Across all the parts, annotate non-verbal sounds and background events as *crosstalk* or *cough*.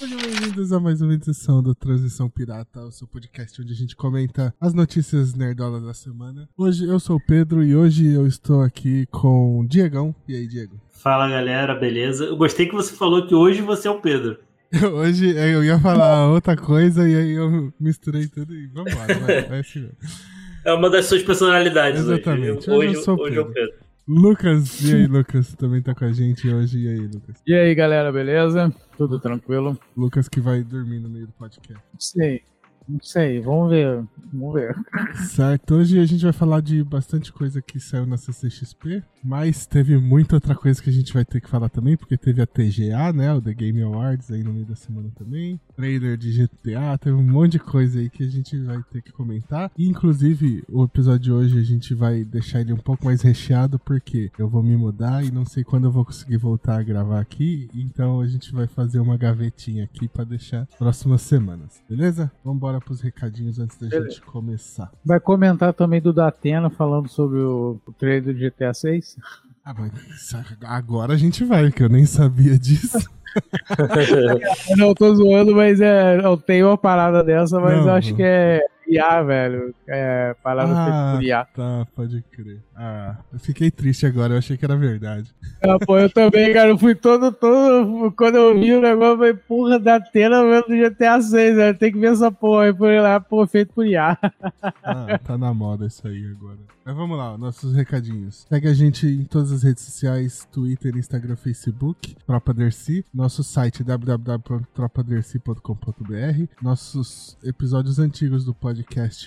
Sejam bem-vindos a mais uma edição do Transição Pirata, o seu podcast onde a gente comenta as notícias nerdolas da semana. Hoje eu sou o Pedro e hoje eu estou aqui com o Diegão. E aí, Diego? Fala galera, beleza? Eu gostei que você falou que hoje você é o Pedro. *laughs* Hoje eu ia falar outra coisa e aí eu misturei tudo e vambora, vai, vai. *laughs* É uma das suas personalidades Exatamente. hoje. Hoje eu sou hoje é o Pedro. Lucas, e aí, Lucas? Também tá com a gente hoje. E aí, Lucas? E aí, galera, beleza? Tudo tranquilo? Lucas que vai dormir no meio do podcast. Sei. Não sei, vamos ver. Vamos ver. Certo, hoje a gente vai falar de bastante coisa que saiu na CCXP, mas teve muita outra coisa que a gente vai ter que falar também, porque teve a TGA, né, o The Game Awards aí no meio da semana também, trailer de GTA, teve um monte de coisa aí que a gente vai ter que comentar. E, inclusive, o episódio de hoje a gente vai deixar ele um pouco mais recheado, porque eu vou me mudar e não sei quando eu vou conseguir voltar a gravar aqui, então a gente vai fazer uma gavetinha aqui para deixar próximas semanas, beleza? Vambora pros recadinhos antes da Beleza. gente começar. Vai comentar também do Datena falando sobre o, o trailer do GTA 6? Ah, mas agora a gente vai, porque eu nem sabia disso. *laughs* *laughs* Não, tô zoando, mas é, eu tenho uma parada dessa, mas Não, eu acho não. que é IA, velho. É parada Ah. feita por IA. Tá, pode crer. Ah, eu fiquei triste agora, eu achei que era verdade. Ah, pô, eu também, cara, eu fui todo, todo. Quando eu vi o negócio, eu falei, porra, Datena mesmo do GTA 6, velho. Tem que ver essa porra aí por lá, pô, feito por IA. Ah, tá na moda isso aí agora. Mas vamos lá, nossos recadinhos. Segue a gente em todas as redes sociais, Twitter, Instagram, Facebook, Tropa Dercy, nosso site www.tropadercy.com.br, nossos episódios antigos do podcast,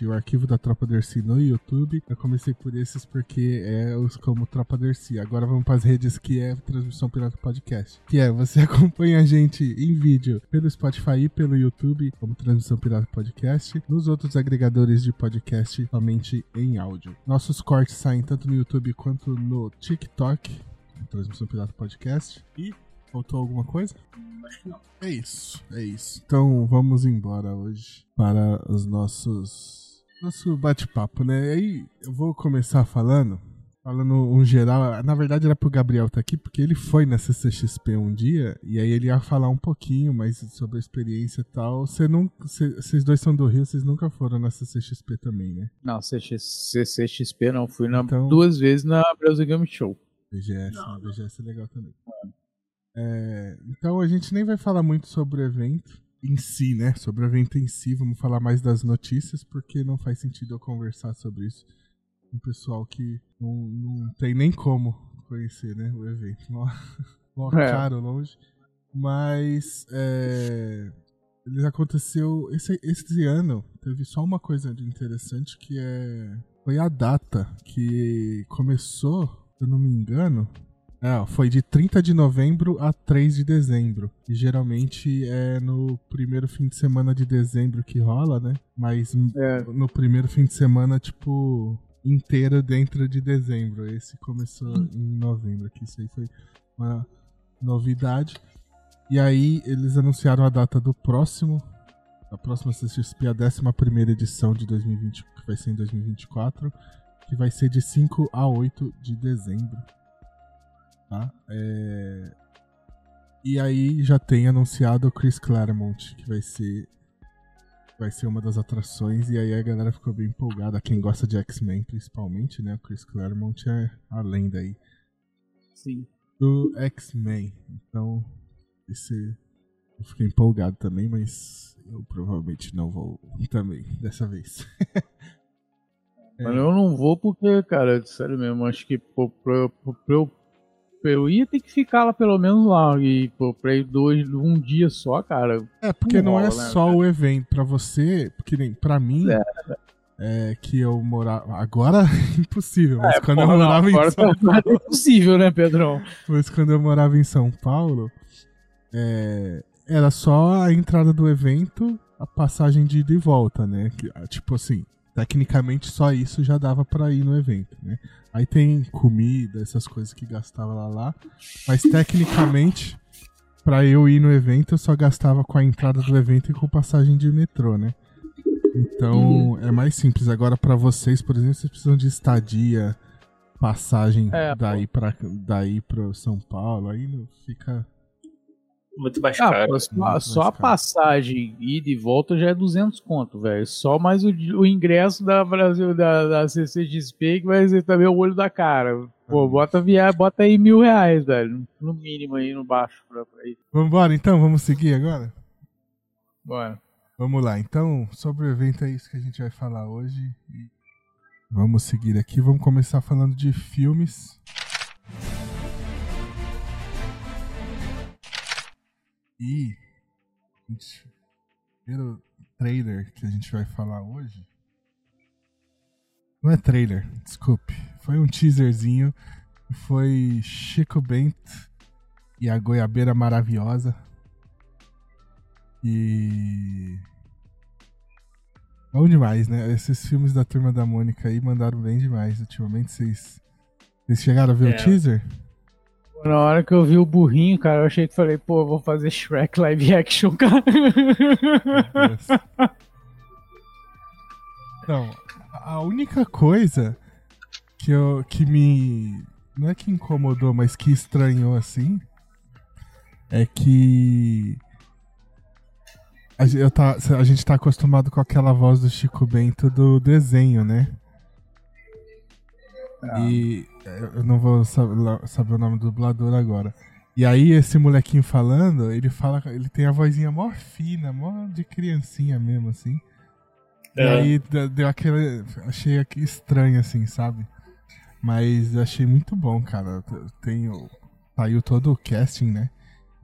o arquivo da Tropa Dercy no YouTube. Eu comecei por esses porque é os como Tropa Dercy. Agora vamos para as redes que é Transmissão Pirata Podcast. Que é, você *laughs* acompanha a gente em vídeo pelo Spotify e pelo YouTube como Transmissão Pirata Podcast, nos outros agregadores de podcast somente em áudio. Nossos cortes saem tanto no YouTube quanto no TikTok, Transmissão Pirata Podcast. E faltou alguma coisa? Acho que não. É isso, é isso. Então vamos embora hoje para os nossos nosso bate-papo, né? E aí eu vou começar falando, falando um geral. Na verdade era pro Gabriel estar aqui porque ele foi na CCXP um dia e aí ele ia falar um pouquinho mais sobre a experiência e tal. Você não, cê- vocês dois são do Rio, vocês nunca foram na CCXP também, né? Não, CX CCXP não, fui na, Então- duas vezes na Brasil Game Show. BGS, Não, né? BGS é legal também. É, então a gente nem vai falar muito sobre o evento em si, né? Sobre o evento em si, vamos falar mais das notícias, porque não faz sentido eu conversar sobre isso com o pessoal que não, não tem nem como conhecer, né? O evento. Mó, *laughs* mó É. caro, longe. Mas é, ele aconteceu esse, esse ano teve só uma coisa de interessante que é foi a data que começou, se eu não me engano, é, foi de 30 de novembro a 3 de dezembro. E geralmente é no primeiro fim de semana de dezembro que rola, né? Mas É. no primeiro fim de semana, tipo, inteiro dentro de dezembro. Esse começou em novembro aqui. Isso aí foi uma novidade. E aí eles anunciaram a data do próximo. A próxima CXP, a 11 edição de 2020, que vai ser em 2024. Que vai ser de 5 a 8 de dezembro. Tá? É... E aí já tem anunciado o Chris Claremont, que vai ser vai ser uma das atrações, e aí a galera ficou bem empolgada. Quem gosta de X-Men, principalmente, né? O Chris Claremont é a lenda aí Sim. do X-Men. Então, esse eu fiquei empolgado também, mas eu provavelmente não vou também dessa vez. *laughs* É. Mas eu não vou porque, cara, sério mesmo, acho que pra, eu- pra eu, pra eu ia ter que ficar lá pelo menos lá. E pô, pra ir dois, um dia só, cara. É, porque não, Não é né, só cara? o evento. Pra você, porque nem pra mim, É. é, que eu morava. Agora, *laughs* impossível, mas quando eu Porra, não, morava em agora São *laughs* tá é impossível, né, Pedrão? Mas quando eu morava em São Paulo, é, era só a entrada do evento, a passagem de ida e volta, né? Que, tipo assim, tecnicamente só isso já dava pra ir no evento, né? Aí tem comida, essas coisas que gastava lá lá. Mas tecnicamente, pra eu ir no evento, eu só gastava com a entrada do evento e com passagem de metrô, né? Então é mais simples. Agora, pra vocês, por exemplo, vocês precisam de estadia, passagem É, daí para daí para São Paulo, aí fica Muito mais Ah, caro. só, mais só a caro. passagem ida e volta já é 200 conto, velho. Só mais o, o ingresso da Brasil, da, da CCXP, que vai ser também o olho da cara. Pô, bota, via, bota aí mil reais, velho. No mínimo aí, no baixo. Pra, pra ir. Vambora então, vamos seguir agora? Bora. Vamos lá, então, sobre o evento é isso que a gente vai falar hoje. E vamos seguir aqui, vamos começar falando de filmes. E gente, o primeiro trailer que a gente vai falar hoje. Não é trailer, desculpe. Foi um teaserzinho. Foi Chico Bento e a Goiabeira Maravilhosa. E. Bom demais, né? Esses filmes da Turma da Mônica aí mandaram bem demais ultimamente. Vocês. Vocês chegaram a ver É. o teaser? Na hora que eu vi o burrinho, cara, eu achei que falei, pô, vou fazer Shrek live action, cara. *laughs* Então, a única coisa que, eu, que me. Não é que incomodou, mas que estranhou assim. É que. A, eu tá, a gente tá acostumado com aquela voz do Chico Bento do desenho, né? E é, eu não vou saber o nome do dublador agora. E aí esse molequinho falando, ele fala, ele tem a vozinha mó fina, mó de criancinha mesmo, assim. E É. aí de- deu aquele. Achei aqui estranho, assim, sabe? Mas eu achei muito bom, cara. Tem. Saiu todo o casting, né?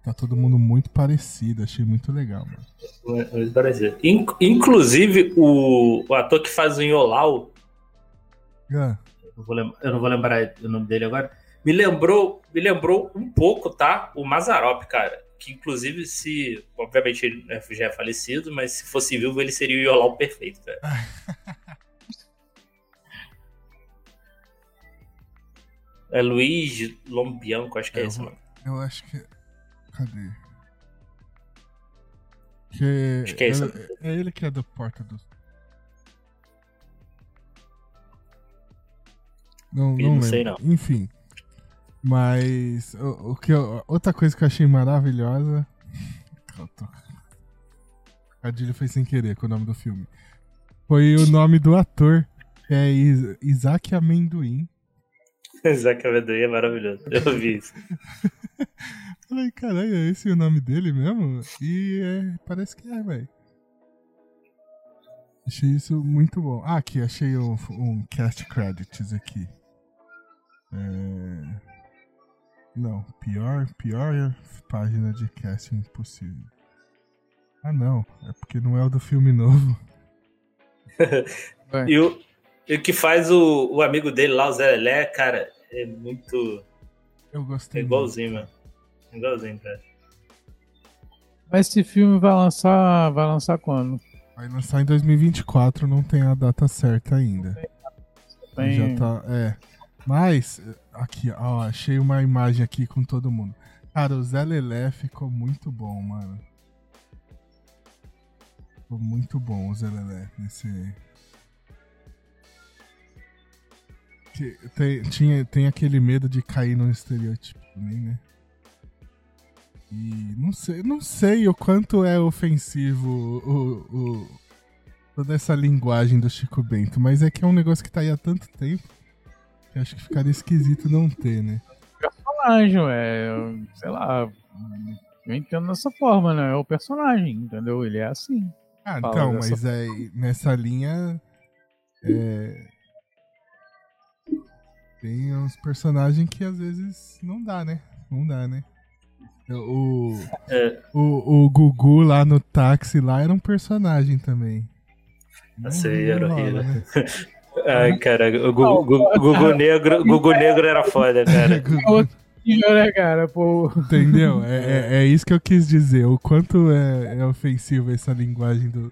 Tá todo mundo muito parecido, achei muito legal, mano. Muito parecido. In- Inclusive, o, o ator que faz o Yolau, Ah, eu, vou lem- eu não vou lembrar o nome dele agora, me lembrou, me lembrou um pouco, tá? O Mazarop, cara. Que inclusive, se. Obviamente, ele né, já é falecido, mas se fosse vivo, ele seria o Yolau perfeito, cara. *laughs* É Luiz Lombianco, acho que é, É, esse, mano. eu acho que. Cadê? Que Acho que é esse. é, é ele que é do Porta dos. Não, não, não sei, não. Enfim. Mas o, o que eu- outra coisa que eu achei maravilhosa. *laughs* Cadilho foi sem querer com o nome do filme. Foi o nome do ator. que É Is- Isaac Amendoim. *laughs* Isaac Amendoim é maravilhoso. Eu vi isso. *laughs* Falei, caralho, é esse o nome dele mesmo? E é, parece que é, velho. Achei isso muito bom. Ah, aqui, achei um, um cast credits aqui. É... Não, pior, pior página de casting possível. Ah, não, é porque não é o do filme novo. *laughs* E o, e o que faz o, o amigo dele lá, o Zé Lelé, cara, é muito. Eu É gostei. igualzinho, mano. Igualzinho, cara. Mas esse filme vai lançar. Vai lançar quando? Vai lançar em 2024, não tem a data certa ainda. Tem- Já tá, é. Mas, aqui, ó, achei uma imagem aqui com todo mundo. Cara, o Zé Lelé ficou muito bom, mano. Ficou muito bom o Zé Lelé nesse. Que tem, tinha, tem aquele medo de cair num estereótipo também, né? E não sei, não sei o quanto é ofensivo o, o- toda essa linguagem do Chico Bento, mas é que é um negócio que tá aí há tanto tempo que acho que ficaria esquisito não ter, né? personagem, é, sei lá, eu entendo dessa forma, né? É o personagem, entendeu? Ele é assim. Ah, então, mas é, nessa linha é, tem uns personagens que às vezes não dá, né? Não dá, né? O, É. o, o Gugu lá no táxi lá era um personagem também. Não- aí era rola, né? *laughs* Ai, cara, o Gugu, Gugu- Gugu Negro, Gugu Negro era foda, *laughs* cara. E, né, cara, pô. Entendeu? É, é, *laughs* é isso que eu quis dizer. O quanto é, é ofensivo essa linguagem do.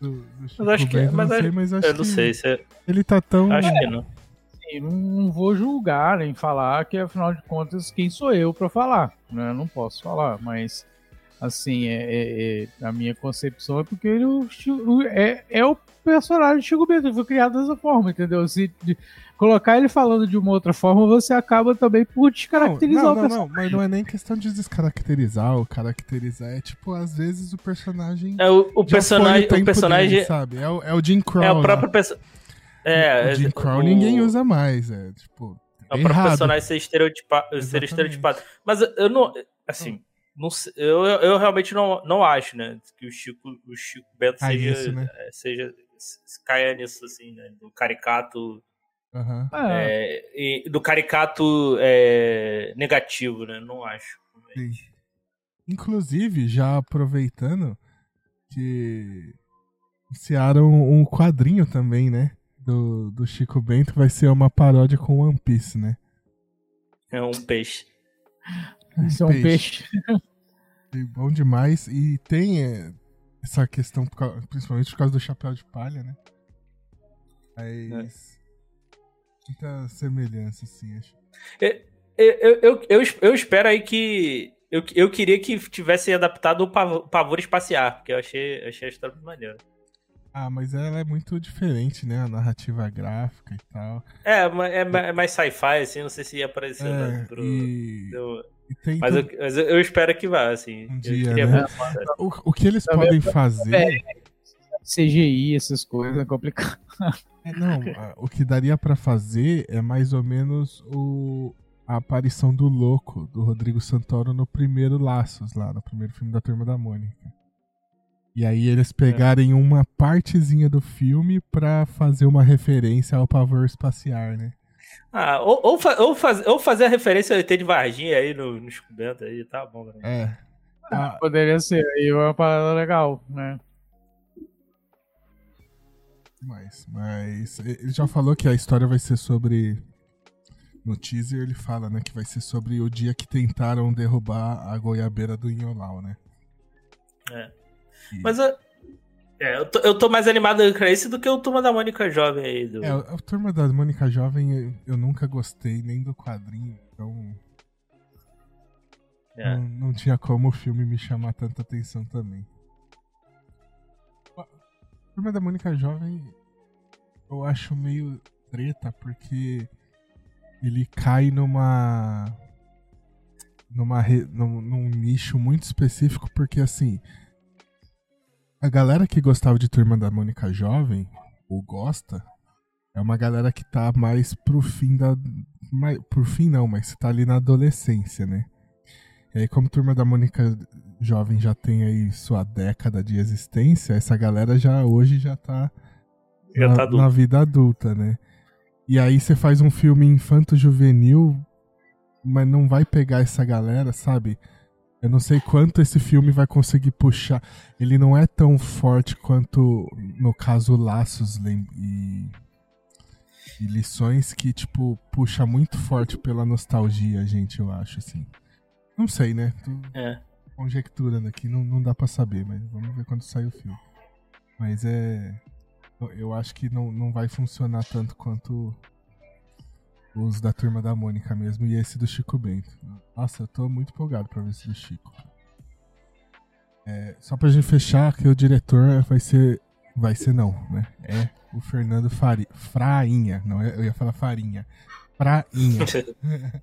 do, do Chico acho que é, Bento, mas não sei, eu- mas acho Eu não que sei se. é- ele tá tão. Acho que não. Assim, não, não vou julgar nem falar que, afinal de contas, quem sou eu pra falar? Né? Não posso falar, mas Assim, é, é, é, a minha concepção é porque ele é, é o personagem de Chico Bento, ele foi criado dessa forma, entendeu? Se de, colocar ele falando de uma outra forma, você acaba também por descaracterizar não, não, o personagem. Não, mas não é nem questão de descaracterizar ou caracterizar, é tipo, às vezes o personagem. É o, o personagem. O, o personagem dele, sabe? É o, é o Jim Crow. É o próprio personagem. É, o Jim Crow o... ninguém usa mais, é tipo. É o próprio personagem ser, estereotipa ser estereotipado. Mas eu não. Assim, não, eu, eu realmente não, não acho, né? Que o Chico, o Chico Bento seja, isso, né? É, seja. caia nisso, assim, né? Do caricato. Uhum. É, do caricato é, negativo, né? Não acho. Inclusive, já aproveitando que anunciaram um quadrinho também, né? Do, do Chico Bento, vai ser uma paródia com One Piece, né? É um peixe. Isso é um peixe. Bom demais. E tem é, essa questão, principalmente por causa do chapéu de palha, né? Mas. É. Muita semelhança, assim, acho. É, eu, eu, eu, eu, espero aí que. Eu, eu queria que tivesse adaptado o pavor, espacial, porque eu achei, achei a história maneira. Ah, mas ela é muito diferente, né? A narrativa gráfica e tal. É, é, é mais sci-fi, assim, não sei se ia aparecer é, pro. E... Mas, eu, mas eu, espero que vá, assim. Um dia, né? o, o que eles podem fazer. É, CGI, essas coisas, é complicado. É, não, o que daria para fazer é mais ou menos o, a aparição do louco, do Rodrigo Santoro, no primeiro Laços, lá, no primeiro filme da Turma da Mônica. E aí eles pegarem é. uma partezinha do filme pra fazer uma referência ao pavor espacial, né? Ah, ou, ou, ou, faz, ou fazer a referência ao ET de Varginha aí no, no Scubento aí, tá bom. Né? É. Ah, poderia ser, aí é uma parada legal, né? Mas, mas ele já falou que a história vai ser sobre. No teaser ele fala, né, que vai ser sobre o dia que tentaram derrubar a goiabeira do Inholau, né? É. E... Mas eu, é, eu tô, eu tô mais animado com esse do que o Turma da Mônica Jovem aí. Do... É, a Turma da Mônica Jovem eu, eu nunca gostei nem do quadrinho, então. É. Não, não, tinha como o filme me chamar tanta atenção também. A Turma da Mônica Jovem eu acho meio treta porque ele cai numa. numa num, num nicho muito específico, porque assim a galera que gostava de Turma da Mônica Jovem, ou gosta, é uma galera que tá mais pro fim da. Mais, pro fim não, mas tá ali na adolescência, né? E aí, como Turma da Mônica Jovem já tem aí sua década de existência, essa galera já hoje já tá, já na, tá na vida adulta, né? E aí você faz um filme infanto-juvenil, mas não vai pegar essa galera, sabe? Eu não sei quanto esse filme vai conseguir puxar. Ele não é tão forte quanto, no caso, Laços e, e Lições, que, tipo, puxa muito forte pela nostalgia, gente, eu acho, assim. Não sei, né? Tô é. conjecturando aqui, não, não dá para saber, mas vamos ver quando sair o filme. Mas é. Eu acho que não, não vai funcionar tanto quanto os da turma da Mônica mesmo e esse do Chico Bento. Nossa, eu tô muito empolgado pra ver esse do Chico. É, só pra gente fechar, que o diretor vai ser. Vai ser não, né? É o Fernando Fari, Frainha. Não, eu ia falar Farinha. Frainha. *laughs*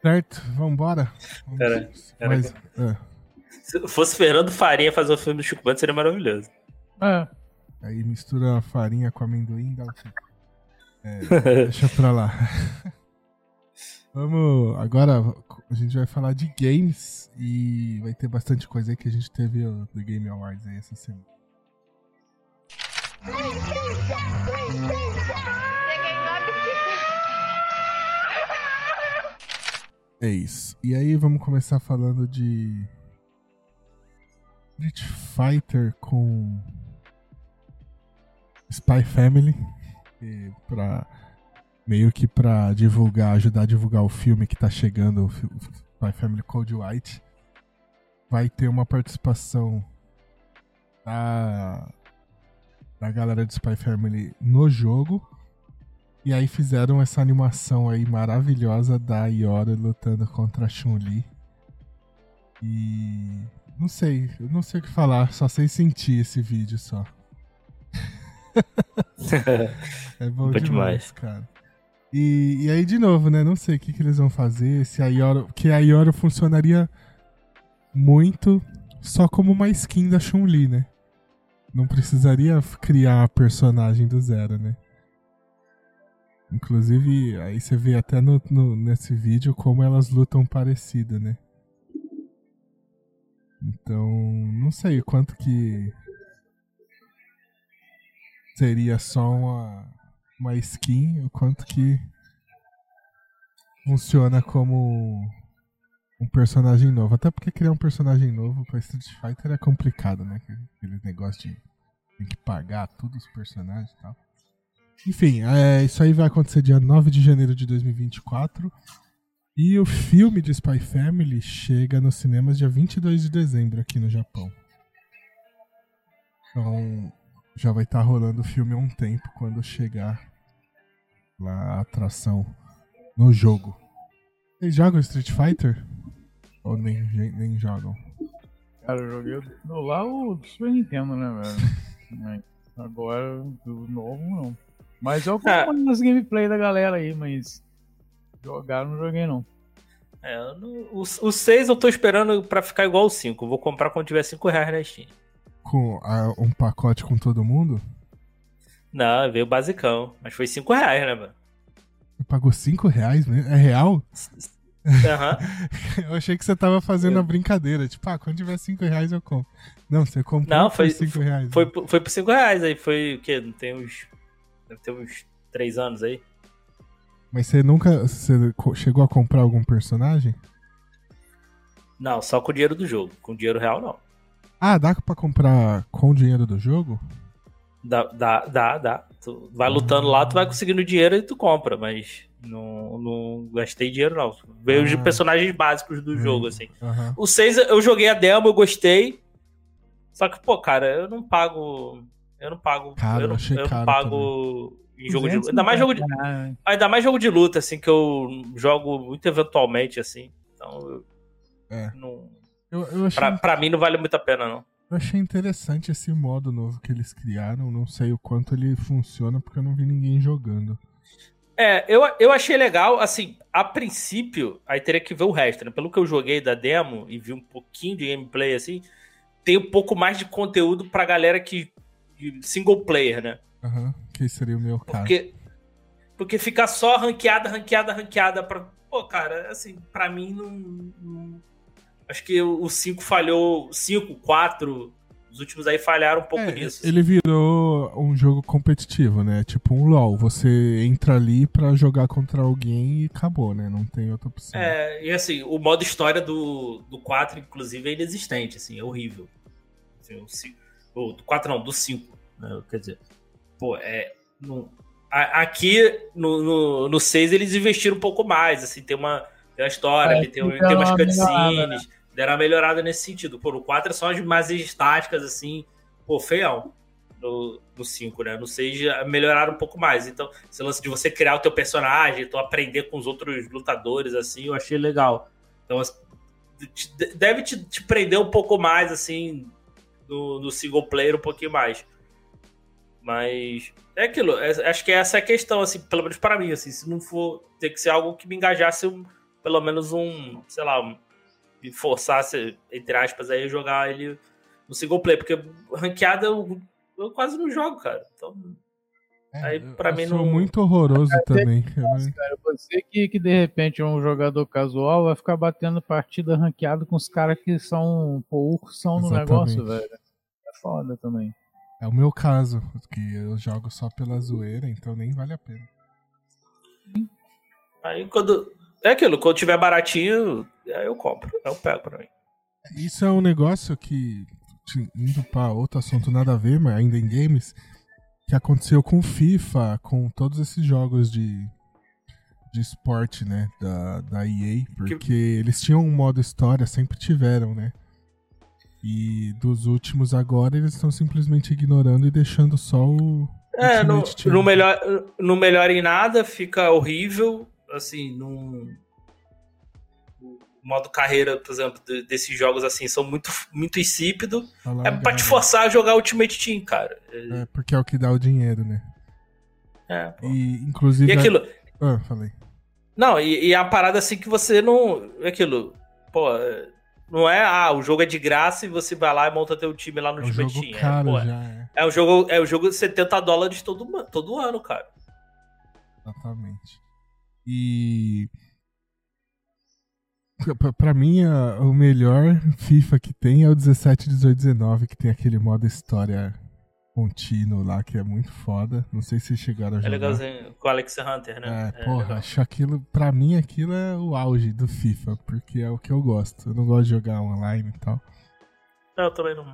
certo? Vambora? Vamos, pera, pera Mas, é. Se fosse Fernando Farinha fazer o filme do Chico Bento, seria maravilhoso. É. Aí mistura a farinha com amendoim e dá o? É, deixa pra lá. *laughs* Vamos. Agora a gente vai falar de games e vai ter bastante coisa aí que a gente teve do Game Awards aí essa semana. É isso. E aí vamos começar falando de Street Fighter com Spy Family para meio que para divulgar, ajudar a divulgar o filme que tá chegando, o Spy Family Code White, vai ter uma participação da da galera do Spy Family no jogo. E aí fizeram essa animação aí maravilhosa da Iora lutando contra a Chun-Li. E. Não sei, eu não sei o que falar, só sei sentir esse vídeo só. *laughs* *laughs* é bom demais, demais, cara. E, e aí, de novo, né? Não sei o que, que eles vão fazer. Se a Yoro. Que a Yoro funcionaria muito só como uma skin da Chun-Li, né? Não precisaria criar a personagem do zero, né? Inclusive, aí você vê até no, no, nesse vídeo como elas lutam parecida, né? Então, não sei quanto que seria só uma, uma skin, o quanto que funciona como um personagem novo. Até porque criar um personagem novo pra Street Fighter é complicado, né? Aquele negócio de tem que pagar todos os personagens e tal. Enfim, é, isso aí vai acontecer dia 9 de janeiro de 2024. E o filme de Spy Family chega nos cinemas dia 22 de dezembro aqui no Japão. Então, já vai estar tá rolando o filme há um tempo quando chegar lá a atração no jogo. Vocês jogam Street Fighter? Ou nem, nem jogam? Cara, eu joguei lá o Super Nintendo, né, velho? *laughs* Agora, do novo, não. Mas eu acompanho ah. as gameplay da galera aí, mas jogar não joguei não. É, o, 6 eu tô esperando pra ficar igual o 5. Vou comprar quando tiver 5 reais na Steam. Com a, um pacote com todo mundo? Não, veio basicão. Mas foi 5 reais, né, mano? Pagou 5 reais, né? É real? Uhum. *laughs* eu achei que você tava fazendo eu... a brincadeira. Tipo, ah, quando tiver 5 reais eu compro. Não, você comprou não, foi, por 5 reais. Foi, né? foi por 5 reais aí. Foi o quê? Não tem uns Deve ter uns três anos aí. Mas você nunca. Você chegou a comprar algum personagem? Não, só com o dinheiro do jogo. Com dinheiro real, não. Ah, dá pra comprar com o dinheiro do jogo? Dá, dá, dá. dá. Tu vai lutando lá, tu vai conseguindo dinheiro e tu compra, mas não, não gastei dinheiro, não. Veio ah. os personagens básicos do hum, jogo, assim. Uhum. O 6 eu joguei a demo, eu gostei. Só que, pô, cara, eu não pago eu não pago. Caro, eu não, achei eu caro pago também. em jogo de luta. Ainda mais jogo de, ainda mais jogo de luta, assim, que eu jogo muito eventualmente, assim. Então, eu, é. não. Eu, eu achei... pra, pra mim não vale muito a pena, não. Eu achei interessante esse modo novo que eles criaram. Não sei o quanto ele funciona, porque eu não vi ninguém jogando. É, eu, eu achei legal, assim, a princípio, aí teria que ver o resto, né? Pelo que eu joguei da demo e vi um pouquinho de gameplay, assim, tem um pouco mais de conteúdo pra galera que single player, né? Aham, uhum, que seria o meu caso. Porque, porque ficar só ranqueada, ranqueada, ranqueada pra. Pô, cara, assim, pra mim não. não... Acho que o 5 falhou. 5, 4. Os últimos aí falharam um pouco é, nisso. Ele virou um jogo competitivo, né? Tipo um LoL. Você entra ali pra jogar contra alguém e acabou, né? Não tem outra opção. É, e assim, o modo história do, do 4, inclusive, é inexistente, assim, é horrível. Assim, o 5 ou do 4 não, do 5. Né? Quer dizer, pô, é. No, a, aqui no, no, no 6 eles investiram um pouco mais, assim, tem uma, tem uma história, é, tem, tem umas cutscenes, né? Deram uma melhorada nesse sentido. Pô, no 4 é só as imagens estáticas, assim, pô, feião. No, no 5, né? No 6 melhoraram um pouco mais. Então, esse lance de você criar o teu personagem, tu aprender com os outros lutadores, assim, eu achei legal. Então, deve te, te prender um pouco mais, assim, no, no single player um pouquinho mais. Mas é aquilo, é, acho que essa é a questão, assim, pelo menos para mim, assim, se não for ter que ser algo que me engajasse um, pelo menos um, sei lá, um, me forçasse, entre aspas, aí jogar ele no single player, porque ranqueada eu, eu quase não jogo, cara. Então, é, aí para mim não. muito horroroso é, também. Nossa, cara, você que, que de repente é um jogador casual vai ficar batendo partida ranqueada com os caras que são poucos são no negócio, velho foda também. É o meu caso, que eu jogo só pela zoeira, então nem vale a pena. Aí quando. É aquilo, quando tiver baratinho, aí eu compro. Eu pego pra mim. Isso é um negócio que, indo pra outro assunto nada a ver, mas ainda em games, que aconteceu com FIFA, com todos esses jogos de, de esporte, né, da, da EA, porque que... eles tinham um modo história, sempre tiveram, né? E dos últimos agora, eles estão simplesmente ignorando e deixando só o. É, no, no, melhor, no melhor em nada, fica horrível. Assim, não. Modo carreira, por exemplo, de, desses jogos assim, são muito, muito insípido. Fala, É pra te forçar a jogar Ultimate Team, cara. É, porque é o que dá o dinheiro, né? É, pô. E, inclusive. E aquilo. Ah, falei. Não, e, e é a parada assim que você não. é Aquilo. Pô, é, não é. Ah, o jogo é de graça e você vai lá e monta teu time lá no É um Ultimate jogo Team. É, caro pô, já, é. é um jogo, é um jogo de 70 dólares todo, todo ano, cara. Exatamente. E. Pra, mim, a- o melhor FIFA que tem é o 17, 18, 19, que tem aquele modo história contínuo lá, que é muito foda. Não sei se chegaram a É jogar. legalzinho com o Alex Hunter, né? É, porra, legal. acho aquilo, pra mim aquilo é o auge do FIFA, porque é o que eu gosto. Eu não gosto de jogar online e tal. Eu também não.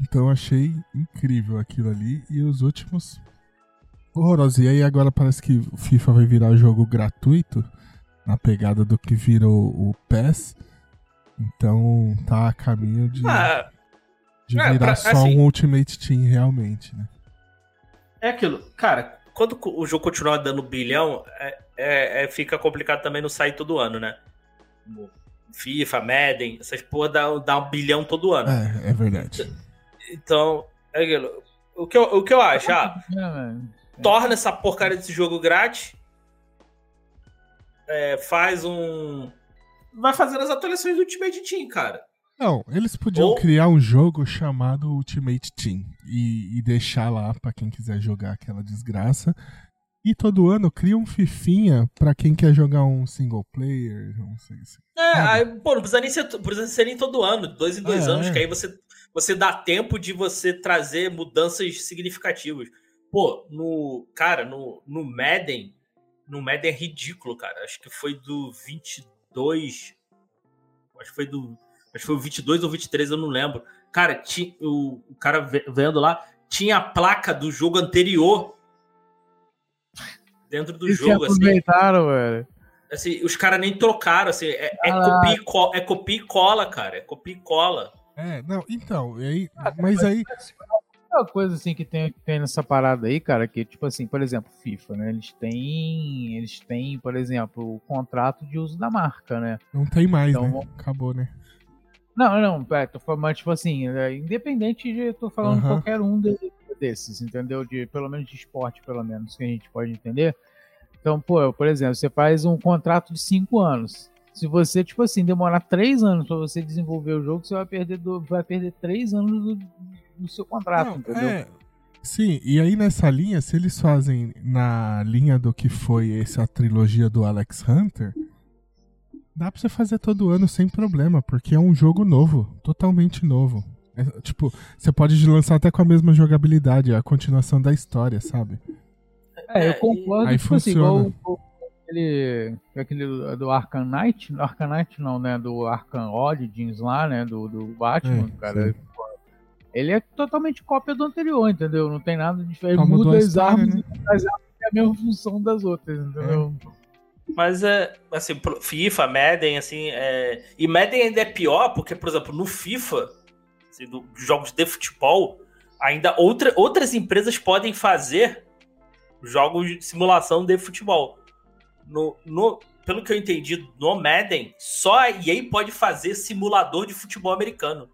Então achei incrível aquilo ali. E os últimos. Horrorosos. E aí agora parece que o FIFA vai virar jogo gratuito. Na pegada do que virou o PES. Então tá a caminho de, Ah, de é, virar pra- só assim- um Ultimate Team realmente, né? é aquilo. Cara, quando o jogo continuar dando bilhão, é, é- é- fica complicado também não sair todo ano, né? FIFA, Madden, essas porra dá, dá um bilhão todo ano. É, é verdade. Então, é aquilo. O que eu, o que eu acho? Ah, É, velho. torna essa porcaria desse jogo grátis. É, faz um. Vai fazendo as atualizações do Ultimate Team, cara. Não, eles podiam Ou- criar um jogo chamado Ultimate Team e, e deixar lá pra quem quiser jogar aquela desgraça. E todo ano cria um fifinha pra quem quer jogar um single player, não sei se. É, aí, pô, não precisa nem ser, precisa ser nem todo ano, dois em dois É, anos, é. que aí você, você dá tempo de você trazer mudanças significativas. Pô, no. Cara, no, no Madden. No Madden é ridículo, cara. Acho que foi do 22. Acho que foi do. Acho que foi o 22 ou 23, eu não lembro. Cara, ti, o, o cara ve- vendo lá, tinha a placa do jogo anterior dentro do Eles jogo, assim aproveitaram, velho. assim, os caras nem trocaram, assim, é, é, Ah. copia e co- é copia e cola, cara, é copia e cola. É, não, então, e aí, mas aí. Uma coisa assim que tem, que tem nessa parada aí, cara, que tipo assim, por exemplo, FIFA, né? Eles têm, eles têm, por exemplo, o contrato de uso da marca, né? Não tem mais, Então, né? Acabou, né? Não, não, é, tô falando, mas, tipo assim, é, independente de, tô falando Aham. qualquer um de- desses, entendeu? De, pelo menos de esporte, pelo menos, que a gente pode entender. Então, pô, por exemplo, você faz um contrato de cinco anos. Se você, tipo assim, demorar três anos pra você desenvolver o jogo, você vai perder, do- vai perder três anos do, do seu contrato, Não, entendeu? é, sim, e aí nessa linha, se eles fazem na linha do que foi essa trilogia do Alex Hunter, dá pra você fazer todo ano sem problema, porque é um jogo novo, totalmente novo. É, tipo, você pode lançar até com a mesma jogabilidade, é a continuação da história, sabe? É, eu É, concordo, aí tipo assim, igual funciona. o- aquele, aquele do Arkham Knight, Arkham Knight não, né, do Arkham Origins lá, né, do, do Batman, É, cara, sim. Ele é totalmente cópia do anterior, entendeu? Não tem nada diferente, Só muda as história, armas, né? as armas têm a mesma função das outras, entendeu? Mas é, assim, FIFA, Madden, assim, é... e Madden ainda é pior, porque, por exemplo, no FIFA, assim, do- dos jogos de futebol, ainda outra, outras empresas podem fazer jogos de simulação de futebol. No, no, pelo que eu entendi, no Madden, só a EA pode fazer simulador de futebol americano.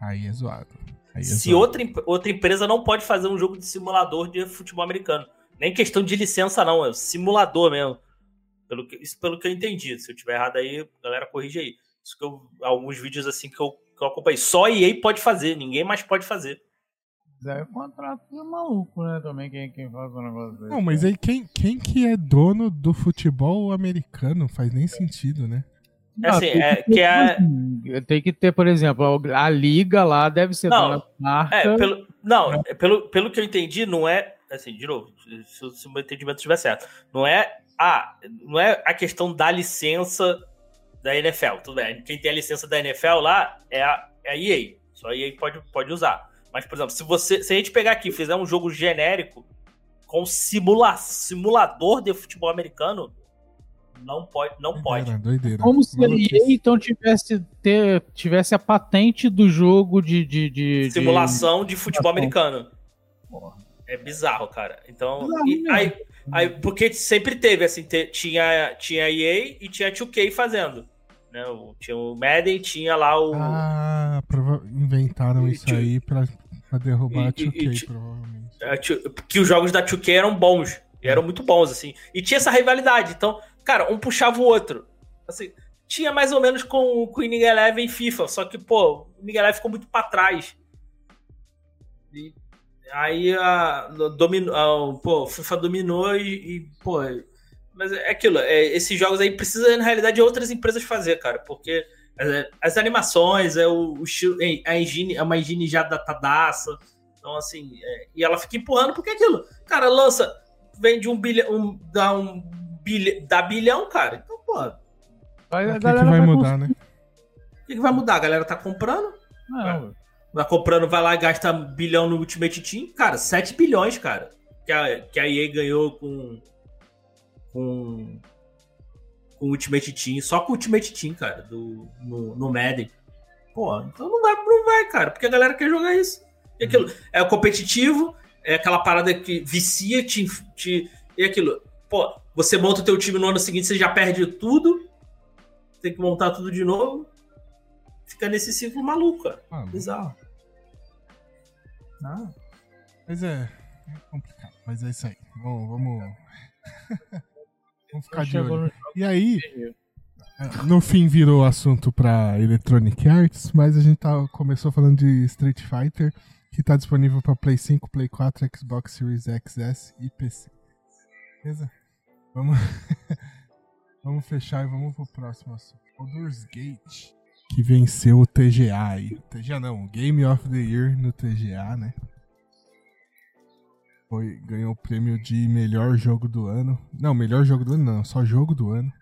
Aí é zoado. Aí Se outra, outra empresa não pode fazer um jogo de simulador de futebol americano. Nem questão de licença, não, é simulador mesmo. Pelo que, isso pelo que eu entendi. Se eu tiver errado aí, galera, corrige aí. Isso que eu, alguns vídeos assim que eu, que eu acompanhei. Só a EA pode fazer, ninguém mais pode fazer. Mas aí o contrato é maluco, né, também, quem, quem faz o negócio desse. Não, mas aí quem, quem que é dono do futebol americano? Faz nem sentido, né? É assim, tem é ter, que é- tipo assim, Tem que ter, por exemplo, a liga lá deve ser Não, marca. É, pelo, não, é, pelo, pelo que eu entendi, não é. Assim, de novo, se, o- se o meu entendimento estiver certo. Não é. Ah, não é a questão da licença da NFL. Tudo bem. Quem tem a licença da NFL lá é a, é a EA. Só a EA pode, pode usar. Mas, por exemplo, se, você, se a gente pegar aqui e fizer um jogo genérico com simula, simulador de futebol americano, não pode. Não pode. Doideira, doideira. Como se a Maluquice. EA então tivesse, ter, tivesse a patente do jogo de. de, de de- Simulação de futebol Simulação. americano. É bizarro, cara. Então, Bizarro e- mesmo. aí, aí, porque sempre teve, assim, te- tinha, tinha EA e tinha 2K fazendo. Né? O- Tinha o Madden, tinha lá o. Ah, inventaram E isso tio- aí pra, pra derrubar E- a e- 2K, e tio- provavelmente. É, que os jogos da 2K eram bons. E eram muito bons, assim. E tinha essa rivalidade. Então, cara, um puxava o outro. Assim, tinha mais ou menos com, o Inning Eleven e FIFA. Só que, pô, o Inning ficou muito pra trás. E aí a, domino, a, pô, FIFA dominou e, e, pô. Mas é aquilo, é, esses jogos aí precisa, na realidade, de outras empresas fazer, cara. Porque as, as animações, é o, o a engine, é uma engine já datadaça. Então, assim, é, e ela fica empurrando, porque é aquilo. Cara, lança, vende um bilhão, um, dá um bilhão, dá bilhão, cara. Então, pô, o Aí O a que, que galera vai vai mudar, né? que, que vai mudar? A galera tá comprando, Não, vai comprando, vai lá e gasta bilhão no Ultimate Team. Cara, 7 bilhões, cara. Que a, que a EA ganhou com. Com. Com o Ultimate Team. Só com o Ultimate Team, cara, do, no, no Madden. Pô, então não vai, não vai, cara, porque a galera quer jogar isso. E aquilo, é o competitivo, é aquela parada que vicia, te, te. E aquilo, pô, você monta o teu time no ano seguinte, você já perde tudo. Tem que montar tudo de novo. Fica nesse ciclo maluco, cara. Ah, Bizarro. Ah. mas é, é complicado. Mas é isso aí. Vamos. Vamos, *laughs* vamos ficar de olho. no E aí, é, no fim virou assunto pra Electronic Arts, mas a gente tá, começou falando de Street Fighter, que tá disponível pra Play 5, Play 4, Xbox Series XS e PC. Beleza? Vamos, *laughs* vamos fechar e vamos pro próximo assunto. Baldur's Gate, que venceu o TGA aí. TGA não, Game of the Year no TGA, né? Foi, ganhou o prêmio de melhor jogo do ano. Não, melhor jogo do ano não, só jogo do ano.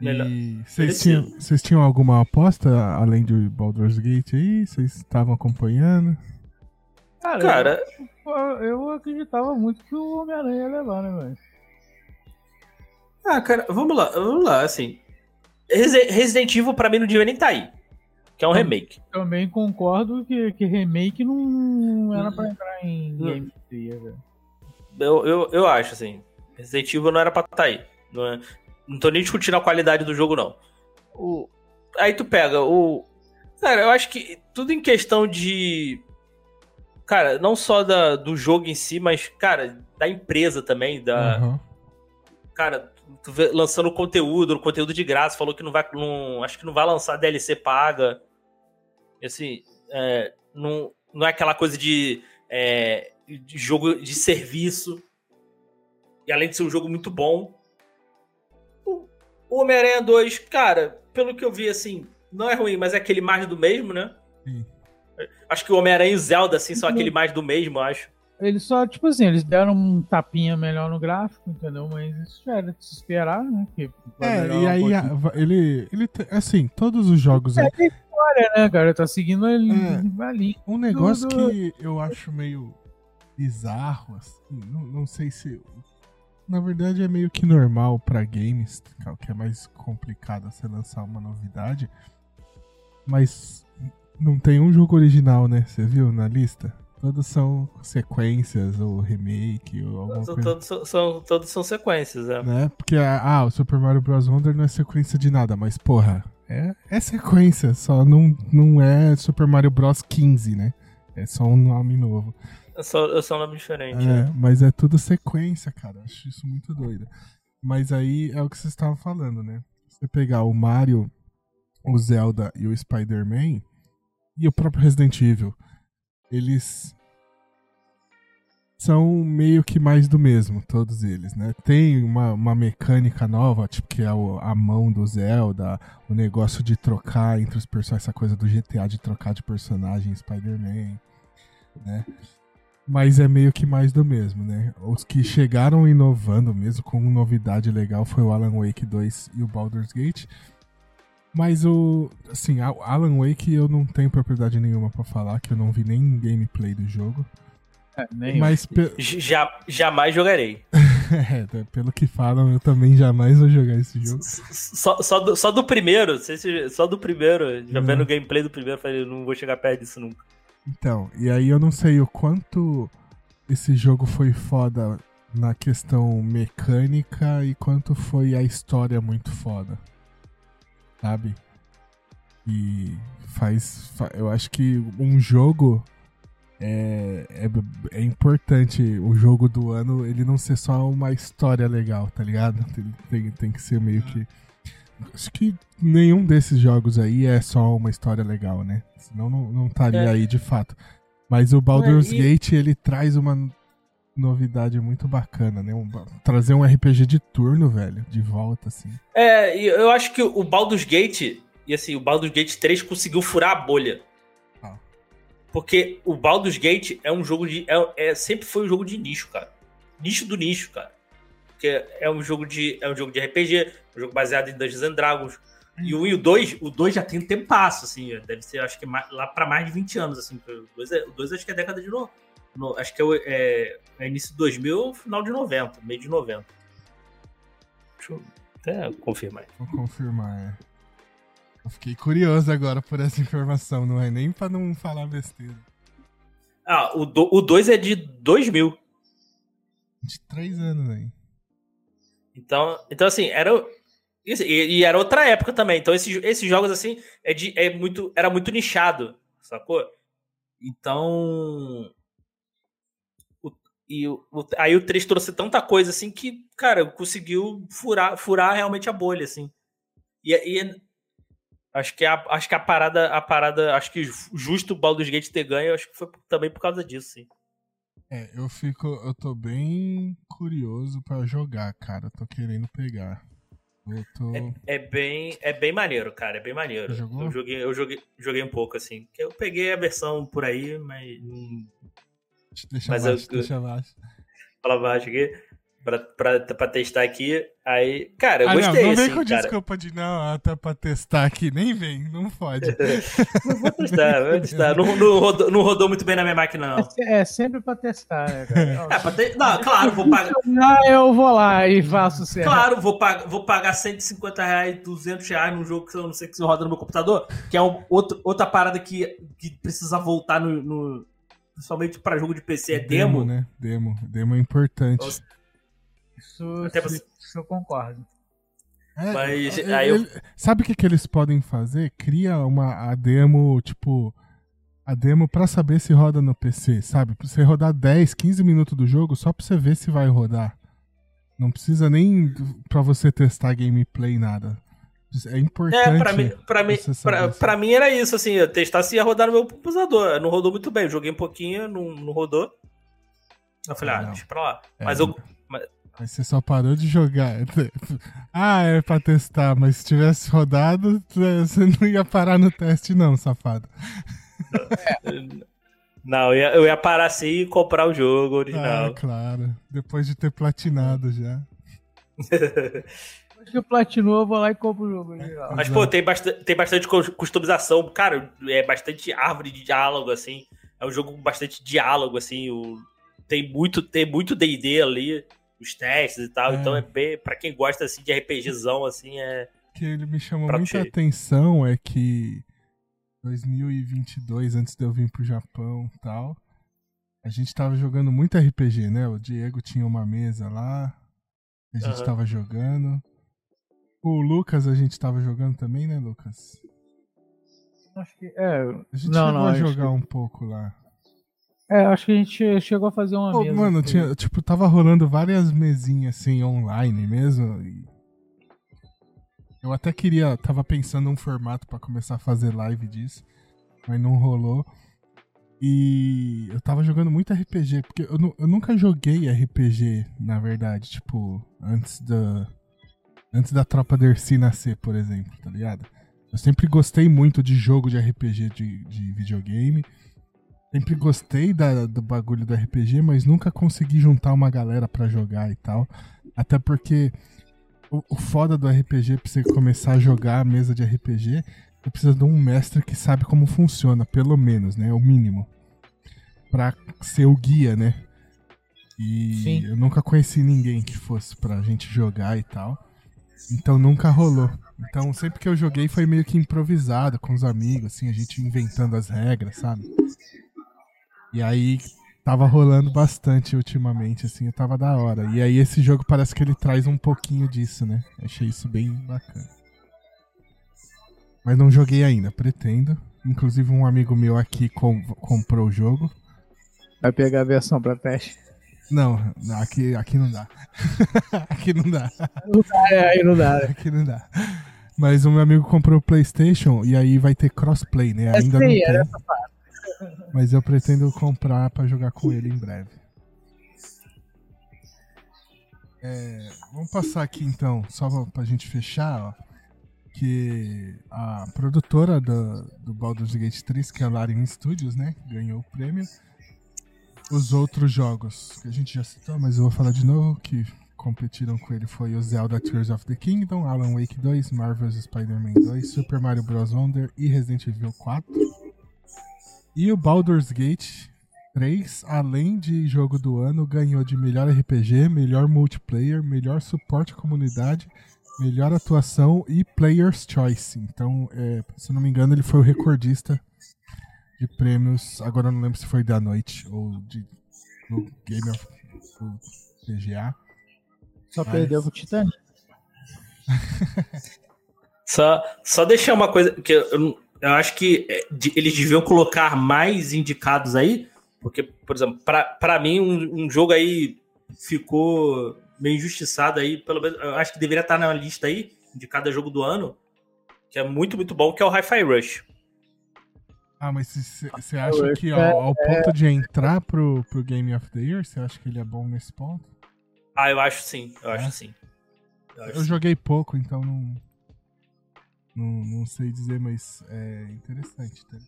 Melhor- E vocês tinham, tinham alguma aposta além de Baldur's Gate aí? Vocês estavam acompanhando? Cara, Cara, eu, eu acreditava muito que o Homem-Aranha ia levar, né, velho? Ah, cara, vamos lá, vamos lá, assim. Resi- Resident Evil pra mim não devia nem tá aí. Que é um remake. Também concordo que, que remake não era pra entrar em Hum. Game of the Year, velho. Eu, eu, eu acho, assim. Resident Evil não era pra tá aí. Não, é- não tô nem discutindo a qualidade do jogo, não. O- aí tu pega o. Cara, eu acho que tudo em questão de. Cara, não só da, do jogo em si, mas, cara, da empresa também, da. Aham. cara, lançando conteúdo, conteúdo de graça, falou que não vai, não, acho que não vai lançar DLC paga. Assim, é, não, não é aquela coisa de, é, de jogo de serviço. E além de ser um jogo muito bom. O, Homem-Aranha 2, cara, pelo que eu vi, assim, não é ruim, mas é aquele mais do mesmo, né? Sim. Acho que o Homem-Aranha e o Zelda, assim, são aquele mais do mesmo, eu acho. Eles só, tipo assim, eles deram um tapinha melhor no gráfico, entendeu? Mas isso já era de se esperar, né? Que É, e aí a- ele, ele assim, todos os jogos aí. Olha, né, cara? Tá seguindo ele É. ali. Um negócio que eu acho meio bizarro, assim, não, não sei se. Na verdade é meio que normal pra games, que é mais complicado você lançar uma novidade. Mas não tem um jogo original, né? Você viu na lista? Todos são sequências ou remake ou alguma São- coisa. Todos são, todos são sequências, né? Né? Porque, ah, o Super Mario Bros. Wonder não é sequência de nada, mas porra, é, é sequência, só não, não é Super Mario Bros. 15, né? É só um nome novo. É só, é só um nome diferente. né? É, mas é tudo sequência, cara. Acho isso muito doido. Mas aí é o que vocês estavam falando, né? Você pegar o Mario, o Zelda e o Spider-Man e o próprio Resident Evil, eles são meio que mais do mesmo, todos eles, né? Tem uma, uma mecânica nova, tipo que é o- a mão do Zelda, o negócio de trocar entre os personagens, essa coisa do GTA de trocar de personagem Spider-Man, né? Mas é meio que mais do mesmo, né? Os que chegaram inovando mesmo com novidade legal foi o Alan Wake 2 e o Baldur's Gate. Mas o. Assim, a- Alan Wake eu não tenho propriedade nenhuma pra falar, que eu não vi nem gameplay do jogo. É, nem Mas pe- Já, jamais jogarei. *laughs* é, pelo que falam, eu também jamais vou jogar esse jogo. Só, só, do, só do primeiro, sei se- só do primeiro, já Uhum. vendo o gameplay do primeiro, eu falei, não vou chegar perto disso nunca. Então, e aí eu não sei o quanto esse jogo foi foda na questão mecânica e quanto foi a história muito foda. Sabe? E faz. fa- Eu acho que um jogo é, é, é importante o jogo do ano ele não ser só uma história legal, tá ligado? *laughs* Tem, tem, tem que ser meio que. Acho que nenhum desses jogos aí é só uma história legal, né? Senão não, não estaria É. aí de fato. Mas o Baldur's e- Gate ele traz uma novidade muito bacana, né? Um- trazer um RPG de turno, velho, de volta, assim. É, e eu acho que o Baldur's Gate, e assim, o Baldur's Gate 3 conseguiu furar a bolha. Ah. Porque o Baldur's Gate é um jogo de. É, é- sempre foi um jogo de nicho, cara. Nicho do nicho, cara. Porque é um jogo de. É um jogo de RPG, um jogo baseado em Dungeons and Dragons. E o 1 e o 2, o 2 já tem um tempasso, assim. Deve ser, acho que mais- lá pra mais de 20 anos, assim. O 2, é, o 2 acho que é década de. No, no- acho que é, é, é início de 2000 ou final de 90, meio de 90. Deixa eu até confirmar. Vou confirmar, é. Eu fiquei curioso agora por essa informação, não é nem pra não falar besteira. Ah, o 2 é de 2000. De três anos aí. Então, então assim, era. isso, E, e era outra época também. Então, esses, esses jogos, assim, é de, é muito, era muito nichado, sacou? Então. E o, aí o 3 trouxe tanta coisa, assim, que, cara, conseguiu furar, furar realmente a bolha, assim. E, e acho que a, acho que a parada, a parada, acho que justo o Baldur's Gate ter ganho, acho que foi também por causa disso, sim. É, eu fico. Eu tô bem curioso pra jogar, cara. Eu tô querendo pegar. Tô. É, é bem, é bem maneiro, cara. É bem maneiro. Eu joguei, eu joguei, joguei um pouco assim. Eu peguei a versão por aí, mas Deixa mas abaixo, eu- deixa abaixo. fala baixo aqui pra, pra, pra testar aqui. Aí, cara, eu ah, gostei, não, não vem assim, com cara. desculpa de não, até pra testar aqui. Nem vem, não fode. *laughs* Vou testar, vou testar. Não, não, rodou, não rodou muito bem na minha máquina, não. É, é sempre pra testar, né, cara? *laughs* É, pra te- Não, claro, vou pagar. Ah, eu vou lá e faço certo. Claro, vou, pagar, vou pagar 150 reais, 200 reais num jogo que eu não sei que se roda no meu computador, que é um, outro, outra parada que, que precisa voltar no, no- Principalmente pra jogo de PC, é demo. né? Demo. Demo é importante. Nossa. Isso, Até isso- você- isso eu concordo. É, Mas, ele- aí eu- ele- Sabe o que, que eles podem fazer? Cria uma a demo, tipo. A demo pra saber se roda no PC, sabe? Pra você rodar 10, 15 minutos do jogo só pra você ver se vai rodar. Não precisa nem pra você testar gameplay, nada. É importante. É, pra mim, pra, mim, pra, pra mim era isso, assim, eu testar se ia rodar no meu computador. Não rodou muito bem, eu joguei um pouquinho, não, não rodou. Eu falei, Ah, ah, não. deixa pra lá. É, Mas eu. Mas você só parou de jogar. *laughs* ah, é pra testar, mas se tivesse rodado, você não ia parar no teste, não, safado. *laughs* Não, eu ia, eu ia parar assim e comprar o jogo Ah, original. claro. Depois de ter platinado já. *laughs* Depois que eu platinou, eu vou lá e compro o jogo. Legal. Mas, pô, tem bastante, tem bastante cus- customização. Cara, é bastante árvore de diálogo, assim. É um jogo com bastante diálogo, assim. O, tem muito tem muito D&D ali, os testes e tal. É. Então é bem... Pra quem gosta, assim, de RPGzão, assim, é... O que ele me chamou Prato muita cheio. atenção é que 2022, antes de eu vir pro Japão e tal, a gente tava jogando muito RPG, né? O Diego tinha uma mesa lá, a gente Aham. tava jogando. O Lucas a gente tava jogando também, né, Lucas? Acho que, é, A gente Não, chegou não, a jogar que- um pouco lá. é, acho que a gente chegou a fazer uma Pô, mesa. mano, que- tinha, tipo, tava rolando várias mesinhas assim online mesmo. e Eu até queria, tava pensando um formato pra começar a fazer live disso, mas não rolou. E eu tava jogando muito RPG, porque eu, eu nunca joguei RPG, na verdade, tipo, antes da antes da tropa Dercy nascer, por exemplo, tá ligado? Eu sempre gostei muito de jogo de RPG de, de videogame. Sempre gostei da- do bagulho do RPG, mas nunca consegui juntar uma galera pra jogar e tal. Até porque o, o foda do RPG pra você começar a jogar a mesa de RPG, você precisa de um mestre que sabe como funciona, pelo menos, né? O mínimo. Pra ser o guia, né? E Sim. eu nunca conheci ninguém que fosse pra gente jogar e tal. Então nunca rolou. Então sempre que eu joguei foi meio que improvisado com os amigos, assim, a gente inventando as regras, sabe? E aí tava rolando bastante ultimamente, assim, tava da hora. E aí esse jogo parece que ele traz um pouquinho disso, né? Achei isso bem bacana. Mas não joguei ainda, pretendo. Inclusive um amigo meu aqui com- comprou o jogo. Vai pegar a versão pra teste. Não, não, aqui, aqui não dá. *laughs* aqui não dá. É, aí não dá. Aqui não dá. Mas o meu amigo comprou o PlayStation e aí vai ter crossplay, né? Ainda não sim, tem. Mas eu pretendo comprar pra jogar com ele em breve. É, vamos passar aqui então, só pra- pra gente fechar, ó, que a produtora do, do Baldur's Gate 3, que é a Larian Studios, né, ganhou o prêmio. Os outros jogos que a gente já citou, mas eu vou falar de novo, que competiram com ele foi o Zelda Tears of the Kingdom, Alan Wake 2, Marvel's Spider-Man 2, Super Mario Bros. Wonder e Resident Evil 4. E o Baldur's Gate 3, além de jogo do ano, ganhou de melhor RPG, melhor multiplayer, melhor suporte à comunidade, melhor atuação e Player's Choice. Então, é, se não me engano, ele foi o recordista de prêmios. Agora eu não lembro se foi da noite ou de do Game of do PGA. Só Mas- perdeu pro Titanic. *laughs* Só, só deixar uma coisa que eu, eu acho que é, eles deviam colocar mais indicados aí, porque, por exemplo, pra, pra mim, um, um jogo aí ficou meio injustiçado aí, pelo menos, eu acho que deveria estar na lista aí, de cada jogo do ano, que é muito, muito bom, que é o Hi-Fi Rush. Ah, mas você acha que ao, ao ponto de entrar pro, pro Game of the Year, você acha que ele é bom nesse ponto? Ah, eu acho sim, eu É? acho sim. Eu acho Eu sim. joguei pouco, então não, não. Não sei dizer, mas é interessante. Tá?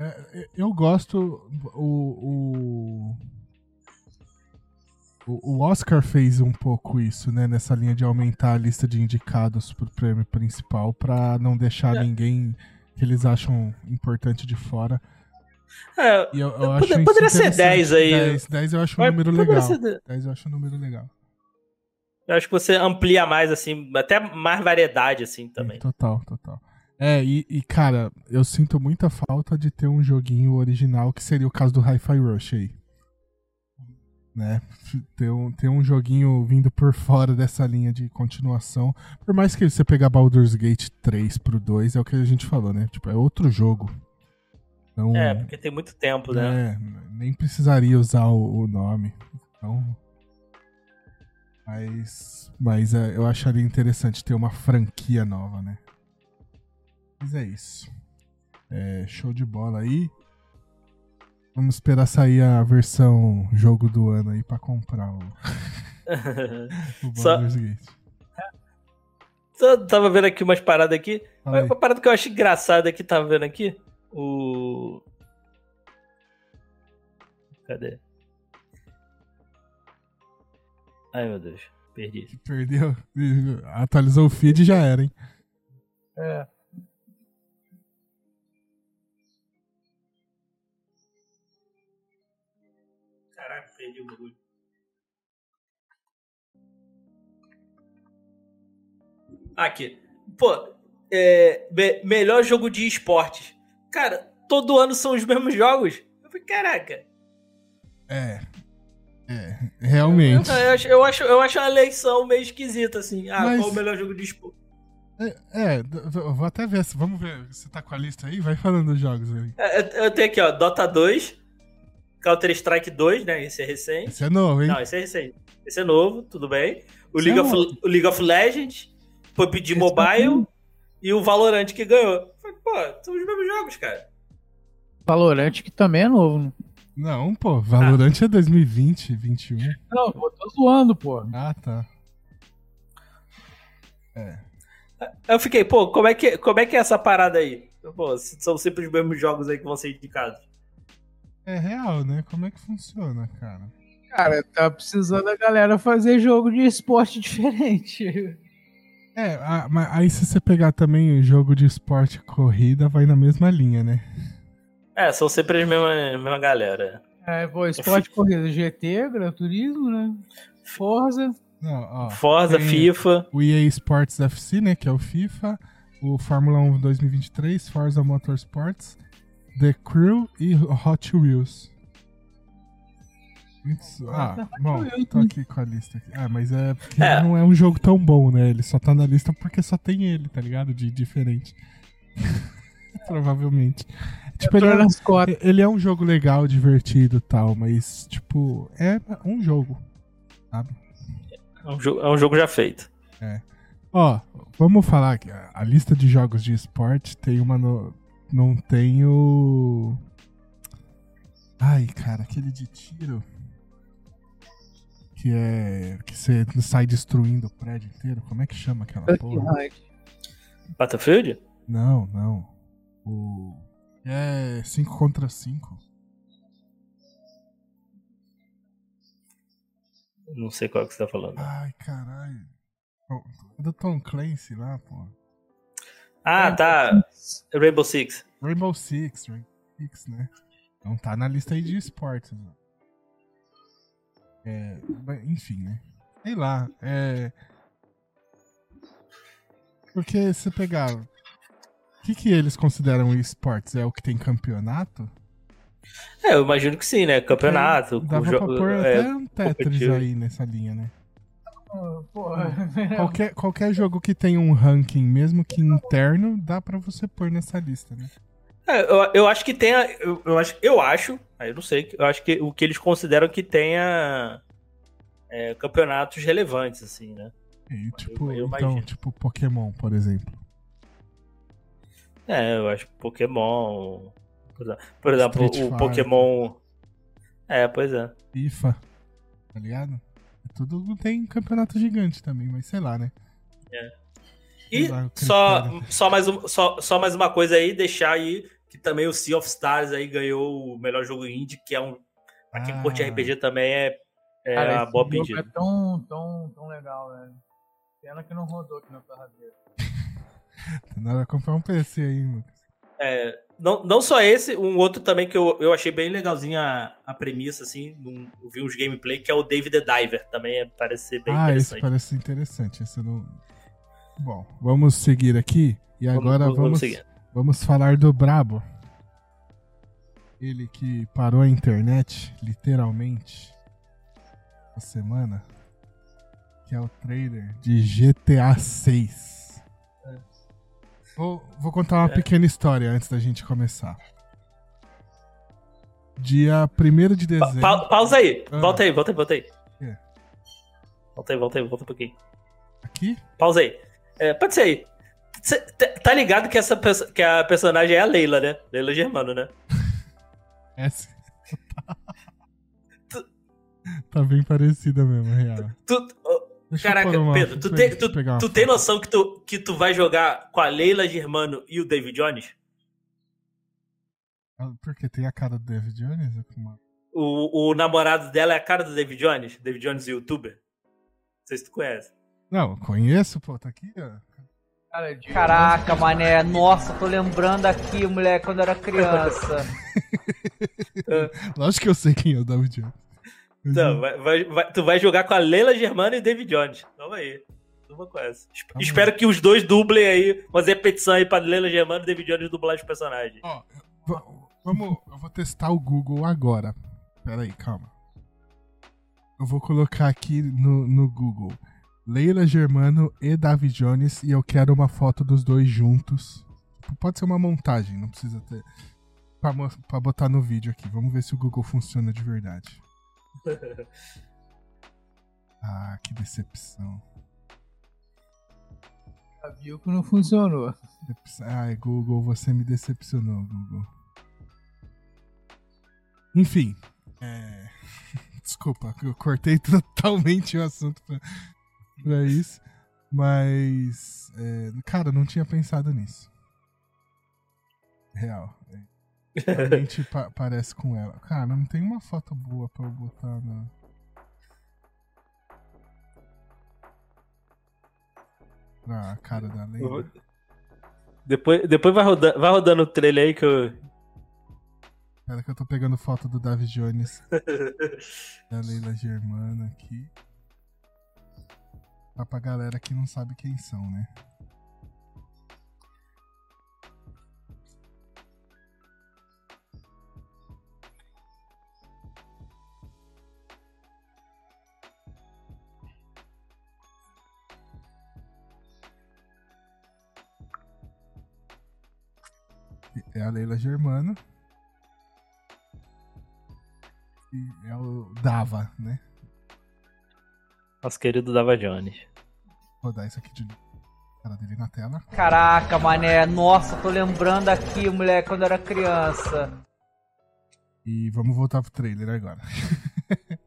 É, eu gosto. O, o, o, o Oscar fez um pouco isso, né? Nessa linha de aumentar a lista de indicados pro prêmio principal pra não deixar É. ninguém que eles acham importante de fora. É, eu, eu Poder- poderia ser interessante. 10 aí. 10, 10 eu acho um mas número legal. ser de- 10 eu acho um número legal. Eu acho que você amplia mais, assim, até mais variedade, assim, também. Total, total. É, e, e, cara, eu sinto muita falta de ter um joguinho original, que seria o caso do Hi-Fi Rush aí. Né? *laughs* Ter um, ter um joguinho vindo por fora dessa linha de continuação. Por mais que você pegar Baldur's Gate 3 pro 2, é o que a gente falou, né? Tipo, é outro jogo. Então, É, porque tem muito tempo, né? é, nem precisaria usar o, o nome. Então. Mas. Mas é, eu acharia interessante ter uma franquia nova, né? Mas é isso. É, show de bola aí. Vamos esperar sair a versão jogo do ano aí pra comprar o, *laughs* o Só- Gate. Só tava vendo aqui umas paradas aqui. Aí. Uma parada que eu acho engraçada aqui, tava vendo aqui. O. Cadê? Ai meu Deus, perdi. Perdeu. Atualizou o feed e já era, hein? É. o bagulho. Aqui. Pô, é, me- melhor jogo de esportes. Cara, todo ano são os mesmos jogos. Eu falei, caraca. É. É, realmente. Eu acho, eu, acho, eu acho a eleição meio esquisita, assim. Ah, Mas- qual o melhor jogo de esporte? É, é, eu vou até ver. Vamos ver. Você tá com a lista aí? Vai falando os jogos aí. É, Eu, eu tenho aqui, ó, Dota 2, Counter-Strike 2, né? Esse é recente. Esse é novo, hein? Não, esse é recente. Esse é novo, tudo bem. O Esse League, é of, o League of Legends, PUBG Esse Mobile é e o Valorant que ganhou. Pô, são os mesmos jogos, cara. Valorant que também é novo. né? Não, pô, Valorant é 2020, 21. Não, eu tô zoando, pô. Ah, tá. Eu fiquei, pô, como é que, como é, que é essa parada aí? Pô, são sempre os mesmos jogos aí que vão ser indicados. É real, né? Como é que funciona, cara? Cara, tá precisando a galera fazer jogo de esporte *laughs* diferente. É, a- mas aí se você pegar também o jogo de esporte corrida, vai na mesma linha, né? É, são sempre a mesma, mesma galera. É, pô, esporte *laughs* corrida, GT, Gran Turismo, né? Forza. Não, ó. Forza, FIFA. O EA Sports FC, né? Que é o FIFA. O Fórmula 1 2023, Forza Motorsports, The Crew e Hot Wheels. Isso. Ah, bom, tô aqui com a lista. Aqui. Ah, mas é porque É. não é um jogo tão bom, né? Ele só tá na lista porque só tem ele, tá ligado? De diferente. *laughs* Provavelmente. Tipo, ele é, ele é um jogo legal, divertido e tal, mas, tipo, é um jogo, sabe? É um, jogo, é um jogo já feito. Ó, vamos falar que a lista de jogos de esporte tem uma no... Não tem o... Ai, cara, aquele de tiro... Que é... Que você sai destruindo o prédio inteiro. Como é que chama aquela porra? Battlefield? Não, não. O... É 5 contra 5. Não sei qual que você tá falando. Ai, caralho. Pô, É do Tom Clancy lá, pô. Ah, tá. Rainbow Six. Rainbow Six, Rainbow Six, né? Não tá na lista aí de esportes. Né? É, enfim, né? Sei lá, é... Porque se pegar... O que, que eles consideram esportes? É o que tem campeonato? É, eu imagino que sim, né? Campeonato. com Dava pra pôr é, até um Tetris competitivo. aí nessa linha, né? Porra. *laughs* Qualquer, qualquer jogo que tenha um ranking, mesmo que interno, dá pra você pôr nessa lista, né? É, eu, eu acho que tenha. Eu, eu acho, eu acho, aí eu não sei, eu acho que o que eles consideram que tenha é, campeonatos relevantes, assim, né? E, tipo, eu então, imagino. tipo Pokémon, por exemplo. É, eu acho que Pokémon. Por exemplo, por exemplo, Street o. Pokémon. É, pois é. FIFA, tá ligado? Tudo tem campeonato gigante também, mas sei lá, né? E Sei lá, só, só, mais um, só, só mais uma coisa aí, deixar aí que também o Sea of Stars aí ganhou o melhor jogo indie, que é um. Pra quem Ah. curte RPG também é, é Cara, uma boa pedida. é tão, tão, tão legal, velho. Pena que não rodou aqui na torradeira. Tá na hora de comprar um PC aí, mano. É, não, não só esse, um outro também que eu, eu achei bem legalzinho a, a premissa, assim. num- eu vi uns gameplay, que é o David the Diver. Também é- parece ser bem ah, esse interessante. parece interessante. Esse não. Bom, vamos seguir aqui. E Vamos- agora vamos vamos, seguir. vamos falar do Brabo. Ele que parou a internet, literalmente, essa semana. Que é o trailer de GTA 6. Vou, vou contar uma É. pequena história antes da gente começar. Dia 1 de Pa- dezembro. pa- pausa aí, Ah. volta aí, volta aí, volta aí. quê? Volta aí, volta aí, volta um pouquinho. Aqui? Pausa aí. É, pode ser aí. Cê tá- tá ligado que, essa, que a personagem é a Leila, né? Leila Germano, né? *laughs* Essa. *laughs* tá bem parecida mesmo, real. Tu, oh, Deixa caraca, uma- Pedro, tu, tem, tu, tu tem noção que tu, que tu vai jogar com a Leila Germano e o David Jones? Ah, Porque tem a cara do David Jones? é O, o namorado dela é a cara do David Jones? David Jones, youtuber? Não sei se tu conhece. Não, conheço, pô, tá aqui, ó. Caraca, mané, nossa, tô lembrando aqui, moleque, quando eu era *laughs* criança. Lógico que eu sei quem é o David Jones. Então, não- vai, vai- vai- tu vai jogar com a Leila Germano e o David Jones. Toma aí. Toma com essa. Bom. Espero que os dois dublem aí, fazer petição aí pra Leila Germano e David Jones dublar os personagens. Ó, vamos. Eu vou testar o Google agora. Pera aí, calma. Eu vou colocar aqui no, no Google Leila Germano e David Jones e eu quero uma foto dos dois juntos. Tipo, Pode ser uma montagem, não precisa ter. Pra, pra botar no vídeo aqui. Vamos ver se o Google funciona de verdade. *laughs* Ah, que decepção. Já viu que não funcionou. Ai, Google, você me decepcionou, Google. Enfim, é... *laughs* desculpa, eu cortei *laughs* totalmente o assunto pra, pra isso, mas, é, cara, eu não tinha pensado nisso. Real. Realmente pa- parece com ela. Cara, não tem uma foto boa pra eu botar na. Na cara da Leila. Depois, depois vai, rodando, vai rodando o trailer aí que eu. Espera que eu tô pegando foto do David Jones *laughs* da Leila Germana aqui. Tá pra galera que não sabe quem são, né? É a Leila Germano. E é o Dava, né? Nosso querido Dava Jones. Vou dar isso aqui de cara dele na tela. Caraca, mané. Nossa, tô lembrando aqui, moleque, quando eu era criança. E vamos voltar pro trailer agora. *laughs*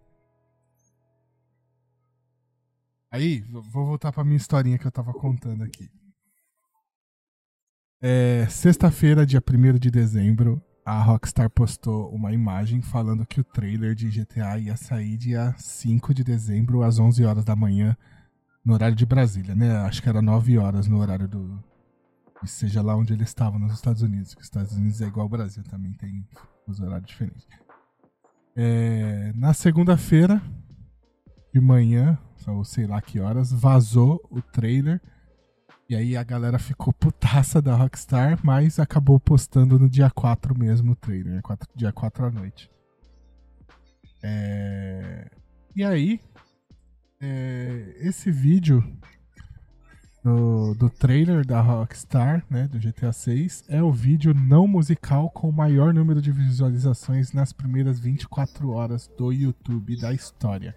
Aí, vou voltar pra minha historinha que eu tava contando aqui. É, Sexta-feira, dia 1 de dezembro, a Rockstar postou uma imagem falando que o trailer de GTA ia sair dia 5 de dezembro, às 11 horas da manhã, no horário de Brasília, né? Acho que era 9 horas no horário do. Seja lá onde eles estavam, nos Estados Unidos. Que os Estados Unidos é igual ao Brasil, também tem os horários diferentes. É, na segunda-feira, de manhã, ou sei lá que horas, vazou o trailer. E aí a galera ficou putaça da Rockstar, mas acabou postando no dia 4 mesmo o trailer, 4, dia 4 à noite. É... E aí, é... esse vídeo do, do trailer da Rockstar, né, do GTA 6, é o vídeo não musical com o maior número de visualizações nas primeiras 24 horas do YouTube da história.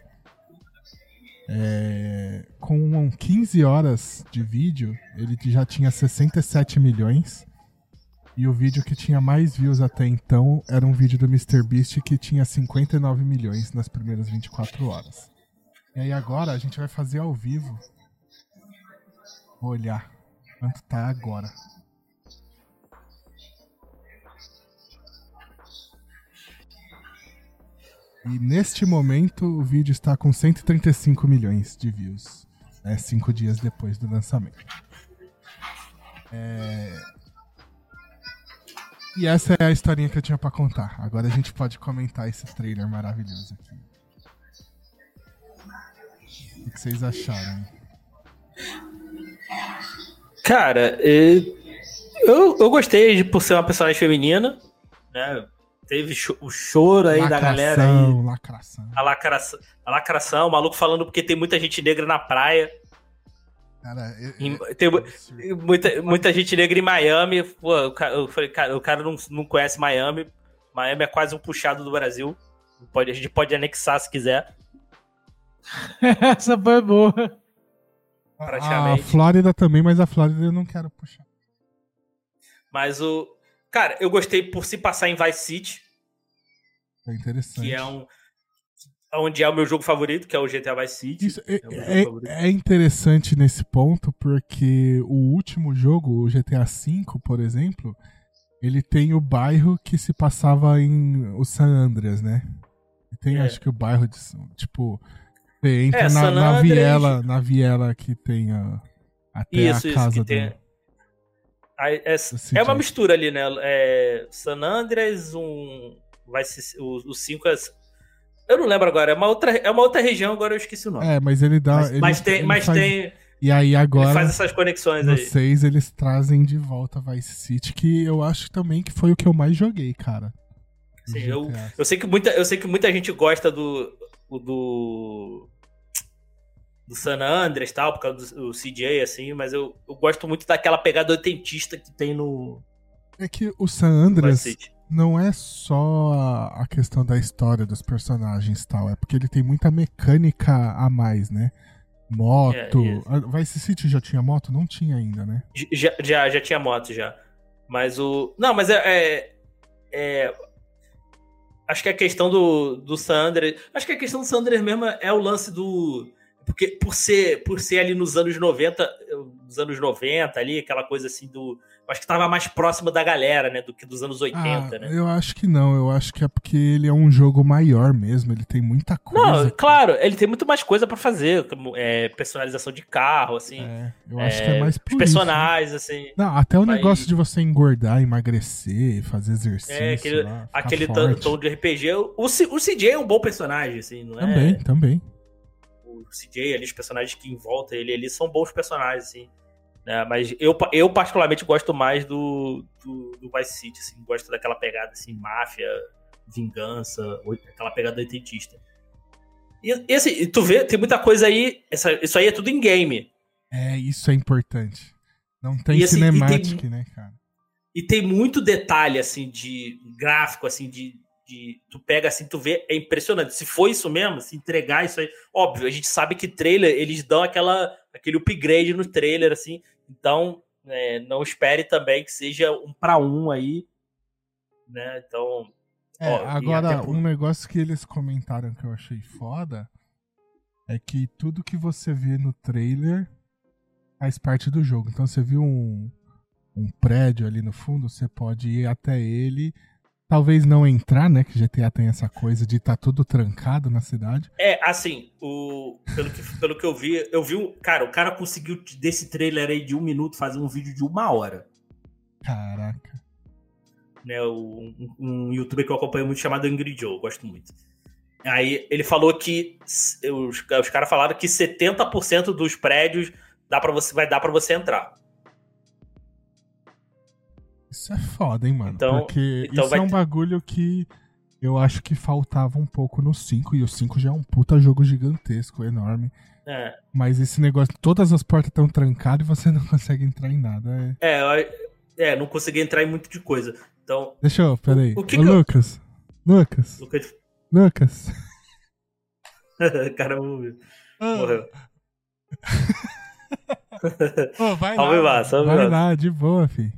É, com 15 horas de vídeo, ele já tinha 67 milhões. E o vídeo que tinha mais views até então era um vídeo do MrBeast que tinha 59 milhões nas primeiras 24 horas. E aí agora a gente vai fazer ao vivo. Vou olhar quanto tá agora. E neste momento o vídeo está com 135 milhões de views. É cinco dias depois do lançamento. É... E essa é a historinha que eu tinha para contar. Agora a gente pode comentar esse trailer maravilhoso aqui. O que vocês acharam? Cara, eu, eu gostei de, por ser uma personagem feminina, né? Teve o choro aí lacração, da galera aí. Lacração. A lacração. A lacração, o maluco falando porque tem muita gente negra na praia. Cara, eu, tem eu, muita, muita gente negra em Miami. Pô, eu falei, cara, o cara não, não conhece Miami. Miami é quase um puxado do Brasil. Pode, a gente pode anexar se quiser. *laughs* Essa foi boa. Praticamente. A Flórida também, mas a Flórida eu não quero puxar. Mas o, Cara, eu gostei por se passar em Vice City. É interessante. Que é um. Onde é o meu jogo favorito, que é o GTA Vice City. Isso é, é, é, é interessante nesse ponto, porque o último jogo, o GTA V, por exemplo, ele tem o bairro que se passava em o San Andreas, né? E tem, é. acho que o bairro de. Tipo. Você entra é, na, na, viela, na viela que tem a, até isso, a casa isso, que do... tem é, é uma mistura ali, né? É San Andreas, um. Vai ser. Os cinco. É, eu não lembro agora, é uma outra, é uma outra região, agora eu esqueci o nome. É, mas ele dá. Mas, ele, mas tem. Ele mas faz, tem e aí agora. Ele faz essas conexões aí. seis eles trazem de volta Vice City, que eu acho também que foi o que eu mais joguei, cara. Sim, eu, eu, sei que muita, eu sei que muita gente gosta do. do do San Andreas tal, por causa do, do CJ, assim, mas eu, eu gosto muito daquela pegada oitentista que tem no. É que o San Andreas não é só a questão da história dos personagens tal, é porque ele tem muita mecânica a mais, né? Moto. É, Vice City já tinha moto? Não tinha ainda, né? Já, já, já tinha moto, já. Mas o. Não, mas é, é, é. Acho que a questão do, do Sanders. Acho que a questão do Sanders mesmo é o lance do porque por ser, por ser ali nos anos 90, nos anos 90 ali, aquela coisa assim do. Acho que estava mais próximo da galera, né? Do que dos anos 80, ah, né? Eu acho que não, eu acho que é porque ele é um jogo maior mesmo, ele tem muita coisa. Não, claro, ele tem muito mais coisa para fazer, como é, personalização de carro, assim. É, eu acho é, que é mais por Os personagens, isso, né? assim. Não, até o mas... negócio de você engordar, emagrecer, fazer exercício. É, aquele, lá, aquele tom de RPG. O, o CJ é um bom personagem, assim, não também, é? Também, também o CJ ali, os personagens que em volta ele ali são bons personagens, assim. Né? Mas eu, eu particularmente gosto mais do, do, do Vice City, assim. Gosto daquela pegada, assim, máfia, vingança, aquela pegada oitentista. E, e assim, tu vê, tem muita coisa aí, essa, isso aí é tudo em game. É, isso é importante. Não tem e, assim, cinemática, tem, né, cara? E tem muito detalhe, assim, de gráfico, assim, de, de. Tu pega assim, tu vê, é impressionante. Se for isso mesmo, se entregar isso aí. Óbvio, a gente sabe que trailer, eles dão aquela, aquele upgrade no trailer, assim. Então, é, não espere também que seja um para um aí. Né? Então. É, ó, agora, por- um negócio que eles comentaram que eu achei foda é que tudo que você vê no trailer faz parte do jogo. Então você viu um, um prédio ali no fundo, você pode ir até ele. Talvez não entrar, né? Que GTA tem essa coisa de tá tudo trancado na cidade. É, assim, o, pelo, que, pelo que eu vi, eu vi. o- Cara, o cara conseguiu desse trailer aí de um minuto fazer um vídeo de uma hora. Caraca. né? Um, um youtuber que eu acompanho muito chamado Angry Joe, eu gosto muito. Aí ele falou que os, os caras falaram que 70% dos prédios dá para você, vai dar pra você entrar. Isso é foda, hein, mano? Então- Porque então isso vai é um ter- bagulho que eu acho que faltava um pouco no 5. E o 5 já é um puta jogo gigantesco, enorme. É, Mas esse negócio, todas as portas estão trancadas e você *laughs* não consegue entrar em nada. É... é, eu- é, não consegui entrar em muito de coisa. Então, Deixa eu, peraí. O que Ô, que eu- Lucas. Lucas. o Lucas. *laughs* cara morreu. morreu. *laughs* Ô, vai Ao lá. ao vai lá, de boa, fi.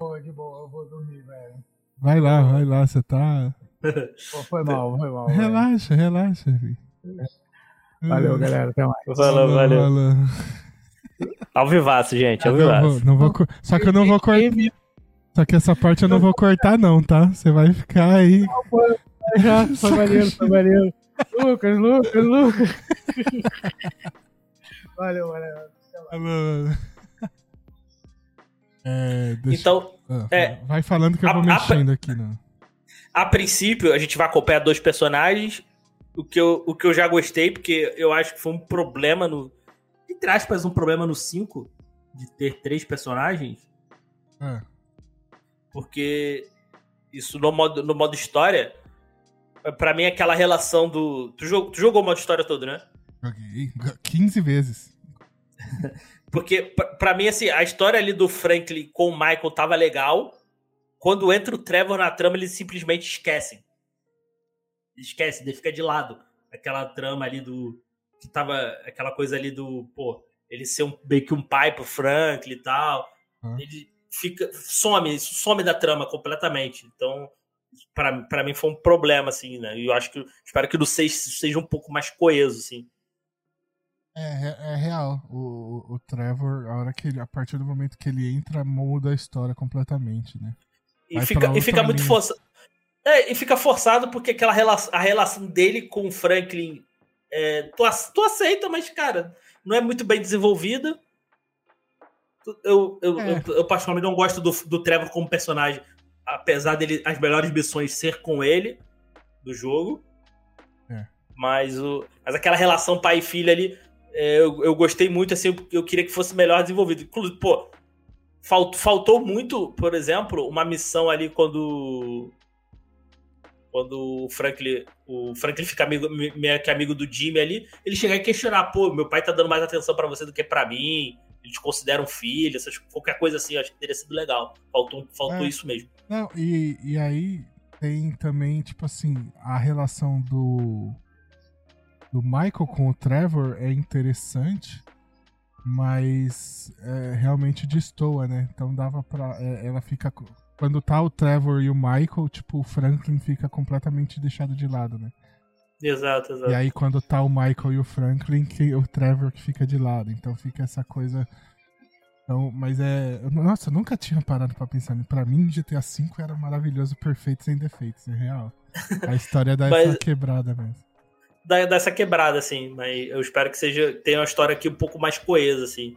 Pô, de boa, eu vou dormir, velho. Vai lá, vai lá, você tá. Pô, foi mal, foi mal. velho. Relaxa, relaxa, fi. Valeu, galera. Até mais. Falou, valeu. falou. Ao vivaço, gente, ao Não vou, vivaço. não vou Só que eu não vou cortar. Só que essa parte eu não vou cortar, não, tá? Você vai ficar aí. Já, foi maneiro, foi maneiro. Lucas, Lucas, Lucas. *laughs* Valeu, valeu. É, deixa... Então, ah, é, vai falando que eu a- vou a- mexendo aqui, não. a princípio, a gente vai acompanhar dois personagens. O que, eu, o que eu já gostei, porque eu acho que foi um problema no. Entre aspas, um problema no 5 de ter três personagens. É. Porque isso no modo, no modo história. Pra mim, é aquela relação do. Tu jogou, tu jogou o modo história todo, né? Joguei 15 vezes. *laughs* Porque, pra, pra mim, assim, a história ali do Franklin com o Michael tava legal. Quando entra o Trevor na trama, eles simplesmente esquecem. Esquece, ele fica de lado. Aquela trama ali do. Que tava. Aquela coisa ali do. Pô, ele ser um, meio que um pai pro Franklin e tal. Hum. Ele fica. Some, isso some da trama completamente. Então, pra, pra mim foi um problema, assim, né? E eu acho que. Espero que no 6 seja um pouco mais coeso, assim. É, é, é real. O, o, Trevor, a hora que ele, a partir do momento que ele entra, muda a história completamente, né? E Vai fica, pra e fica muito forçado. É, e fica forçado porque aquela relação, a relação dele com o Franklin. É, tu, tu aceita, mas, cara, não é muito bem desenvolvida. Eu, eu, É. eu, eu particularmente não gosto do, do Trevor como personagem, apesar dele as melhores missões ser com ele do jogo. É. Mas, o, mas aquela relação pai e filho ali, é, eu, eu gostei muito, assim, eu, eu queria que fosse melhor desenvolvido. Inclusive, pô, falt- faltou muito, por exemplo, uma missão ali quando. Quando o Franklin, o Franklin fica amigo, me- meio que amigo do Jimmy ali, ele chegar e questionar, pô, meu pai tá dando mais atenção pra você do que pra mim, eles consideram filho, essas, qualquer coisa assim, eu acho que teria sido legal. Faltou, faltou É. isso mesmo. Não, e, e aí tem também, tipo assim, a relação do. Do Michael com o Trevor é interessante, mas é, realmente destoa, né? Então dava pra. é, ela fica. Quando tá o Trevor e o Michael, tipo, o Franklin fica completamente deixado de lado, né? Exato, exato. E aí quando tá o Michael e o Franklin, que o Trevor que fica de lado. Então fica essa coisa. Então, mas é. Nossa, eu nunca tinha parado pra pensar. nisso. Pra mim, GTA V era maravilhoso, perfeito, sem defeitos, é real. *laughs* A história dá Mas- essa quebrada mesmo. Dá, dá essa quebrada, assim, mas eu espero que seja tenha uma história aqui um pouco mais coesa, assim.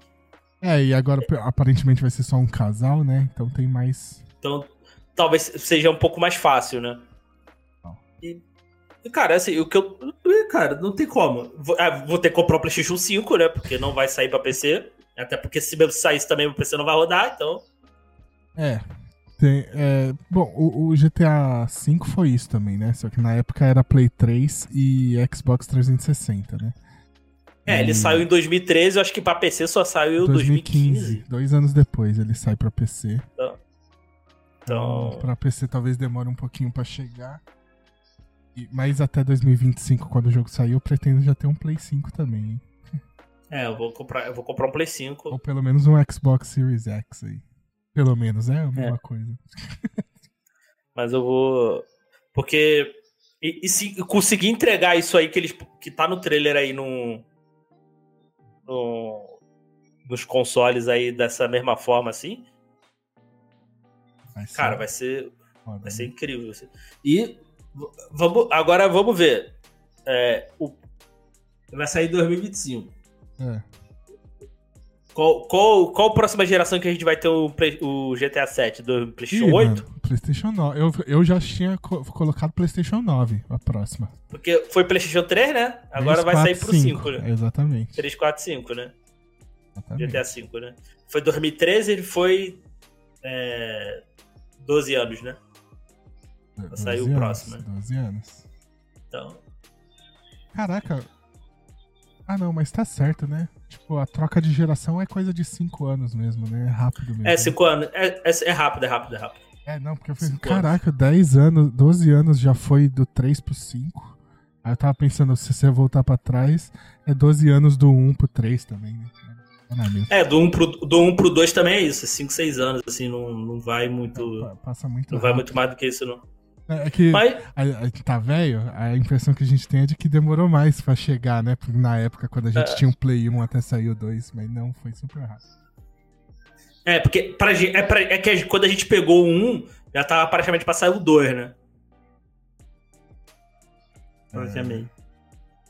É, e agora aparentemente vai ser só um casal, né? Então tem mais. Então, talvez seja um pouco mais fácil, né? Não. E, cara, assim, o que eu. Cara, não tem como. Vou, ah, vou ter que comprar o PlayStation 5, né? Porque não vai sair pra PC. Até porque se mesmo saísse também o PC não vai rodar, então. É. Tem, é, bom, o, o GTA V foi isso também, né? Só que na época era Play 3 e Xbox 360, né? É, ele E- saiu em 2013, eu acho que pra PC só saiu em 2015. 2015. Dois anos depois ele sai pra PC. Então, Pra PC talvez demore um pouquinho pra chegar. E- mas até 2025, quando o jogo sair, eu pretendo já ter um Play 5 também, hein? é, eu vou comprar, eu vou comprar um Play 5. Ou pelo menos um Xbox Series X aí. Pelo menos, é a mesma coisa. Mas eu vou. Porque. E, e se conseguir entregar isso aí que eles. que tá no trailer aí no. no nos consoles aí dessa mesma forma assim, Vai ser cara, vai ser, foda, vai né? ser incrível. vai ser- E vamos, agora vamos ver. É, o, vai sair em 2025. É. Qual, qual, qual a próxima geração que a gente vai ter o, Play- o GTA 7? Do PlayStation Ih, 8? mano, PlayStation 9. Eu, eu já tinha co- colocado PlayStation 9, a próxima. Porque foi PlayStation 3, né? Agora 3, vai 4, sair pro 5, 5, né? Exatamente. 3, 4, 5, né? exatamente. GTA 5, né? Foi 2013, ele foi. É, 12 anos, né? Vai sair o 12 próximo, anos, né? 12 anos. Então. Caraca. Ah, não, mas tá certo, né? Tipo, a troca de geração é coisa de 5 anos mesmo, né? É rápido mesmo. É, 5 anos. É, é, é rápido, é rápido, é rápido. É, não, porque eu falei, Cinco caraca, 10 anos, 12 anos já foi do 3 pro 5. Aí eu tava pensando, se você voltar pra trás, é 12 anos do 1 pro 3 também, né? É. É, do 1 pro, do 1 pro 2 também é isso. 5, 6 anos, assim, não, não vai muito. Pa- Passa muito Não vai rápido. muito mais do que isso, não. É que Mas, a, a- tá velho, a impressão que a gente tem é de que demorou mais pra chegar, né? Na época, quando a gente É. tinha um Play 1 até sair o 2, mas não, foi super rápido. é, porque pra, é, pra, é que a gente- quando a gente pegou o 1, já tava praticamente pra sair o 2, né? Praticamente.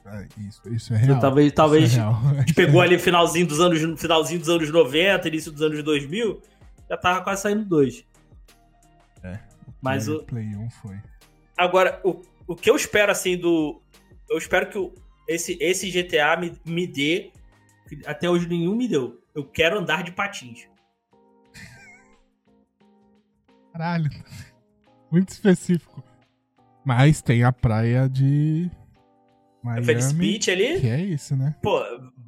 É, isso, isso é real. talvez talvez Isso é real. a gente pegou ali finalzinho dos anos finalzinho dos anos 90, início dos anos 2000, já tava quase saindo dois. É, Mas Play, o, Play 1 foi. agora o, o que eu espero assim do eu espero que o, esse esse GTA me, me dê até hoje nenhum me deu. Eu quero andar de patins. Caralho. Muito específico. Mas tem a praia de Miami. Venice Beach ali, Que é isso, né? pô,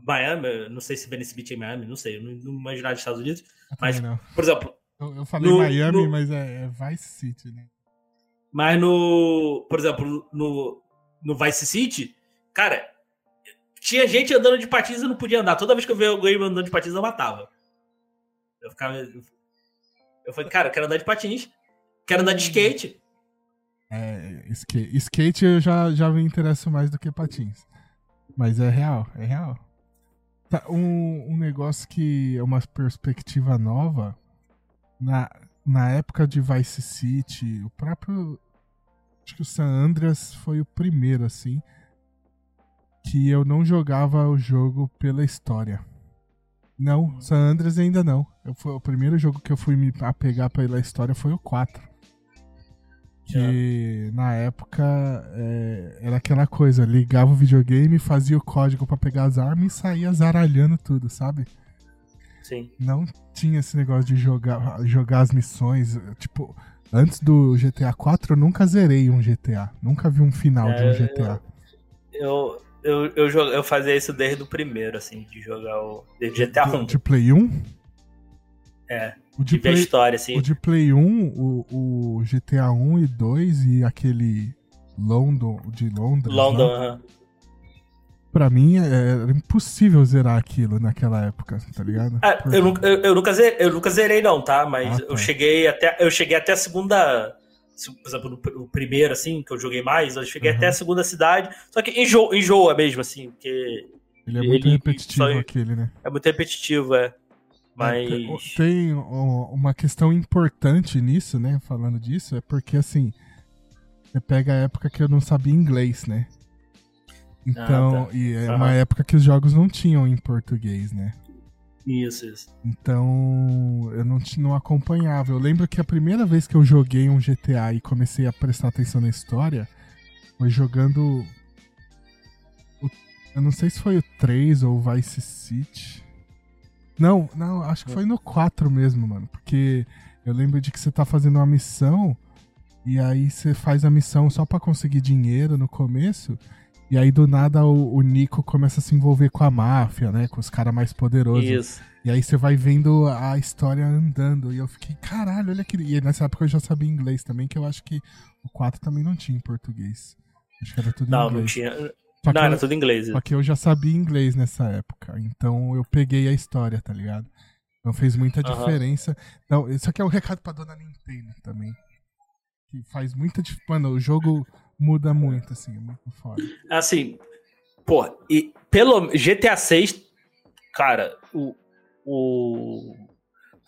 Miami, não sei se Venice Beach é Miami, não sei, eu não, não manjo nada dos Estados Unidos. Eu Mas-. Por exemplo, Eu, eu falei no- Miami, no- mas é, é Vice City, né? Mas no. Por exemplo, no, no Vice City, cara, tinha gente andando de patins e não podia andar. Toda vez que eu via alguém andando de patins, eu matava. Eu ficava. Eu falei, cara, eu quero andar de patins. Quero andar de skate. É, skate, skate eu já, já me interesso mais do que patins. Mas é real, é real. Tá, um, um negócio que é uma perspectiva nova. Na, na época de Vice City, o próprio. Acho que o San Andreas foi o primeiro, assim. Que eu não jogava o jogo pela história. Não, San Andreas ainda não. Eu, foi, o primeiro jogo que eu fui me apegar pela história foi o 4. Que na época é, era aquela coisa, ligava o videogame, fazia o código pra pegar as armas e saía zaralhando tudo, sabe? Sim. Não tinha esse negócio de jogar, jogar as missões. Tipo, antes do GTA 4 eu nunca zerei um GTA. Nunca vi um final de um É, GTA. Eu, eu, eu, jo- eu fazia isso desde o primeiro, assim, de jogar o. De GTA De, 1. de Play 1? É, O de de Play, história, assim. o de Play 1, o, o GTA 1 e 2 e aquele London, de Londres. London, aham. Pra mim é, era impossível zerar aquilo naquela época, tá ligado? Ah, eu, nunca, eu, eu nunca zerei, eu nunca zerei, não, tá? Mas Ah, tá. eu cheguei até. Eu cheguei até a segunda. se- Por exemplo, o primeiro, assim, que eu joguei mais, eu cheguei Uhum. até a segunda cidade. Só que enjo, enjoa mesmo, assim, porque Ele é muito ele- repetitivo só- aquele, né? é muito repetitivo, é. Mas. É, te- Tem uma questão importante nisso, né? Falando disso, é porque assim. Você pega a época que eu não sabia inglês, né? Então, Ah, tá. e é uma época que os jogos não tinham em português, né? Isso, isso. Então, eu não, não acompanhava. Eu lembro que a primeira vez que eu joguei um GTA e comecei a prestar atenção na história foi jogando. o- eu não sei se foi o 3 ou o Vice City. Não, não, acho que foi no 4 mesmo, mano. Porque eu lembro de que você tá fazendo uma missão e aí você faz a missão só pra conseguir dinheiro no começo. E aí do nada o, o Nico começa a se envolver com a máfia, né? Com os caras mais poderosos. Isso. E aí você vai vendo a história andando. E eu fiquei, caralho, olha aquele. E nessa época eu já sabia inglês também, que eu acho que o 4 também não tinha em português. Acho que era tudo em Não, inglês. não tinha. Só que Não, eu- era tudo em inglês. Só que eu já sabia inglês nessa época. Então eu peguei a história, tá ligado? Então fez muita diferença. Então, isso aqui é um recado pra dona Nintendo também. Que faz muita diferença. Mano, o jogo muda muito, assim, é muito foda. Assim, pô, e pelo GTA 6, cara, o, o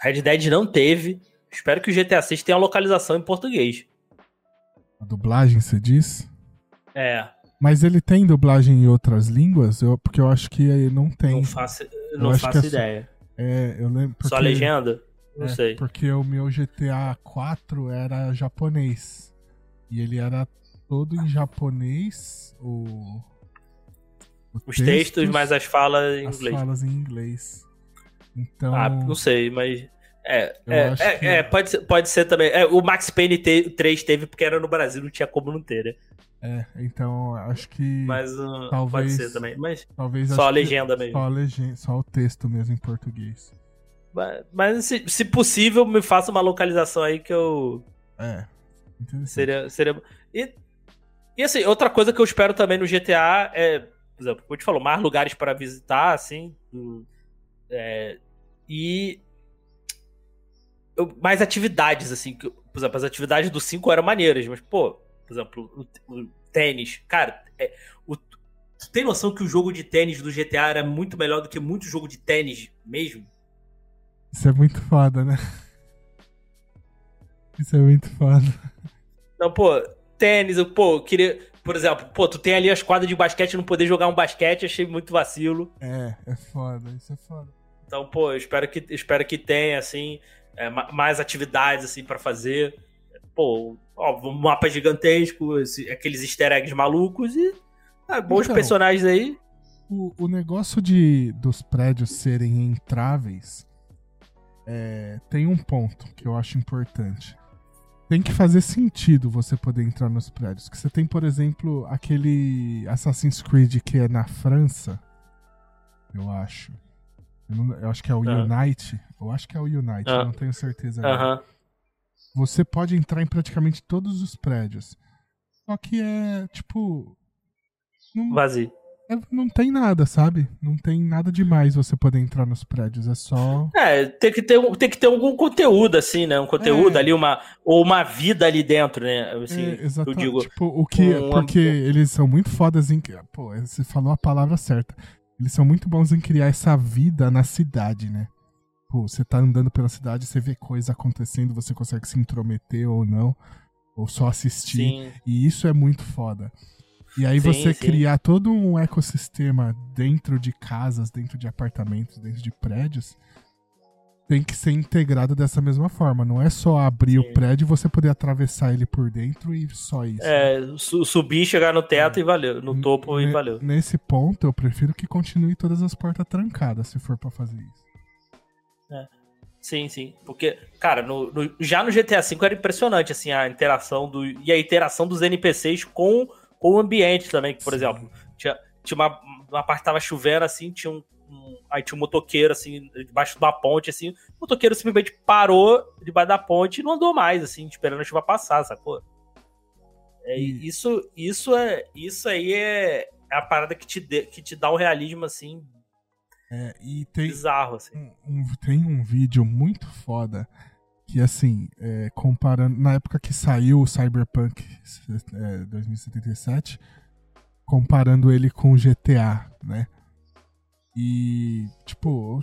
Red Dead não teve. Espero que o GTA 6 tenha localização em português. A dublagem, você diz? É, Mas ele tem dublagem em outras línguas? Eu, porque eu acho que aí não tem. não faço, não faço é só- ideia. É, eu lembro. Só porque- legenda? Não é, sei. Porque o meu GTA 4 era japonês. E ele era todo em japonês. O, o Os textos, mas as falas em as inglês. falas em inglês. Então. Ah, não sei, mas. É, é, é, que- é, pode, ser, pode ser também. É, o Max Payne te- 3 teve porque era no Brasil, não tinha como não ter, né? É, então acho que. Mas uh, pode Talvez- ser também. Mas talvez só a legenda mesmo. Só a legenda, só o texto mesmo em português. Mas, mas se, se possível, me faça uma localização aí que eu. É. Seria. seria... E, e assim, outra coisa que eu espero também no GTA é, por exemplo, como eu te falou, mais lugares para visitar, assim. do- é, e. eu- mais atividades, assim. que- por exemplo, as atividades do 5 eram maneiras, mas, pô, por exemplo, o, o tênis. Cara, é, o, tu tem noção que o jogo de tênis do GTA era muito melhor do que muito jogo de tênis mesmo? Isso é muito foda, né? Isso é muito foda. Não, pô, tênis, eu, pô, eu queria. Por exemplo, pô, tu tem ali as quadras de basquete e não poder jogar um basquete, achei muito vacilo. É, é foda, isso é foda. Então, pô, eu espero que, espero que tenha, assim, é, ma- mais atividades, assim, pra fazer. Pô, ó, um mapa gigantesco, esse- aqueles easter eggs malucos e ah, bons Então. personagens aí. O, o negócio de dos prédios serem entráveis é, tem um ponto que eu acho importante. Tem que fazer sentido você poder entrar nos prédios. Que você tem, por exemplo, aquele Assassin's Creed que é na França, eu acho. Eu, não- eu acho que é o Ah. Unite. Eu acho que é o Unite, Ah. não tenho certeza. Aham. Você pode entrar em praticamente todos os prédios. Só que é, tipo. Não, Vazio. É- não tem nada, sabe? Não tem nada demais você poder entrar nos prédios. É só. É, tem que, ter, tem que ter algum conteúdo, assim, né? Um conteúdo É. ali, uma, ou uma vida ali dentro, né? Assim, é, eu exatamente. digo. Tipo, o que. um porque eles são muito fodas em. Pô, você falou a palavra certa. Eles são muito bons em criar essa vida na cidade, né? Pô, você tá andando pela cidade, você vê coisa acontecendo, você consegue se intrometer ou não. Ou só assistir. Sim. E isso é muito foda. E aí Sim, você sim. criar todo um ecossistema dentro de casas, dentro de apartamentos, dentro de prédios, tem que ser integrado dessa mesma forma. Não é só abrir Sim. o prédio e você poder atravessar ele por dentro e só isso. É, su- subir, chegar no teto e valeu. No topo e Ne- valeu. Nesse ponto, eu prefiro que continue todas as portas trancadas, se for pra fazer isso. Sim, sim. Porque, cara, no, no- já no GTA V era impressionante, assim, a interação do. E a interação dos NPCs com, com o ambiente também. Que, por Sim. exemplo, tinha, tinha uma, uma parte que tava chovendo, assim, tinha um. um- aí tinha um motoqueiro, assim, debaixo de uma ponte, assim. O motoqueiro simplesmente parou debaixo da ponte e não andou mais, assim, esperando a chuva passar, sacou? É, E- isso, isso, é, isso aí é, é a parada que te, dê- que te dá um realismo, assim, É, e tem, bizarro, assim. um- um- tem um vídeo muito foda que, assim, é, comparando. Na época que saiu o Cyberpunk é, 2077, comparando ele com o GTA, né? E, tipo,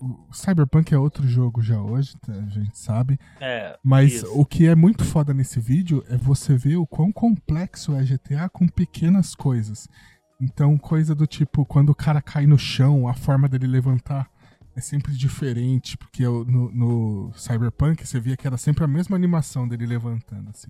o, Cyberpunk é outro jogo já hoje, tá? a gente sabe. É, Mas Isso. o que é muito foda nesse vídeo é você ver o quão complexo é GTA com pequenas coisas. Então, coisa do tipo, quando o cara cai no chão, a forma dele levantar é sempre diferente, porque eu- no, no Cyberpunk você via que era sempre a mesma animação dele levantando, assim.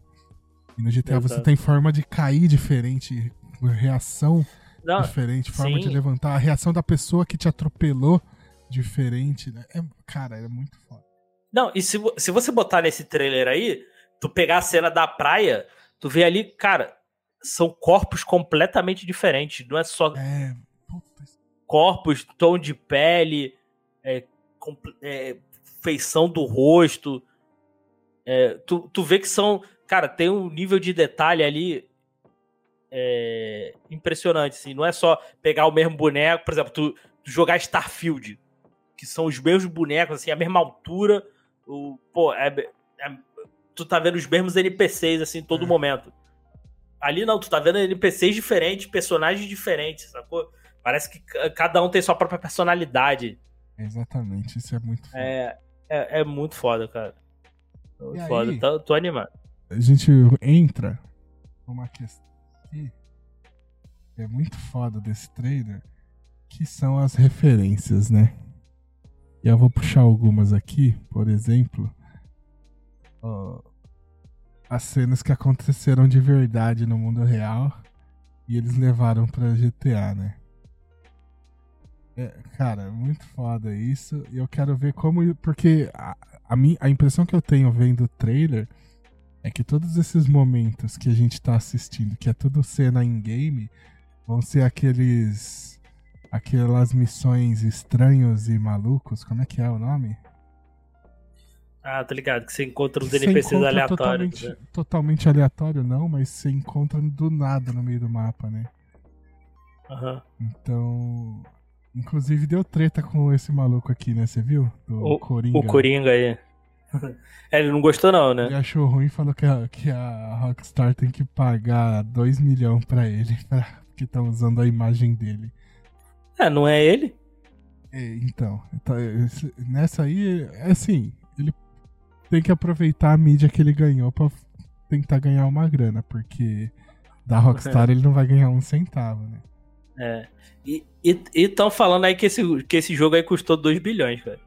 E no GTA você Exato. tem forma de cair diferente, reação Não, diferente, forma sim. de levantar, a reação da pessoa que te atropelou diferente, né? É, cara, é muito foda. Não, e se, se você botar nesse trailer aí, tu pegar a cena da praia, tu vê ali, cara, são corpos completamente diferentes. Não é só É. Corpos, tom de pele, é, é, feição do rosto. É, tu, tu vê que são. Cara, tem um nível de detalhe ali é, impressionante. Assim. Não é só pegar o mesmo boneco, por exemplo, tu, tu jogar Starfield, que são os mesmos bonecos, assim, a mesma altura. O, pô, é, é- tu tá vendo os mesmos NPCs, assim, todo É. momento. Ali não, tu tá vendo NPCs diferentes, personagens diferentes, sacou? Parece que ca- cada um tem sua própria personalidade. Exatamente, isso é muito foda. É, é, é muito foda, cara. Muito E foda. aí? Tô, tô animado. A gente entra numa questão aqui que é muito foda desse trailer, que são as referências, né? E eu vou puxar algumas aqui, por exemplo, ó, as cenas que aconteceram de verdade no mundo real e eles levaram pra GTA, né? É, cara, muito foda isso. E eu quero ver como. Porque a, a, a impressão que eu tenho vendo o trailer é que todos esses momentos que a gente tá assistindo, que é tudo cena em game, vão ser aqueles. aquelas missões estranhos e malucos. Como é que é o nome? Ah, tô ligado, que você encontra uns NPCs encontra aleatórios. Totalmente, né? totalmente aleatório, não, mas você encontra do nada no meio do mapa, né? Aham. Então. Inclusive deu treta com esse maluco aqui, né? Você viu? Do O- Coringa. O Coringa aí. *laughs* É, ele não gostou, não, Ele né? achou ruim e falou que a, que a Rockstar tem que pagar 2 milhões pra ele, *laughs* pra, porque estão usando a imagem dele. É, não é ele? É, então, então, nessa aí, é assim, ele tem que aproveitar a mídia que ele ganhou pra tentar ganhar uma grana, porque da Rockstar *laughs* ele não vai ganhar um centavo, né? É. E estão falando aí que esse, que esse jogo aí custou 2 bilhões, velho.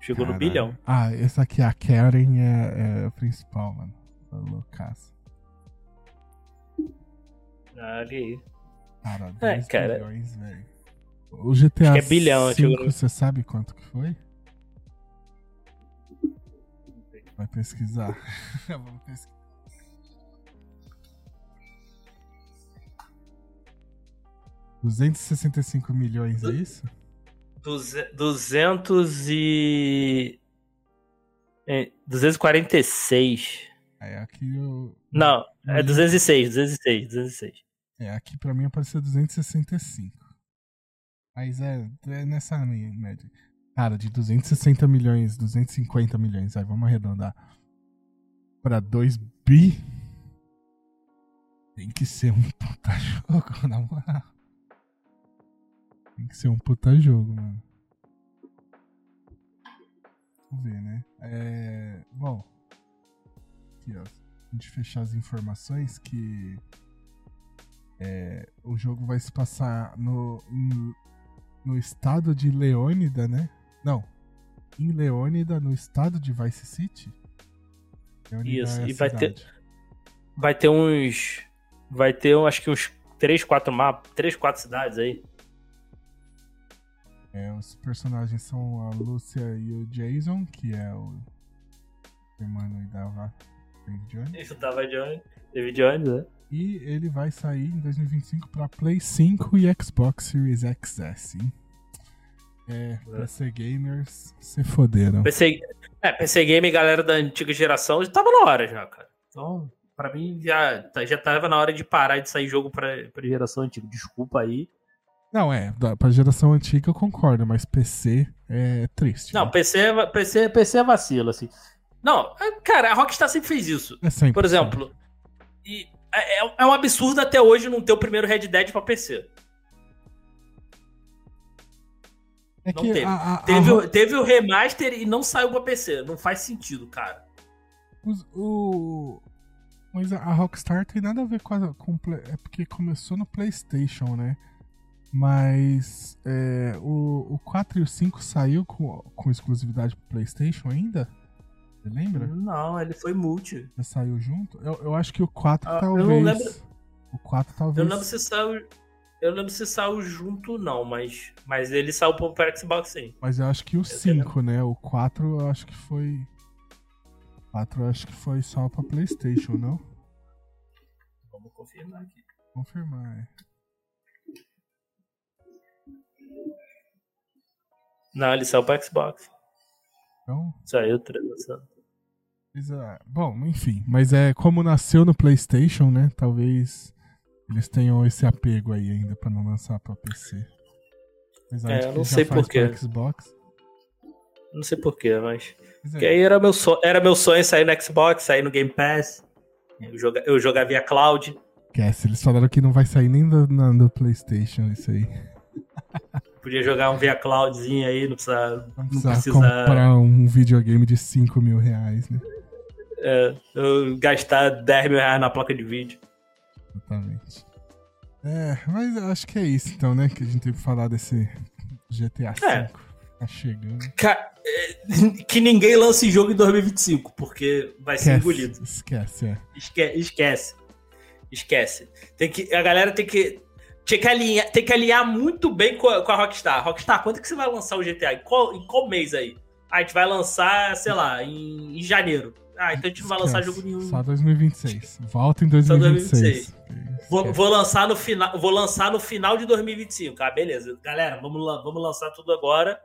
Chegou no Caralho. bilhão. Ah, essa aqui, a Karen, é, é a principal, mano. A loucaça. Olha aí. Cara, É, 2 cara. bilhões, velho. O GTA Acho é bilhão, V, chegou no- você sabe quanto que foi? Vai pesquisar. *laughs* Vamos pesquisar. $265 milhões, é isso? Duze- 200 e... é, 246. É, aqui eu... Não, é Uhum. 206, 206, 206. É, aqui pra mim apareceu 265. Mas é, é nessa média. Cara, de 260 milhões, 250 milhões, aí vamos arredondar. Pra 2 bi. Tem que ser um puta *laughs* jogo, na moral. Tem que ser um puta jogo, mano. Vamos ver, né? É. Bom. Aqui, ó. A gente fechar as informações que. É, o jogo vai se passar no, no, no estado de Leônida, né? Não. Em Leônida, no estado de Vice City. Leônida Isso, é e vai ter-. Vai ter uns. Vai ter, acho que uns 3, 4 mapas, 3, 4 cidades aí. É, os personagens são a Lúcia e o Jason, que é o irmão da Va- David Jones. Isso Jones, David Jones, né? E ele vai sair em 2025 para Play 5 e Xbox Series XS. É, PC Gamers se foderam. PC, é, PC Game, galera da antiga geração, já tava na hora já, cara. Então, pra mim, já, tá- já tava na hora de parar de sair jogo pra, pra geração antiga. Desculpa aí. Não, é, pra geração antiga eu concordo, mas PC é triste. Não, né? PC, é PC, PC é vacilo, assim. Não, é, cara, a Rockstar sempre fez isso. É sempre. Por exemplo, é, é- é um absurdo até hoje não ter o primeiro Red Dead pra PC. É não teve. a- a- a Teve, Ro- o- teve o remaster e não saiu pra PC. Não faz sentido, cara. os- o, mas a- a Rockstar tem nada a ver com a. Com, é porque começou no PlayStation, né? Mas é, o, o 4 e o 5 saiu com, com exclusividade pro PlayStation ainda? Você lembra? Não, ele foi multi. Já saiu junto? Eu, eu acho que o 4 Ah, eu não talvez. lembro. O 4 Eu talvez. não lembro se saiu. Eu lembro se saiu junto, não, mas, mas ele saiu pro Xbox sim. Mas eu acho que o sei 5, né? O 4 eu acho que foi. O 4 eu acho que foi só pra PlayStation, não? Vamos confirmar aqui. Confirmar, é. Não, ele saiu pra Xbox. Então, Saiu transação. Ah, Bom, enfim, mas é como nasceu no PlayStation, né? Talvez eles tenham esse apego aí ainda pra não lançar pra PC. Apesar É, eu que não sei porquê. Xbox. Não sei porquê, mas. Mas Porque é, aí era meu, sonho, era meu sonho sair no Xbox, sair no Game Pass. Eu jogar, eu jogar via cloud. esquece, eles falaram que não vai sair nem do, na- do PlayStation isso aí. *laughs* Podia jogar um via cloudzinho aí, não precisa. Não Não precisa comprar um videogame de 5 mil reais, né? é, gastar 10 mil reais na placa de vídeo. Exatamente. É, mas eu acho que é isso então, né? Que a gente tem que falar desse GTA V. É. Tá chegando. Ca- é, Que ninguém lance jogo em 2025, porque vai ser engolido. Esquece, é. Esque- esquece. Esquece. Tem que, a galera tem que. Tinha que alinhar, tem que alinhar muito bem com a, com a Rockstar. Rockstar, quando que você vai lançar o GTA? Em qual, em qual mês aí? Ah, a gente vai lançar, sei lá, em, em janeiro. Ah, então a gente não vai lançar jogo nenhum. Só 2026. Volta em Só 2026. Vou, vou lançar no final, vou lançar no final de 2025. Ah, beleza. Galera, vamos, vamos lançar tudo agora.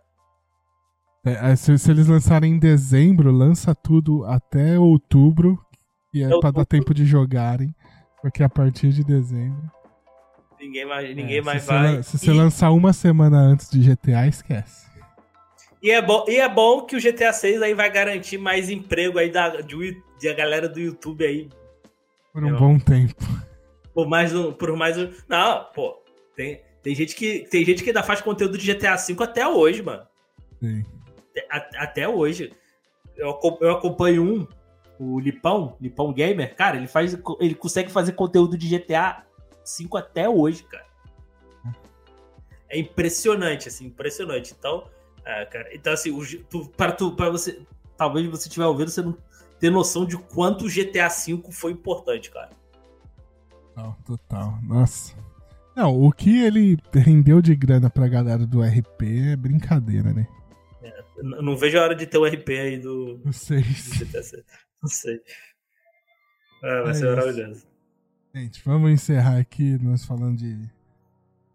É, é, se, se eles lançarem em dezembro, lança tudo até outubro. E é Eu- pra dar tempo de jogarem. Porque a partir de dezembro. Ninguém mais, ninguém é, mais se vai. Você, se você E- lançar uma semana antes de GTA, esquece. E é, bom, e é bom que o GTA 6 aí vai garantir mais emprego aí da, de, da galera do YouTube aí Por um Eu- bom tempo. por mais um. Por mais um. Não, pô. Tem, tem, gente que, tem gente que ainda faz conteúdo de GTA V até hoje, mano. Sim. A- até hoje. Eu, eu acompanho um, o Lipão, Lipão Gamer, cara, ele faz. Ele consegue fazer conteúdo de GTA V até hoje, cara. É impressionante, assim, impressionante. Então, é, cara, então assim, o, tu, para tu, para você, talvez você estiver ouvindo, você não ter noção de quanto o GTA V foi importante, cara. Total, total. Nossa. Não, o que ele rendeu de grana pra galera do RP é brincadeira, né? Eu não vejo a hora de ter o RP aí do, Não sei. do GTA VI. Não sei. É, vai É ser isso. maravilhoso. Gente, vamos encerrar aqui nós falando de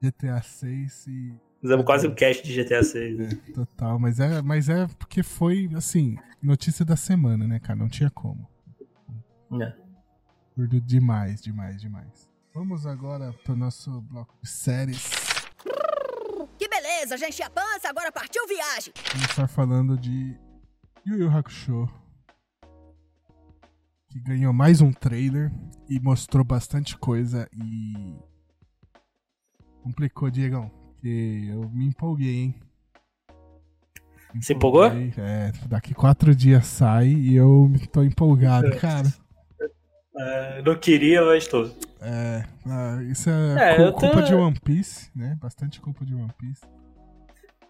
GTA 6 e. Fizemos quase um cast de GTA 6. né? É, total, mas é, mas é porque foi, assim, notícia da semana, né, cara? Não tinha como. É. Curto demais, demais, demais. Vamos agora pro nosso bloco de séries. Que beleza, enchi a pança, agora partiu viagem. começar falando de Yu Yu Hakusho. Que ganhou mais um trailer e mostrou bastante coisa e. Complicou, Diegão. Que eu me empolguei, hein? Me Se empolgou? É, daqui quatro dias sai e eu tô empolgado, cara. É, não queria, mas tô. É, ah, isso é, É, tô- culpa de One Piece, né? Bastante culpa de One Piece.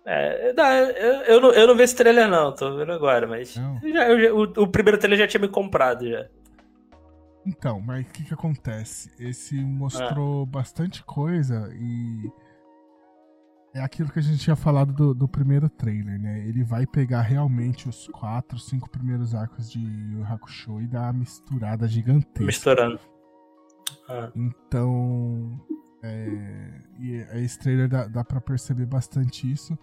É, não, eu, eu, não, eu não vi esse trailer, não, tô vendo agora, mas. Eu já- eu o, o primeiro trailer já tinha me comprado já. Então, mas o que que acontece? Esse Ah. mostrou bastante coisa e é aquilo que a gente tinha falado do, do primeiro trailer, né? Ele vai pegar realmente os quatro, cinco primeiros arcos de Yu Hakusho e dar uma misturada gigantesca. Misturando. Ah, Então, é, e esse trailer dá, dá para perceber bastante isso.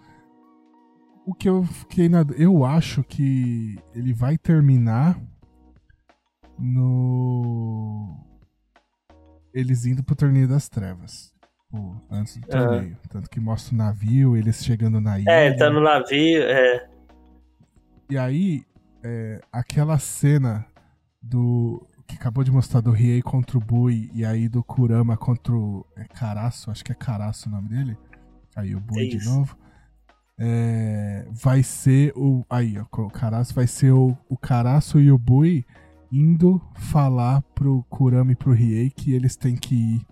O que eu fiquei na. Eu acho que ele vai terminar no. Eles indo pro Torneio das Trevas. Pô, antes do Aham. torneio. Tanto que mostra o navio, eles chegando na ilha. É, ele tá no navio, é. E aí, é, aquela cena do. Que acabou de mostrar do Riei contra o Bui e aí do Kurama contra o. É Caraço, acho que é Caraço o nome dele. Aí o Bui É de novo. É, vai ser o. Aí, ó, o Caraço vai ser o, o Caraço e o Bui indo falar pro Kurama e pro Riei que eles têm que ir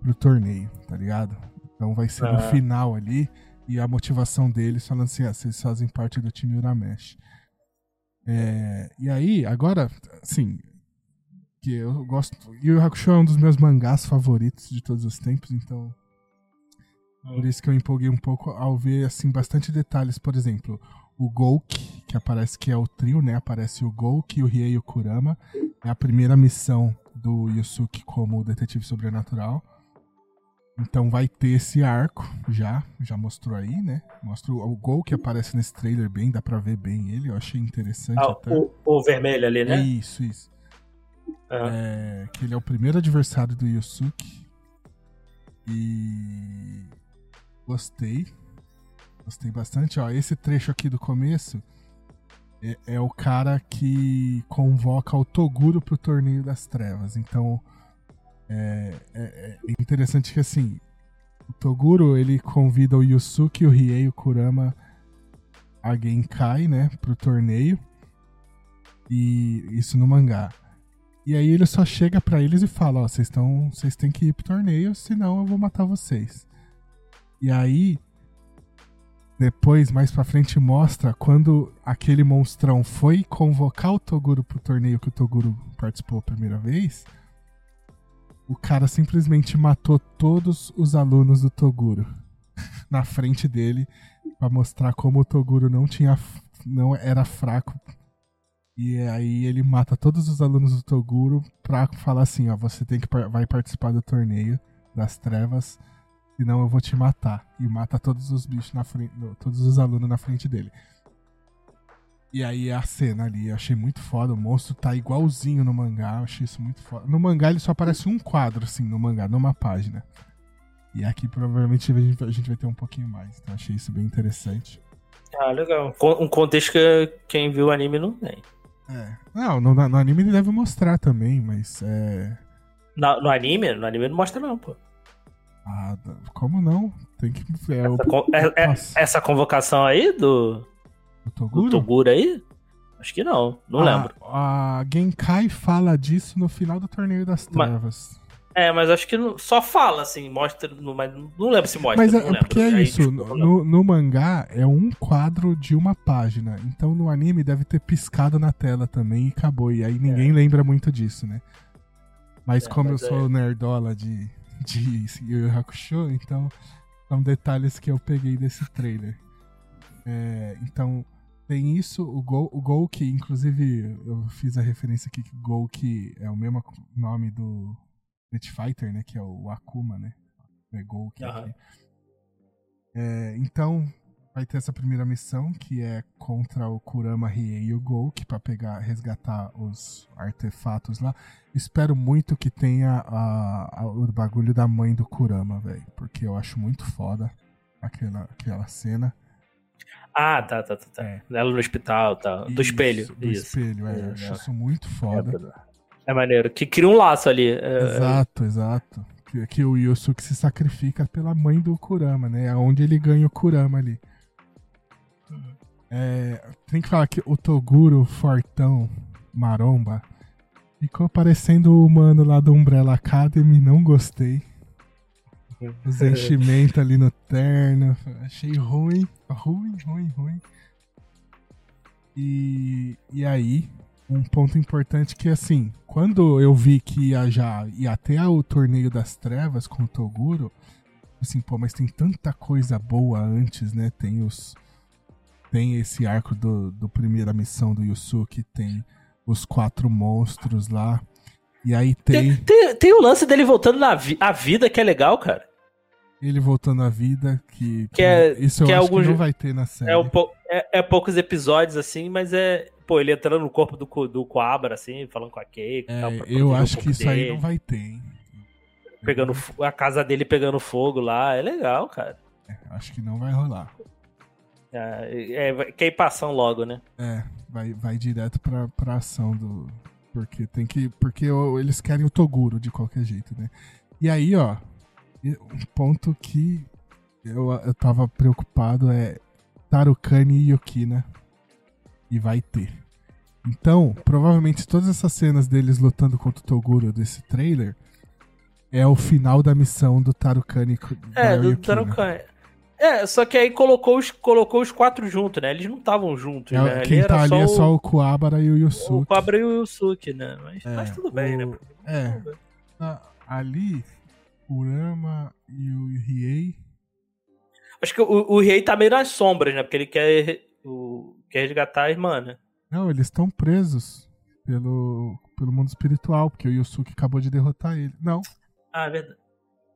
pro torneio, tá ligado? Então vai ser no Ah. final ali e a motivação deles falando assim, ah, vocês fazem parte do time Uramesh. É, e aí, agora, assim, que eu gosto. Yu Yu Hakusho é um dos meus mangás favoritos de todos os tempos, então. Por isso que eu empolguei um pouco ao ver, assim, bastante detalhes. Por exemplo, o Gouki, que aparece que é o trio, né? Aparece o Gouki, o Riei e o Kurama. É a primeira missão do Yusuke como detetive sobrenatural. Então vai ter esse arco já, já mostrou aí, né? Mostra o, o Gol que aparece nesse trailer bem, dá pra ver bem ele, eu achei interessante Ah, o, o vermelho ali, É né? isso, isso. Ah. É, que ele é o primeiro adversário do Yusuke. E gostei. Gostei bastante. Ó, esse trecho aqui do começo é, é o cara que convoca o Toguro pro torneio das trevas. Então é, é- é interessante que assim o Toguro ele convida o Yusuke, o Riei, o Kurama, a Genkai, né, pro torneio. E isso no mangá. E aí ele só chega pra eles e fala, ó, vocês estão, vocês têm que ir pro torneio, senão eu vou matar vocês. E aí depois mais pra frente mostra quando aquele monstrão foi convocar o Toguro pro torneio que o Toguro participou a primeira vez, o cara simplesmente matou todos os alunos do Toguro *laughs* na frente dele pra mostrar como o Toguro não tinha não era fraco e aí ele mata todos os alunos do Toguro pra falar assim, ó, você tem que vai participar do torneio das trevas, senão eu vou te matar. E mata todos os bichos na frente, todos os alunos na frente dele. E aí a cena ali, achei muito foda, o monstro tá igualzinho no mangá, achei isso muito foda. No mangá ele só aparece um quadro assim no mangá, numa página. E aqui provavelmente a gente, vai ter um pouquinho mais, então achei isso bem interessante. Ah, legal. Um contexto que quem viu o anime não tem. É. Não, no, no anime ele deve mostrar também, mas é. Na- no anime? No anime não mostra, não, pô. Ah, como não? Tem que. É o, Essa, con- é- é- essa convocação aí do, o do Toguro? Toguro aí? Acho que não. Não Ah, lembro. A Genkai fala disso no final do Torneio das Mas- Trevas. É, mas acho que não- só fala, assim, mostra. no- Mas não lembro se mostra. Mas não é, é lembro. porque é Aí, isso, desculpa, não. no, no mangá é um quadro de uma página. Então no anime deve ter piscado na tela também e acabou. E aí ninguém lembra muito disso, né? Mas É, como mas eu sou nerdola de, de Yu Yu Hakusho, então são detalhes que eu peguei desse trailer. É, então tem isso, o Gol, o Gol que inclusive eu fiz a referência aqui que Gol que é o mesmo nome do Street Fighter, né? Que é o Akuma, né? É Gol que é aqui. É, então, vai ter essa primeira missão, que é contra o Kurama Riei e o Gouki, pra pegar, resgatar os artefatos lá. Espero muito que tenha a- a- o bagulho da mãe do Kurama, velho. Porque eu acho muito foda aquela, aquela cena. Ah, tá, tá, tá. tá. É. Ela no hospital, tá. Do Isso, espelho. Do isso. espelho, é. Eu acho É. isso muito foda. É maneiro. Que cria um laço ali. É, Exato, exato. Que, que o Yusuke se sacrifica pela mãe do Kurama, né? É onde ele ganha o Kurama ali. É, tem que falar que o Toguro Fortão Maromba ficou parecendo o mano lá do Umbrella Academy, não gostei. *laughs* Os enchimentos ali no terno, achei ruim, ruim, ruim, ruim. E, e aí, um ponto importante que assim, quando eu vi que ia já ia até o torneio das trevas com o Toguro, assim, pô, mas tem tanta coisa boa antes, né? Tem os tem esse arco do, do primeira missão do Yusuke, tem os quatro monstros lá. E aí tem, Tem, tem, tem o lance dele voltando na vi à vida que é legal, cara. ele voltando à vida, que, Que é- isso eu que é acho alguns- que não vai ter na série. É, um é, é poucos episódios, assim, mas é. Pô, ele entrando no corpo do, do Coabra, assim, falando com a Keiko e É, tal. pra eu acho que isso aí dele, não vai ter, hein? Pegando, a casa dele pegando fogo lá. É legal, cara. Acho que não vai rolar. É, é, vai- queipação logo, né? É, vai, vai direto pra, pra ação do. Porque tem que. Porque eles querem o Toguro de qualquer jeito, né? E aí, ó. Um ponto que eu, eu tava preocupado é Tarukani e Yukina. E vai ter. Então, provavelmente todas essas cenas deles lutando contra o Toguro desse trailer é o final da missão do Tarukani É, do Yukina. Tarukan. É, só que aí colocou os, colocou os quatro juntos, né? Eles não estavam juntos, É, né? Ali quem era tá ali só é o, só o Kuabara e o Yusuke. o Cobra e o Yusuke, né? Mas, É, mas tudo bem, o- né? É. Tá ali, Kurama e o Riei. Acho que o, o Rei tá meio nas sombras, né? Porque ele quer, o, quer resgatar a irmã, né? Não, eles estão presos pelo, pelo mundo espiritual, porque o Yusuke acabou de derrotar ele. Não. Ah, é verdade.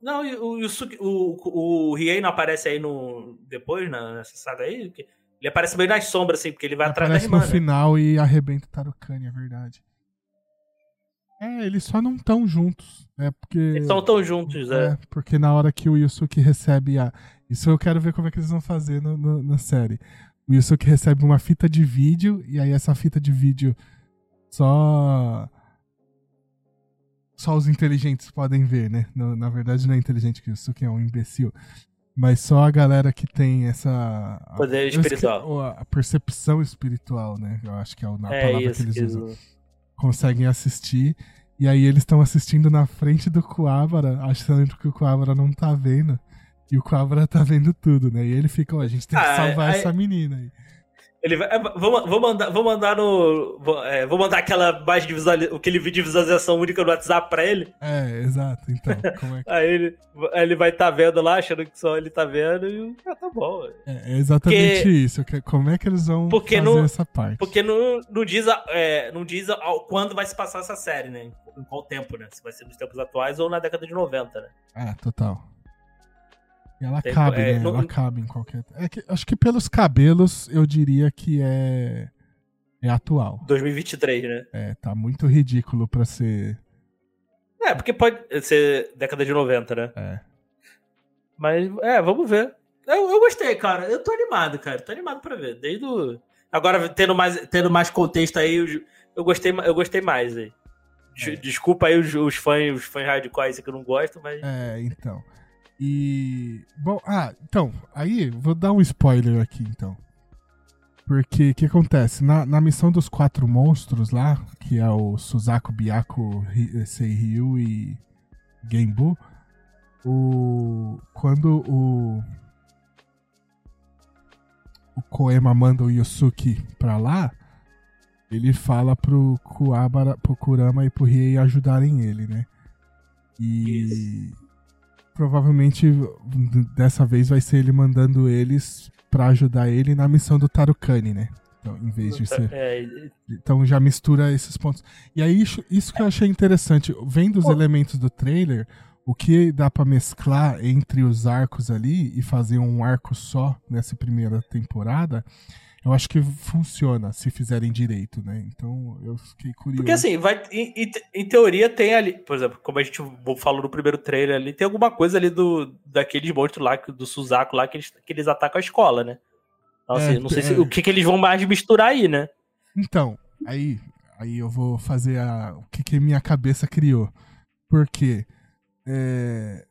Não, e o Yusuke, o, o Riei não aparece aí no. Depois, na- nessa saga aí? Ele aparece meio nas sombras, assim, porque ele vai atrás da aparece irmã. no né? final e arrebenta o Tarukani, é verdade. É, eles só não estão juntos. É porque. Eles estão tão juntos, é. É, porque na hora que o Yusuke recebe a. Isso eu quero ver como é que eles vão fazer no- no- na série. O Yusuke recebe uma fita de vídeo, e aí essa fita de vídeo só. Só os inteligentes podem ver, né? Na verdade, não é inteligente que o Yusuke é um imbecil. Mas só a galera que tem essa. Poder espiritual. a percepção espiritual, né? Eu acho que é a É palavra isso. que eles que usam conseguem assistir. E aí eles estão assistindo na frente do Kuwabara, achando que o Kuwabara não tá vendo. E o Kuwabara tá vendo tudo, né? E ele fica, ó, a gente tem que Ah, salvar aí- essa menina aí. Ele vai, é, vou, vou mandar, vou mandar no. Vou, é, vou mandar aquela imagem de visualização, aquele vídeo de visualização única no WhatsApp pra ele. É, exato. Então, como é que. Aí ele, aí ele vai estar vendo lá, achando que só ele tá vendo, e o- ah, tá bom. É, é exatamente Porque- isso. que- Como é que eles vão Porque fazer não- essa parte? Porque não, não diz, é, não diz quando vai se passar essa série, né? Em qual tempo, né? Se vai ser nos tempos atuais ou na década de 90, né? Ah, total. E ela Tem- cabe, é, né? não- Ela cabe em qualquer. É que, acho que pelos cabelos eu diria que é. É atual. 2023, né? É, tá muito ridículo pra ser. É, porque pode ser década de 90, né? É. Mas, é, vamos ver. Eu, eu gostei, cara. Eu tô animado, cara. Tô animado pra ver. Desde o... Agora, tendo mais, tendo mais contexto aí, eu, eu, gostei, eu gostei mais aí. É. Desculpa aí os, os fãs, os fãs hardcore que eu não gosto, mas. É, então. E. Bom, ah, então, aí, vou dar um spoiler aqui, então. Porque o que acontece? Na, na missão dos quatro monstros lá, que é o Suzaku, Byaku, Ri- Seiryu e Genbu, o. Quando o. O Koema manda o Yosuke pra lá, ele fala pro Kuwabara, pro Kurama e pro Riei ajudarem ele, né? E provavelmente dessa vez vai ser ele mandando eles pra ajudar ele na missão do Tarukani, né? Então, em vez de ser. É, Então já mistura esses pontos. E aí, isso, que eu achei interessante. Vendo os elementos do trailer, o que dá pra mesclar entre os arcos ali e fazer um arco só nessa primeira temporada, eu acho que funciona se fizerem direito, né? Então eu fiquei curioso. Porque assim, vai, em, em- em teoria tem ali, por exemplo, como a gente falou no primeiro trailer ali, tem alguma coisa ali do daqueles monstros lá, do Suzaku lá, que eles, que eles atacam a escola, né? Então, É, assim, não sei se, é. o que, que eles vão mais misturar aí, né? Então, aí, aí eu vou fazer a, o que, que minha cabeça criou. Porque é,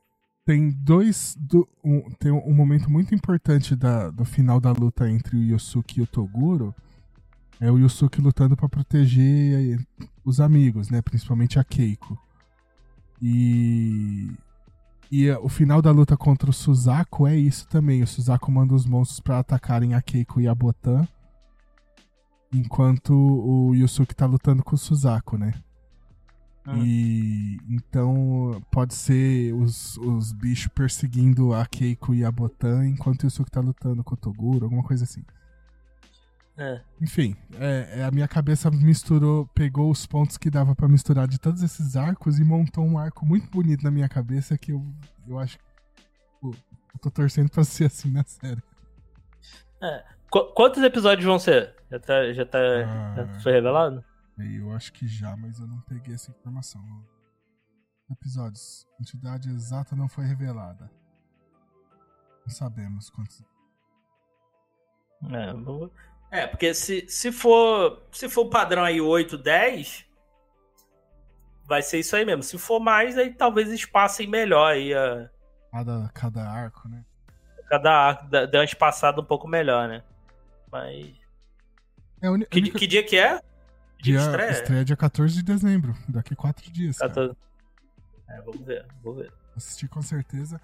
tem dois. do- um, tem um momento muito importante da, do final da luta entre o Yosuke e o Toguro. É o Yosuke lutando pra proteger os amigos, né? Principalmente a Keiko. E. E é, o final da luta contra o Suzaku é isso também. O Suzaku manda os monstros pra atacarem a Keiko e a Botan. Enquanto o Yusuke tá lutando com o Suzaku, né? Hum. E então pode ser os, os bichos perseguindo a Keiko e a Botan enquanto o Yusuke tá lutando com o Toguro, alguma coisa assim. É. Enfim, é, é, a minha cabeça misturou, pegou os pontos que dava pra misturar de todos esses arcos e montou um arco muito bonito na minha cabeça que eu, eu acho que eu tô torcendo pra ser assim na série. Qu- quantos episódios vão ser? Já tá. Já, tá, Ah. já foi revelado? Eu acho que já, mas eu não peguei essa informação. Episódios. Entidade exata não foi revelada. Não sabemos quantos. É, vou- é, porque se, se for se for padrão aí 8, 10, vai ser isso aí mesmo. Se for mais, aí talvez espaçem melhor aí a, Cada, cada arco, né? cada arco, dá dá uma espaçada um pouco melhor, né? Mas. É Que, única- que dia que é? Dia estreia? estreia dia 14 de dezembro, daqui quatro dias. cara. 14. É, vamos ver, vamos ver. Assistir com certeza.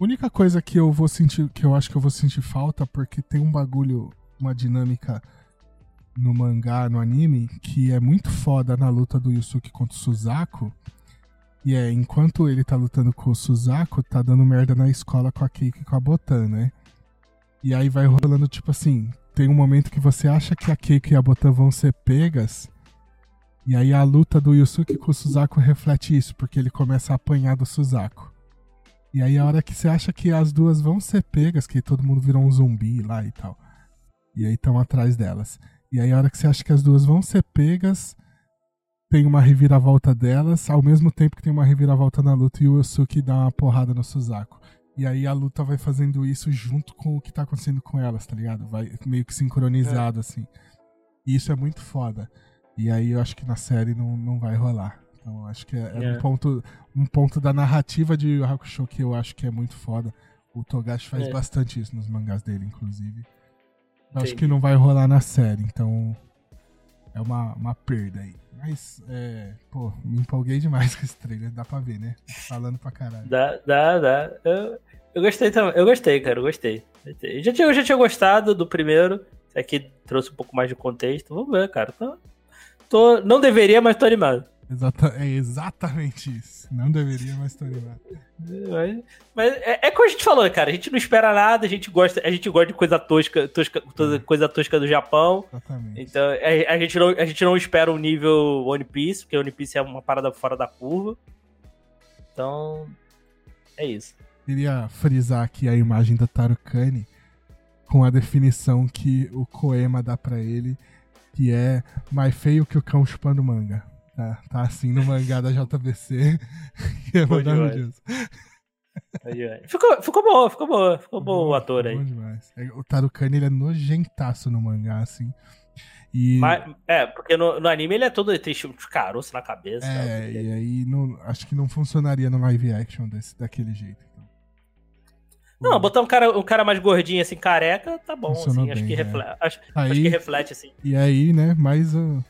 Única coisa que eu vou sentir, que eu acho que eu vou sentir falta, porque tem um bagulho, uma dinâmica no mangá, no anime, que é muito foda na luta do Yusuke contra o Suzaku. E é, enquanto ele tá lutando com o Suzaku, tá dando merda na escola com a Keiko e com a Botan, né? E aí vai rolando, tipo assim, tem um momento que você acha que a Keiko e a Botan vão ser pegas, E aí a luta do Yusuke com o Suzaku reflete isso, porque ele começa a apanhar do Suzaku. E aí a hora que você acha que as duas vão ser pegas, que todo mundo virou um zumbi lá e tal. E aí estão atrás delas. E aí a hora que você acha que as duas vão ser pegas, tem uma reviravolta delas, ao mesmo tempo que tem uma reviravolta na luta e o Yusuke dá uma porrada no Suzaku. E aí a luta vai fazendo isso junto com o que tá acontecendo com elas, tá ligado? Vai meio que sincronizado, assim. E isso é muito foda. E aí eu acho que na série não, não vai rolar. Então acho que é, é É. Um, ponto, um ponto da narrativa de Yu Hakusho que eu acho que é muito foda. O Togashi faz É. bastante isso nos mangás dele, inclusive. Eu acho que não vai rolar na série, então é uma, uma perda aí. Mas, é, pô, me empolguei demais *laughs* com esse trailer, dá pra ver, né? Falando pra caralho. Dá, dá, dá. Eu, eu gostei também. Eu gostei, cara, eu gostei. Eu já tinha, eu já tinha gostado do primeiro. Aqui trouxe um pouco mais de contexto. Vamos ver, cara. Tô, tô- não deveria, mas tô animado. Exata, é exatamente isso. Não deveria, mas tô animado. Mas, mas é, é como a gente falou, cara. A gente não espera nada, a gente gosta, a gente gosta de coisa tosca, tosca toda coisa tosca do Japão. Exatamente. Então a, a gente não, a gente não espera um nível One Piece, porque One Piece é uma parada fora da curva. Então, é isso. Queria frisar aqui a imagem da Tarukani com a definição que o Koema dá pra ele, que é mais feio que o cão chupando manga. Tá, tá assim no mangá da JBC. *laughs* que é Bom maravilhoso. Ficou, ficou bom, ficou bom, ficou bom o ator aí. demais. É, O Tarukani ele é nojentaço no mangá, assim. E, Mas, é, porque no, no anime ele é todo, tem uns caroços na cabeça. é, né? e aí não, acho que não funcionaria no live action desse, daquele jeito. então. Não, botar um cara, um cara mais gordinho, assim, careca, tá bom, assim, acho, bem, que é. reflete, acho, Aí- acho que reflete, assim. E aí, né, mais, um-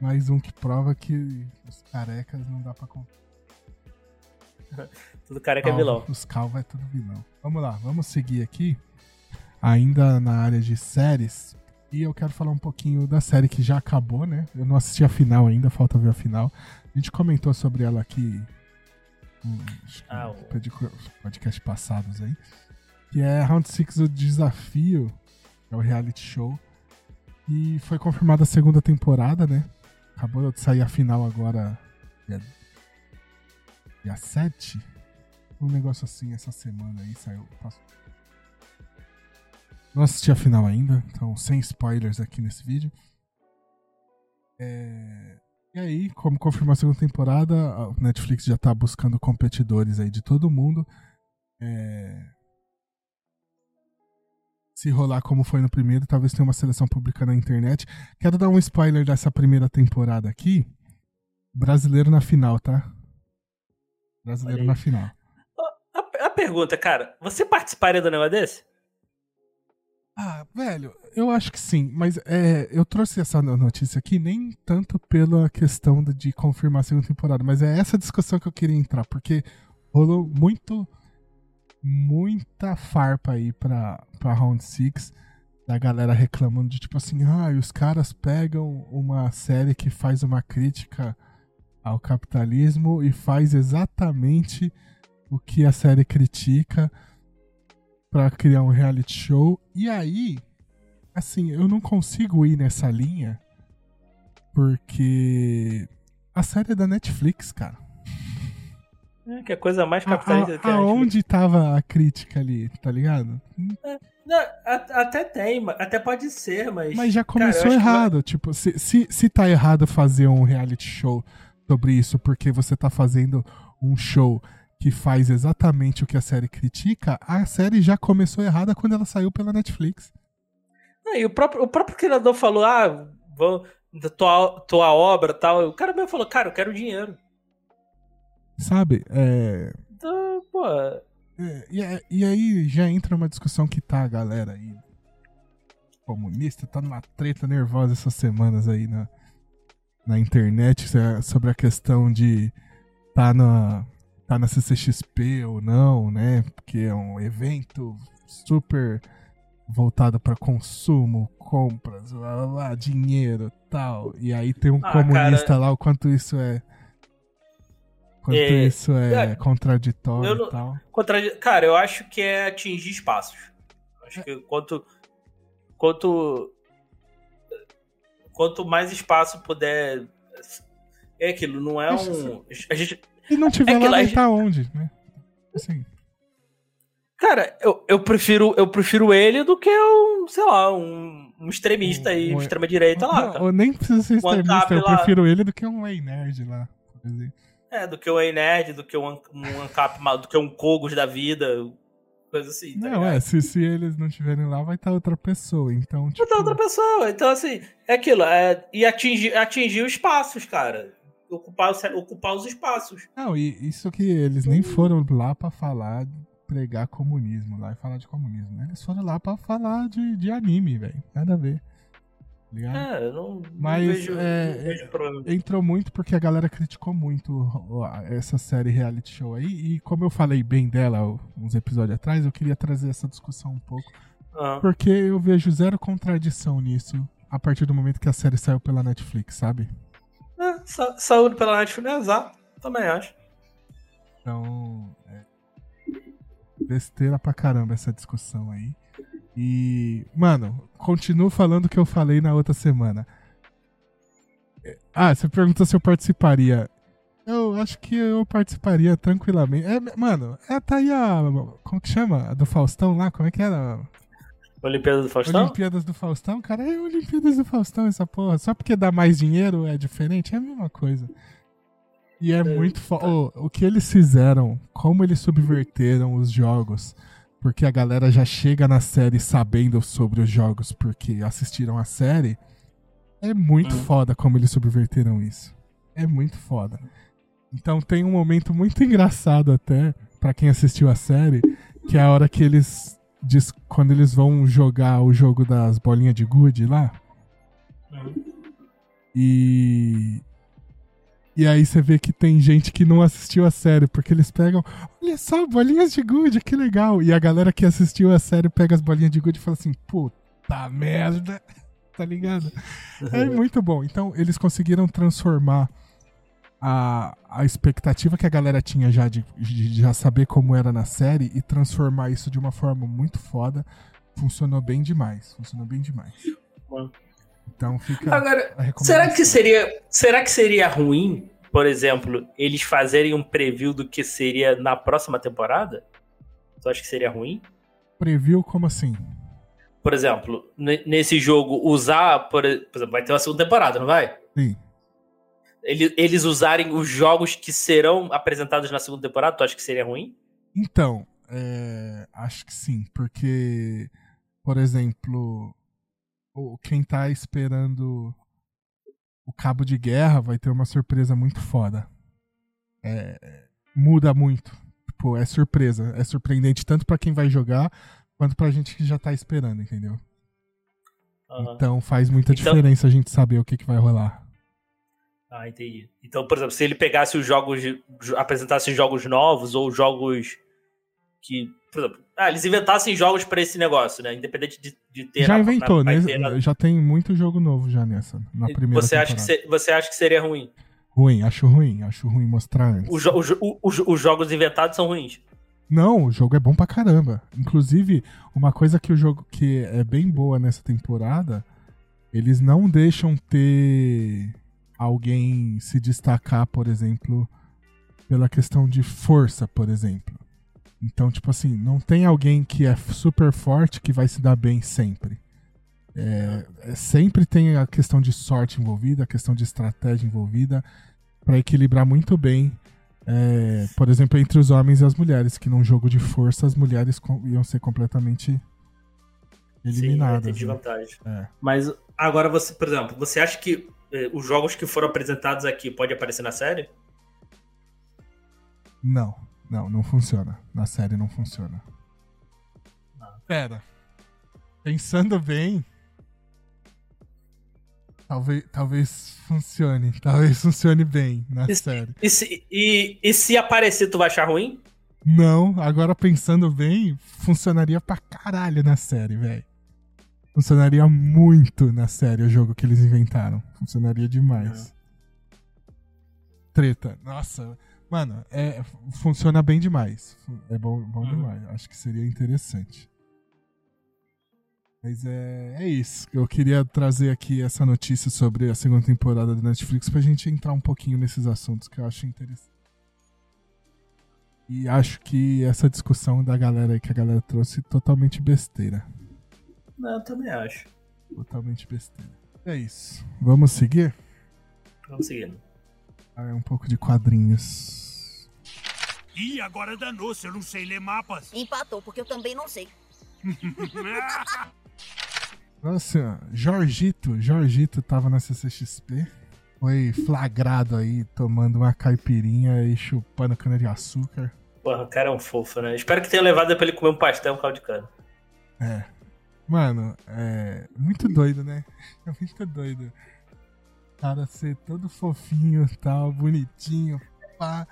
mais um que prova que os carecas não dá pra contar. *laughs* Tudo careca é vilão. Os calvos é tudo vilão. Vamos lá, vamos seguir aqui. Ainda na área de séries. E eu quero falar um pouquinho da série que já acabou, né? Eu não assisti a final ainda, falta ver a final. A gente comentou sobre ela aqui. que Ah, podcast passados aí. Que é Round 6 o Desafio. É o reality show. E foi confirmada a segunda temporada, né? Acabou de sair a final agora. Dia, dia 7? Um negócio assim essa semana aí saiu. Não assisti a final ainda, então sem spoilers aqui nesse vídeo. É, E aí, como confirmou a segunda temporada, a Netflix já tá buscando competidores aí de todo mundo. É, Se rolar como foi no primeiro, talvez tenha uma seleção pública na internet. Quero dar um spoiler dessa primeira temporada aqui. Brasileiro na final, tá? Brasileiro na final. A, a pergunta, cara, você participaria do negócio desse? Ah, velho, eu acho que sim, mas é, eu trouxe essa no- notícia aqui nem tanto pela questão de, de confirmar a segunda temporada, mas é essa discussão que eu queria entrar, porque rolou muito, muita farpa aí pra, pra Round 6, da galera reclamando de tipo assim, ah, os caras pegam uma série que faz uma crítica ao capitalismo e faz exatamente o que a série critica pra criar um reality show. E aí, assim, eu não consigo ir nessa linha porque a série é da Netflix, cara. É, que é a coisa mais capitalista a- que a gente- aonde tava a crítica ali, tá ligado? Não, a- até tem, até pode ser, mas. Mas já cara, começou que vai- errado. Tipo, se, se, se tá errado fazer um reality show sobre isso porque você tá fazendo um show que faz exatamente o que a série critica, a série já começou errada quando ela saiu pela Netflix. Não, e o próprio, o próprio criador falou: ah, vou, tua, tua obra tal. O cara mesmo falou: cara, eu quero dinheiro. Sabe? É, Então, pô. É, e, é- e aí já entra uma discussão que tá a galera aí comunista, tá numa treta nervosa essas semanas aí na, na internet é, sobre a questão de tá na, tá na CCXP ou não, né? Porque é um evento super voltado para consumo, compras, blá, blá, blá, dinheiro tal. E aí tem um Ah, comunista cara. lá, o quanto isso é. Quanto É, isso é é, contraditório não- e tal. Cara, eu acho que é atingir espaços. Acho que quanto. Quanto. Quanto mais espaço puder É aquilo, não é um. A gente. Se não tiver É lá, vai estar onde, né? Assim, Cara, eu, eu, prefiro, eu prefiro ele do que um, sei lá, um, um extremista aí, Um- um extrema-direita lá, não, cara. eu nem precisa ser extremista, eu lá. prefiro ele do que um Way Nerd lá. É, do que o Nerd, do que um, um Ancap, do que um Kogos da vida, coisa assim. Tá Não, ligado? é, se, se eles não estiverem lá, vai estar outra pessoa. Então, tipo, Outra, outra pessoa. Então, assim, é aquilo. É, e atingir, atingir os espaços, cara. Ocupar, os- ocupar os espaços. Não, e isso que eles nem foram lá pra falar, pregar comunismo lá e falar de comunismo. né? Eles foram lá pra falar de, de anime, velho. Nada a ver. Tá ligado? É, eu não, Mas, não vejo, é, não vejo problema. Entrou muito porque a galera criticou muito essa série reality show aí. E como eu falei bem dela uns episódios atrás, eu queria trazer essa discussão um pouco. Ah, Porque eu vejo zero contradição nisso a partir do momento que a série saiu pela Netflix, sabe? é, sa- saúde pela Netflix, é, exato. Também acho. Então, é besteira pra caramba essa discussão aí. E, mano, continuo falando o que eu falei na outra semana. É, Ah, você perguntou se eu participaria. Eu acho que eu participaria tranquilamente. É, mano, é, tá aí a. Como que chama? A do Faustão lá? Como é que era? Olimpíada do Faustão? Olimpíadas do Faustão? Cara, é Olimpíadas do Faustão essa porra. Só porque dá mais dinheiro é diferente? É a mesma coisa. E é muito foda. o que eles fizeram, como eles subverteram os jogos. Porque a galera já chega na série sabendo sobre os jogos porque assistiram a série. É muito Hum. foda como eles subverteram isso. É muito foda. Então tem um momento muito *laughs* engraçado até, pra quem assistiu a série, que é a hora que eles. Diz, quando eles vão jogar o jogo das bolinhas de gude lá. Uhum. E. E aí você vê que tem gente que não assistiu a série, porque eles pegam, olha só, bolinhas de gude, que legal. E a galera que assistiu a série pega as bolinhas de gude e fala assim, puta merda, *laughs* tá ligado? É muito bom. Então, eles conseguiram transformar a, a expectativa que a galera tinha já de, de já saber como era na série e transformar isso de uma forma muito foda. Funcionou bem demais. Funcionou bem demais. Bom. Então fica Agora, será que seria, será que seria ruim, por exemplo, eles fazerem um preview do que seria na próxima temporada? Tu acha que seria ruim? Preview como assim? Por exemplo, ne- nesse jogo, usar. Por, por exemplo, vai ter uma segunda temporada, não vai? Sim. Ele- Eles usarem os jogos que serão apresentados na segunda temporada, tu acha que seria ruim? Então, é, acho que sim, porque, por exemplo, o- quem tá esperando o cabo de guerra vai ter uma surpresa muito foda. É, muda muito. Tipo, é surpresa. É surpreendente tanto pra quem vai jogar quanto pra gente que já tá esperando, entendeu? Aham. Então faz muita Então- diferença a gente saber o que, que vai rolar. Ah, entendi. Então, por exemplo, se ele pegasse os jogos, apresentasse jogos novos ou jogos que, por exemplo, ah, eles inventassem jogos pra esse negócio, né? Independente de, de ter. já na- inventou, na- né? na- Já tem muito jogo novo já nessa, na primeira você, acha que se- você acha que seria ruim? Ruim, acho ruim, acho ruim mostrar antes. Os- os jogos inventados são ruins. Não, o jogo é bom pra caramba. Inclusive, uma coisa que o jogo que é bem boa nessa temporada, eles não deixam ter alguém se destacar, por exemplo, pela questão de força, por exemplo. Então, tipo assim, não tem alguém que é super forte que vai se dar bem sempre. É, é- sempre tem a questão de sorte envolvida, a questão de estratégia envolvida, pra equilibrar muito bem é, por exemplo, entre os homens e as mulheres, que num jogo de força as mulheres com- iam ser completamente eliminadas. Sim, né? É. Mas agora você, por exemplo, você acha que eh, os jogos que foram apresentados aqui podem aparecer na série? Não, não, não funciona. Na série não funciona. Pera. Pensando bem. Talvez, talvez funcione. Talvez funcione bem na Isso- série. E se, e, e se aparecer, tu vai achar ruim? Não, agora pensando bem, funcionaria pra caralho na série, velho. Funcionaria muito na série o jogo que eles inventaram. Funcionaria demais. Treta. Nossa, mano, é, funciona bem demais. É bom, bom Uhum. demais. Acho que seria interessante. Mas é, é isso. Eu queria trazer aqui essa notícia sobre a segunda temporada da Netflix pra gente entrar um pouquinho nesses assuntos que eu acho interessante. E acho que essa discussão da galera aí que a galera trouxe totalmente besteira. Não, eu também acho. Totalmente besteira. É isso. Vamos seguir? Vamos seguindo. Ah, é um pouco de quadrinhos. Ih, agora danou-se, eu não sei ler mapas. *laughs* Empatou, porque eu também não sei. Nossa, Jorgito, Jorgito tava na CCXP. Foi flagrado aí tomando uma caipirinha e chupando cana de açúcar. Porra, o cara é um fofo, né? Espero que tenha levado pra ele comer um pastel com caldo de cana. É. Mano, é muito doido, né? É muito doido. O cara ser todo fofinho e tal, bonitinho, pá.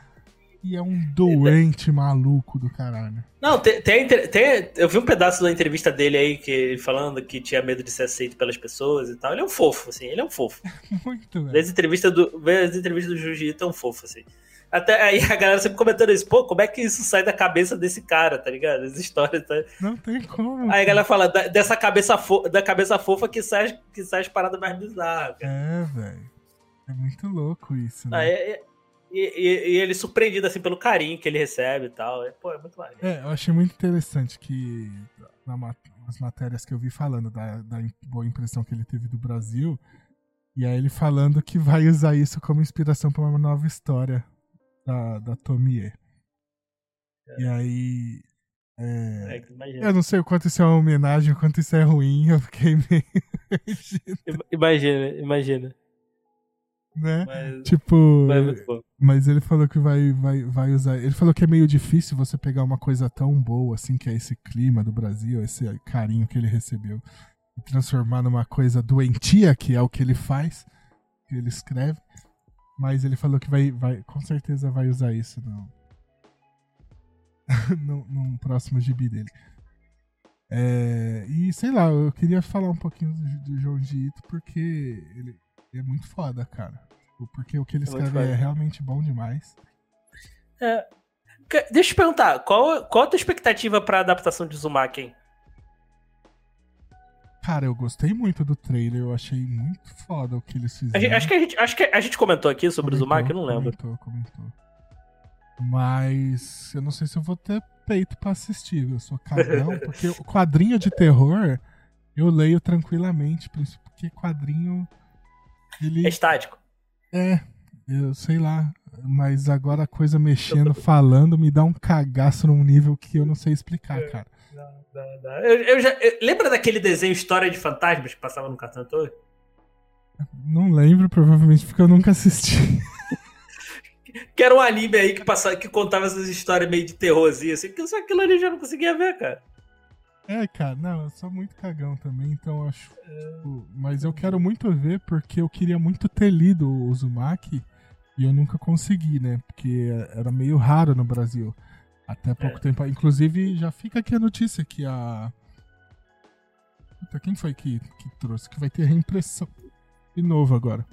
E é um doente maluco do caralho. Não, tem, tem, tem- Eu vi um pedaço da entrevista dele aí, que ele falando que tinha medo de ser aceito pelas pessoas e tal. Ele é um fofo, assim, ele é um fofo. *laughs* Muito, velho. as entrevistas do, as entrevistas do Jiu-Jitsu, é um fofo, assim. Até aí a galera sempre comentando isso, pô, como é que isso sai da cabeça desse cara, tá ligado? As histórias, tá? Não tem como. Aí a galera fala da- dessa cabeça, fo- da cabeça fofa que sai, que sai as paradas mais bizarras. É, velho. É muito louco isso, né? Aí, é- e, e- e ele surpreendido, assim, pelo carinho que ele recebe e tal. É, pô, é muito maneiro. É, eu achei muito interessante que na nas matérias que eu vi falando da, da boa impressão que ele teve do Brasil, e aí ele falando que vai usar isso como inspiração para uma nova história da, da Tomie. E aí. é, É, eu não sei o quanto isso é uma homenagem, o quanto isso é ruim, eu fiquei meio. *laughs* Ima- Imagina, imagina. né? Mas, Tipo. mas é. Mas ele falou que vai, vai, vai usar. Ele falou que é meio difícil você pegar uma coisa tão boa assim, que é esse clima do Brasil, esse carinho que ele recebeu, e transformar numa coisa doentia, que é o que ele faz, que ele escreve. Mas ele falou que vai, vai com certeza vai usar isso no, *laughs* no, num próximo gibi dele. É, e sei lá, eu queria falar um pouquinho do, do João Gito, porque ele, é muito foda, cara. Porque o que ele É escreve é foda. realmente bom demais. É. Deixa eu te perguntar, qual, qual a tua expectativa pra adaptação de Uzumaki, hein? Cara, eu gostei muito do trailer, eu achei muito foda o que eles fizeram. gente- acho, que a gente, acho que a gente comentou aqui sobre o Uzumaki, eu não lembro. Comentou, comentou. Mas eu não sei se eu vou ter peito pra assistir. Eu sou cagão, *laughs* porque o quadrinho de terror eu leio tranquilamente, porque quadrinho ele É estático. é, eu sei lá, mas agora a coisa mexendo, falando me dá um cagaço num nível que eu não sei explicar, É. Eu, eu já, eu- lembra daquele desenho História de Fantasmas que passava no Cartoon Network? Não lembro, provavelmente porque eu nunca assisti. *laughs* Que era um anime aí que, passava, que contava essas histórias meio de terrorzinho, assim, que só aquilo ali eu já não conseguia ver, cara. É, cara, não, eu sou muito cagão também, então acho. tipo, mas eu quero muito ver porque eu queria muito ter lido o Uzumaki e eu nunca consegui, né? Porque era meio raro no Brasil. Até pouco É. tempo. Inclusive, já fica aqui a notícia que a. Puta, quem foi que, que trouxe? Que vai ter reimpressão de novo agora.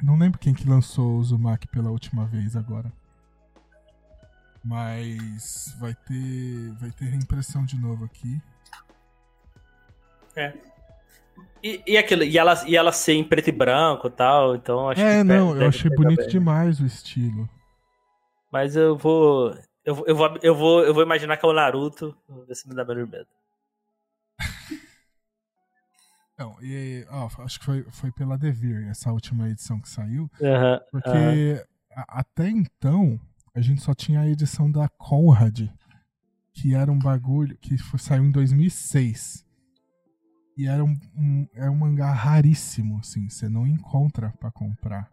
Não lembro quem que lançou o Uzumaki pela última vez agora. Mas vai ter. Vai ter reimpressão de novo aqui. E, e aquilo, e ela, e ela ser em preto e branco e tal, então acho é, que. não, eu achei bonito bem. demais o estilo. Mas eu vou. Eu, vou- eu, vou, eu, vou, eu vou imaginar que é o Naruto. Vamos ver se me dá menos medo. Não, e, ó, acho que foi, foi pela Devir, essa última edição que saiu. Aham. Porque a- até então a gente só tinha a edição da Conrad, que era um bagulho que foi, saiu em 2006. E era um, um, é um mangá raríssimo, assim, você não encontra pra comprar.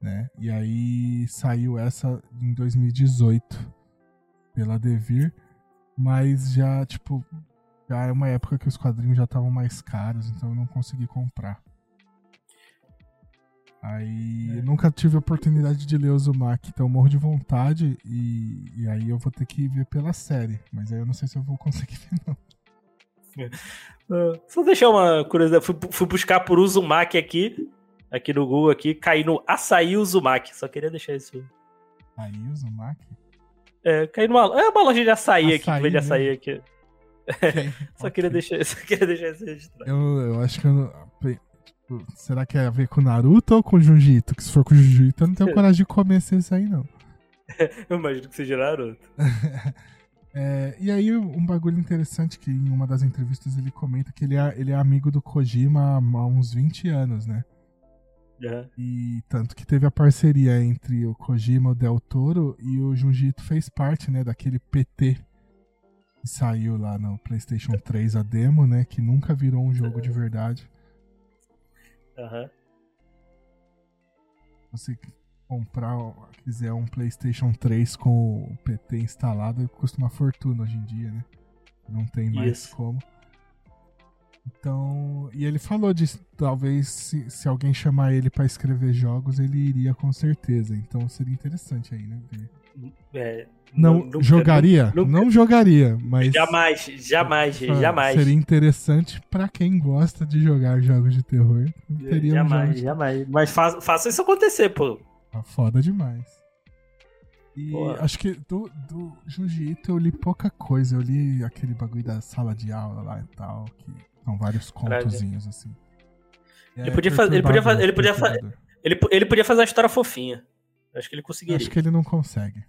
Né? E aí saiu essa em 2018 pela Devir, mas já, tipo, já é uma época que os quadrinhos já estavam mais caros, então eu não consegui comprar. Aí eu nunca tive a oportunidade de ler o Uzumaki, então eu morro de vontade e, e aí eu vou ter que ver pela série. Mas aí eu não sei se eu vou conseguir *laughs* ver, não. Ah, Só deixar uma curiosidade. Fui, fui buscar por Uzumaki aqui, aqui no Google, aqui, caí no Açaí Uzumaki. Só queria deixar isso. Aí o Uzumaki? É, caí numa. É uma loja de açaí, aqui, que Açaí, vende né? açaí aqui. *laughs* Só queria deixar, só queria deixar isso registrado. Eu, eu acho que eu não. tipo, Será que é a ver com Naruto ou com Jiu-Jitsu? Que se for com Jiu-Jitsu, eu não tenho *laughs* coragem de comer sem isso aí, não. *laughs* Eu imagino que seja Naruto. É, e aí, um bagulho interessante que em uma das entrevistas ele comenta que ele é, ele é amigo do Kojima há uns 20 anos, né? Aham. E tanto que teve a parceria entre o Kojima, o Del Toro e o Jiu-Jitsu fez parte, né, daquele PT que saiu lá no PlayStation 3 a demo, né, que nunca virou um jogo de verdade. Se você comprar, quiser um PlayStation 3 com o PT instalado, custa uma fortuna hoje em dia, né? Não tem mais Isso. como. Então, e ele falou disso, talvez se, se alguém chamar ele pra escrever jogos, ele iria com certeza. Então seria interessante aí, né? É, Não, nunca- jogaria? nunca- não jogaria, mas Jamais, jamais, ah, jamais. seria interessante pra quem gosta de jogar jogos de terror. Teria um jamais, jogo jamais. Mas faça, faça isso acontecer, pô. Tá foda demais. E acho que do, do Jiu-Jitsu eu li pouca coisa. Eu li aquele bagulho da sala de aula lá e tal, que são vários Caralho. contozinhos assim. Ele podia fazer- ele podia fazer- ele podia fa- perturbador. Ele, ele podia fazer uma história fofinha. Acho que ele conseguiria. Acho que ele não consegue.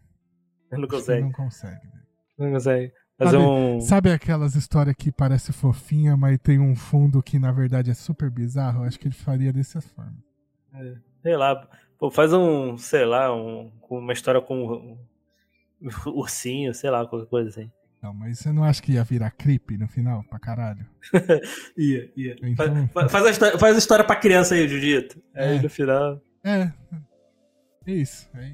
Ele não que ele consegue. não consegue. velho. Não consegue. Fazer Sabe- um. Sabe aquelas histórias que parece fofinha, mas tem um fundo que na verdade é super bizarro? Acho que ele faria dessa forma. Sei lá. Pô, faz um. Sei lá, um, uma história com um ursinho, sei lá, qualquer coisa assim. Não, mas você não acha que ia virar creep no final, pra caralho? *laughs* Ia, ia. Então- Faz, faz a história, faz a história pra criança aí, Judito. Aí É. no final. É. É isso. É,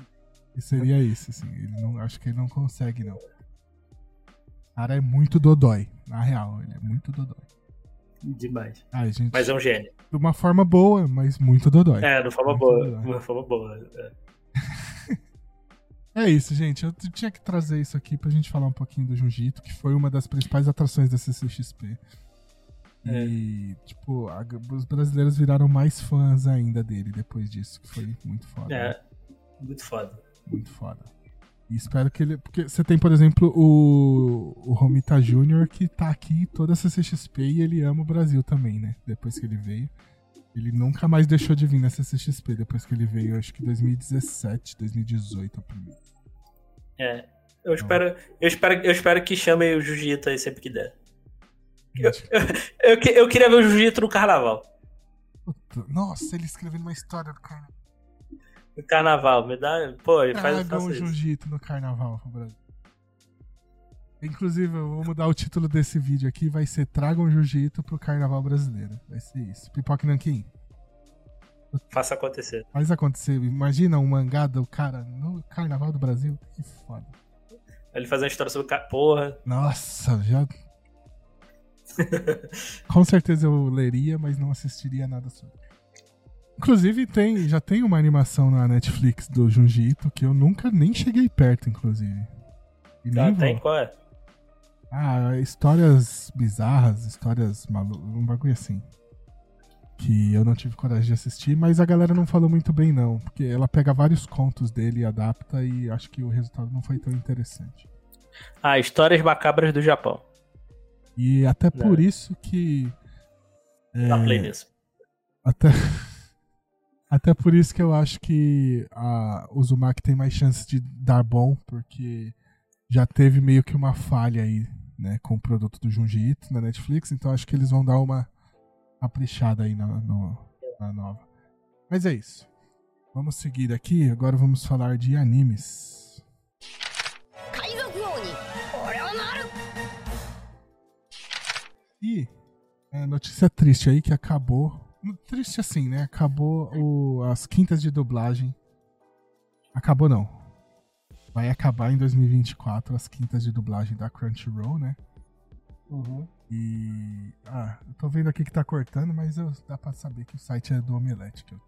e seria isso, assim. Ele não, acho que ele não consegue, não. O cara é muito dodói. Na real, ele é muito dodói. Demais. Ai, gente, Mas é um gênio. de uma forma boa, mas muito dodói. É, de forma Muito boa. De uma forma boa. é. É isso, gente. Eu tinha que trazer isso aqui pra gente falar um pouquinho do Jiu-Jitsu, que foi uma das principais atrações da CCXP. E, tipo, a- os brasileiros viraram mais fãs ainda dele depois disso, que foi muito foda. É. Muito foda. Muito foda. E espero que ele. Porque você tem, por exemplo, o, o Romita Jr., que tá aqui toda a CCXP e ele ama o Brasil também, né? Depois que ele veio. Ele nunca mais deixou de vir na CCXP depois que ele veio, acho que 2017, 2018, a primeira. É. Eu espero, eu espero, eu espero que chamem o Jiu-Jitsu aí sempre que der. Eu, eu, que- eu queria ver o Jiu-Jitsu no carnaval. Puta, Nossa, ele escrevendo uma história do cara. No carnaval, me dá. Pô, faz, Tragam faça o. Jiu-Jitsu no carnaval pro Brasil. Inclusive, eu vou mudar o título desse vídeo aqui, vai ser Tragam Jiu-Jitsu pro carnaval brasileiro. Vai ser isso. Pipoque Nanquim. Faça acontecer. Faz acontecer. Imagina um mangá do cara no Carnaval do Brasil. Que foda. Ele fazer uma história sobre. Porra. Nossa, já. *laughs* Com certeza eu leria, mas não assistiria nada sobre. Inclusive, tem, já tem uma animação na Netflix do Jiu-Jitsu que eu nunca nem cheguei perto, inclusive. E Ah, tem? vou. Qual é? Ah, histórias bizarras, histórias malucas, um bagulho assim. Que eu não tive coragem de assistir, mas a galera não falou muito bem, não. Porque ela pega vários contos dele e adapta, e acho que o resultado não foi tão interessante. Ah, Histórias Macabras do Japão. E até Não. por isso que. é, Dá play nisso. até, *laughs* até por isso que eu acho que a, o Uzumaki tem mais chance de dar bom, porque já teve meio que uma falha aí, né, com o produto do Junji Ito na Netflix, então acho que eles vão dar uma caprichada aí na, no, na nova. Mas é isso. Vamos seguir aqui, agora vamos falar de animes. E é, notícia triste aí que acabou. Triste assim, né? Acabou o, as quintas de dublagem. Acabou não. Vai acabar em 2024 as quintas de dublagem da Crunchyroll, né? E. Ah, eu tô vendo aqui que tá cortando, mas eu- dá pra saber que o site é do Omelete. Que eu...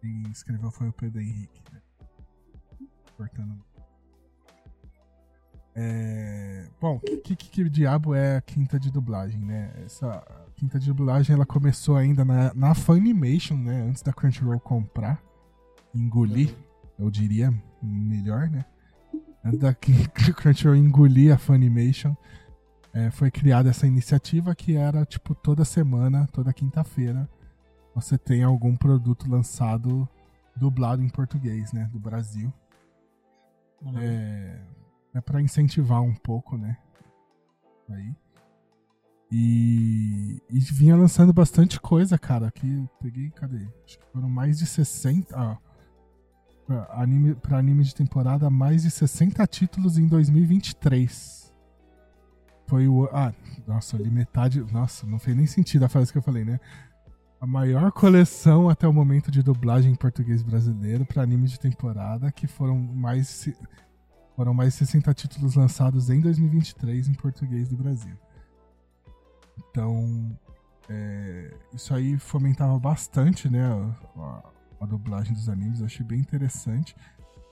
Quem escreveu foi o Pedro Henrique. Né? Cortando. É... Bom, que, que, que diabo é a quinta de dublagem, né? Essa quinta de dublagem ela começou ainda na, na Funimation, né? Antes da Crunchyroll comprar, engolir, eu diria melhor, né? antes da *laughs* Crunchyroll engolir a Funimation, é, foi criada essa iniciativa que era, tipo, toda semana, toda quinta-feira, você tem algum produto lançado dublado em português, né, do Brasil. É, é para incentivar um pouco, né, aí. E, e vinha lançando bastante coisa, cara. Aqui eu peguei, cadê? Acho que foram mais de 60. Ah, pra, anime, pra anime de temporada, mais de 60 títulos em 2023. Foi o. Ah, nossa, ali metade. Nossa, não fez nem sentido a frase que eu falei, né? A maior coleção até o momento de dublagem em português brasileiro para anime de temporada, que foram mais, foram mais de 60 títulos lançados em 2023 em português do Brasil. Então, é, isso aí fomentava bastante, né, a- a dublagem dos animes. Eu achei bem interessante.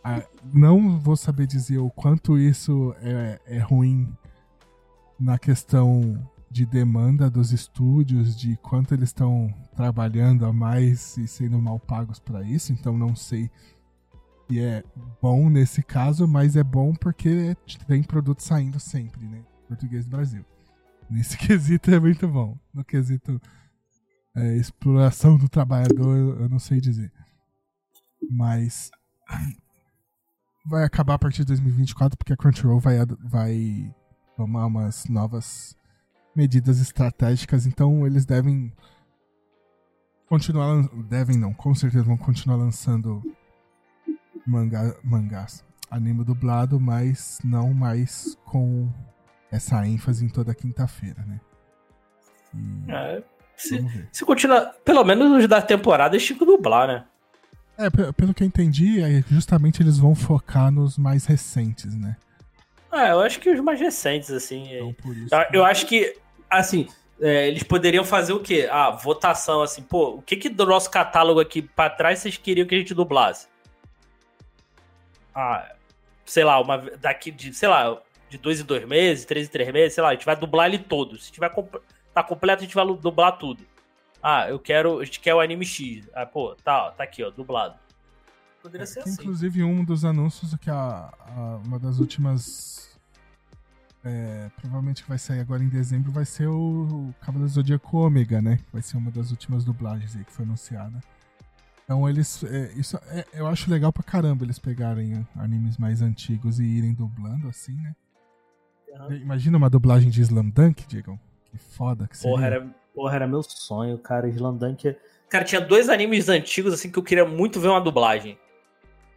Ah, não vou saber dizer o quanto isso é, é ruim na questão de demanda dos estúdios, de quanto eles estão trabalhando a mais e sendo mal pagos para isso. Então, não sei se é bom nesse caso, mas é bom porque tem produto saindo sempre, né? Português do Brasil. Nesse *laughs* quesito é muito bom. No quesito é, exploração do trabalhador, eu, não sei dizer. Mas vai acabar a partir de 2024 porque a Crunchyroll vai, vai tomar umas novas medidas estratégicas, então eles devem continuar devem não, com certeza vão continuar lançando mangá, mangás, anime dublado, mas não mais com essa ênfase em toda quinta-feira, né? E É, se, se continuar, pelo menos os da temporada, eles tinham que dublar, né? É, pe- pelo que eu entendi, é justamente eles vão focar nos mais recentes, né? Ah, eu acho que os mais recentes, assim. é- Então isso. Eu, eu acho que, assim, é, eles poderiam fazer o quê? Ah, votação, assim, pô, o que que do nosso catálogo aqui pra trás vocês queriam que a gente dublasse? Ah, sei lá, uma daqui de, sei lá, de dois em dois meses, três em três meses, sei lá, a gente vai dublar ele todo. Se tiver tá completo, a gente vai dublar tudo. Ah, eu quero, a gente quer o anime X. Ah, pô, tá, ó, tá aqui, ó, dublado. Poderia ser Que, assim. Inclusive, um dos anúncios que a, a- uma das últimas. é, provavelmente que vai sair agora em dezembro vai ser o Cavaleiro do Zodíaco Ômega, né? Vai ser uma das últimas dublagens aí que foi anunciada. Então eles. é, isso é- eu acho legal pra caramba eles pegarem animes mais antigos e irem dublando assim, né? Aham. Imagina uma dublagem de Slam Dunk, Diego. Que foda que seria. Porra, era, porra, era meu sonho, cara. Slandunk. Cara, tinha dois animes antigos assim que eu queria muito ver uma dublagem.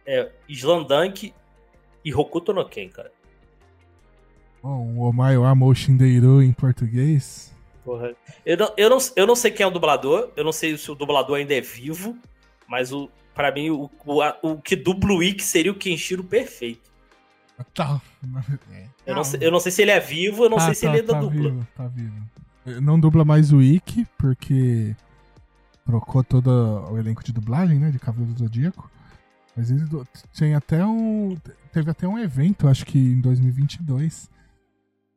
É, Slandunk e Hokuto no Ken, cara. Bom, o Omae wa Moshindeiru em português. Porra. Eu não, eu, não, eu não sei quem é o dublador, eu não sei se o dublador ainda é vivo, mas o para mim o, o, o que dubla o Ikki seria o Kenshiro perfeito. Tá. *laughs* Eu não, sei, eu não sei se ele é vivo, eu não Tá, sei se tá, ele ainda tá dubla. Vivo, tá vivo. Eh, Não dubla mais o Ikki, porque trocou todo o elenco de dublagem, né? De Cavaleiro do Zodíaco. Mas ele tem até um. Teve até um evento, acho que em 2022,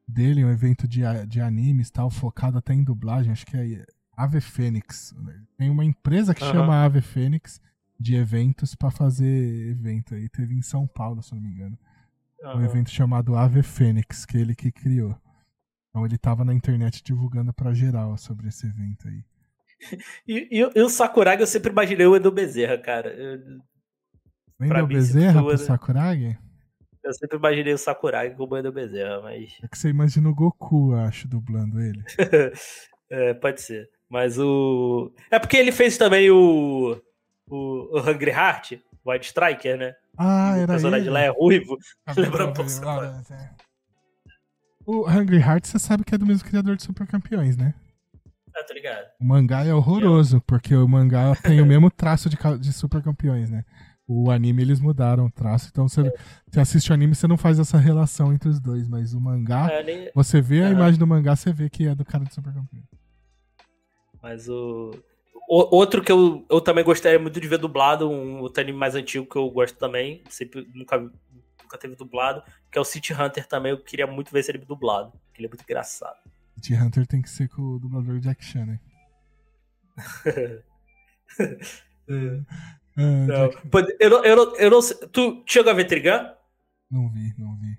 dele, um evento de, de animes e tal, focado até em dublagem, acho que é Ave Fênix. Tem uma empresa que Aham. chama Ave Fênix de eventos pra fazer evento aí. Teve em São Paulo, se não me engano um Aham. evento chamado Ave Fênix, que ele que criou. Então ele tava na internet divulgando pra geral sobre esse evento aí. E, e- e o Sakuragi eu sempre imaginei o Edu Bezerra, cara. Eu, se Bezerra pro né? Sakuragi? eu sempre imaginei o Sakuragi como o Edu Bezerra, mas. É que você imagina o Goku, acho, dublando ele. *laughs* É, pode ser. Mas o. É porque ele fez também o. O, o Hungry Heart, White Striker, né? Ah, o era personagem ele. lá é ruivo. *laughs* Ah, lembra um pouco Sakuragi. não, é. O Hungry Heart, você sabe que é do mesmo criador de Super Campeões, né? Ah, tá ligado? O mangá é horroroso, porque o mangá tem o *laughs* mesmo traço de, de Super Campeões, né? O anime eles mudaram o traço, então você, você assiste o anime você não faz essa relação entre os dois, mas o mangá, É, nem- você vê a Aham. imagem do mangá, você vê que é do cara de Super Campeões. Mas o. o- outro que eu, eu também gostaria muito de ver dublado, um outro anime mais antigo que eu gosto também, sempre nunca, nunca teve dublado, que é o City Hunter também. Eu queria muito ver esse anime dublado, porque ele é muito engraçado. City Hunter tem que ser com o dublador Jack Chan, né? *laughs* Ah, Jack- eu, não, eu, não, eu não sei. Tu chegou a ver Trigun? Não vi, não vi.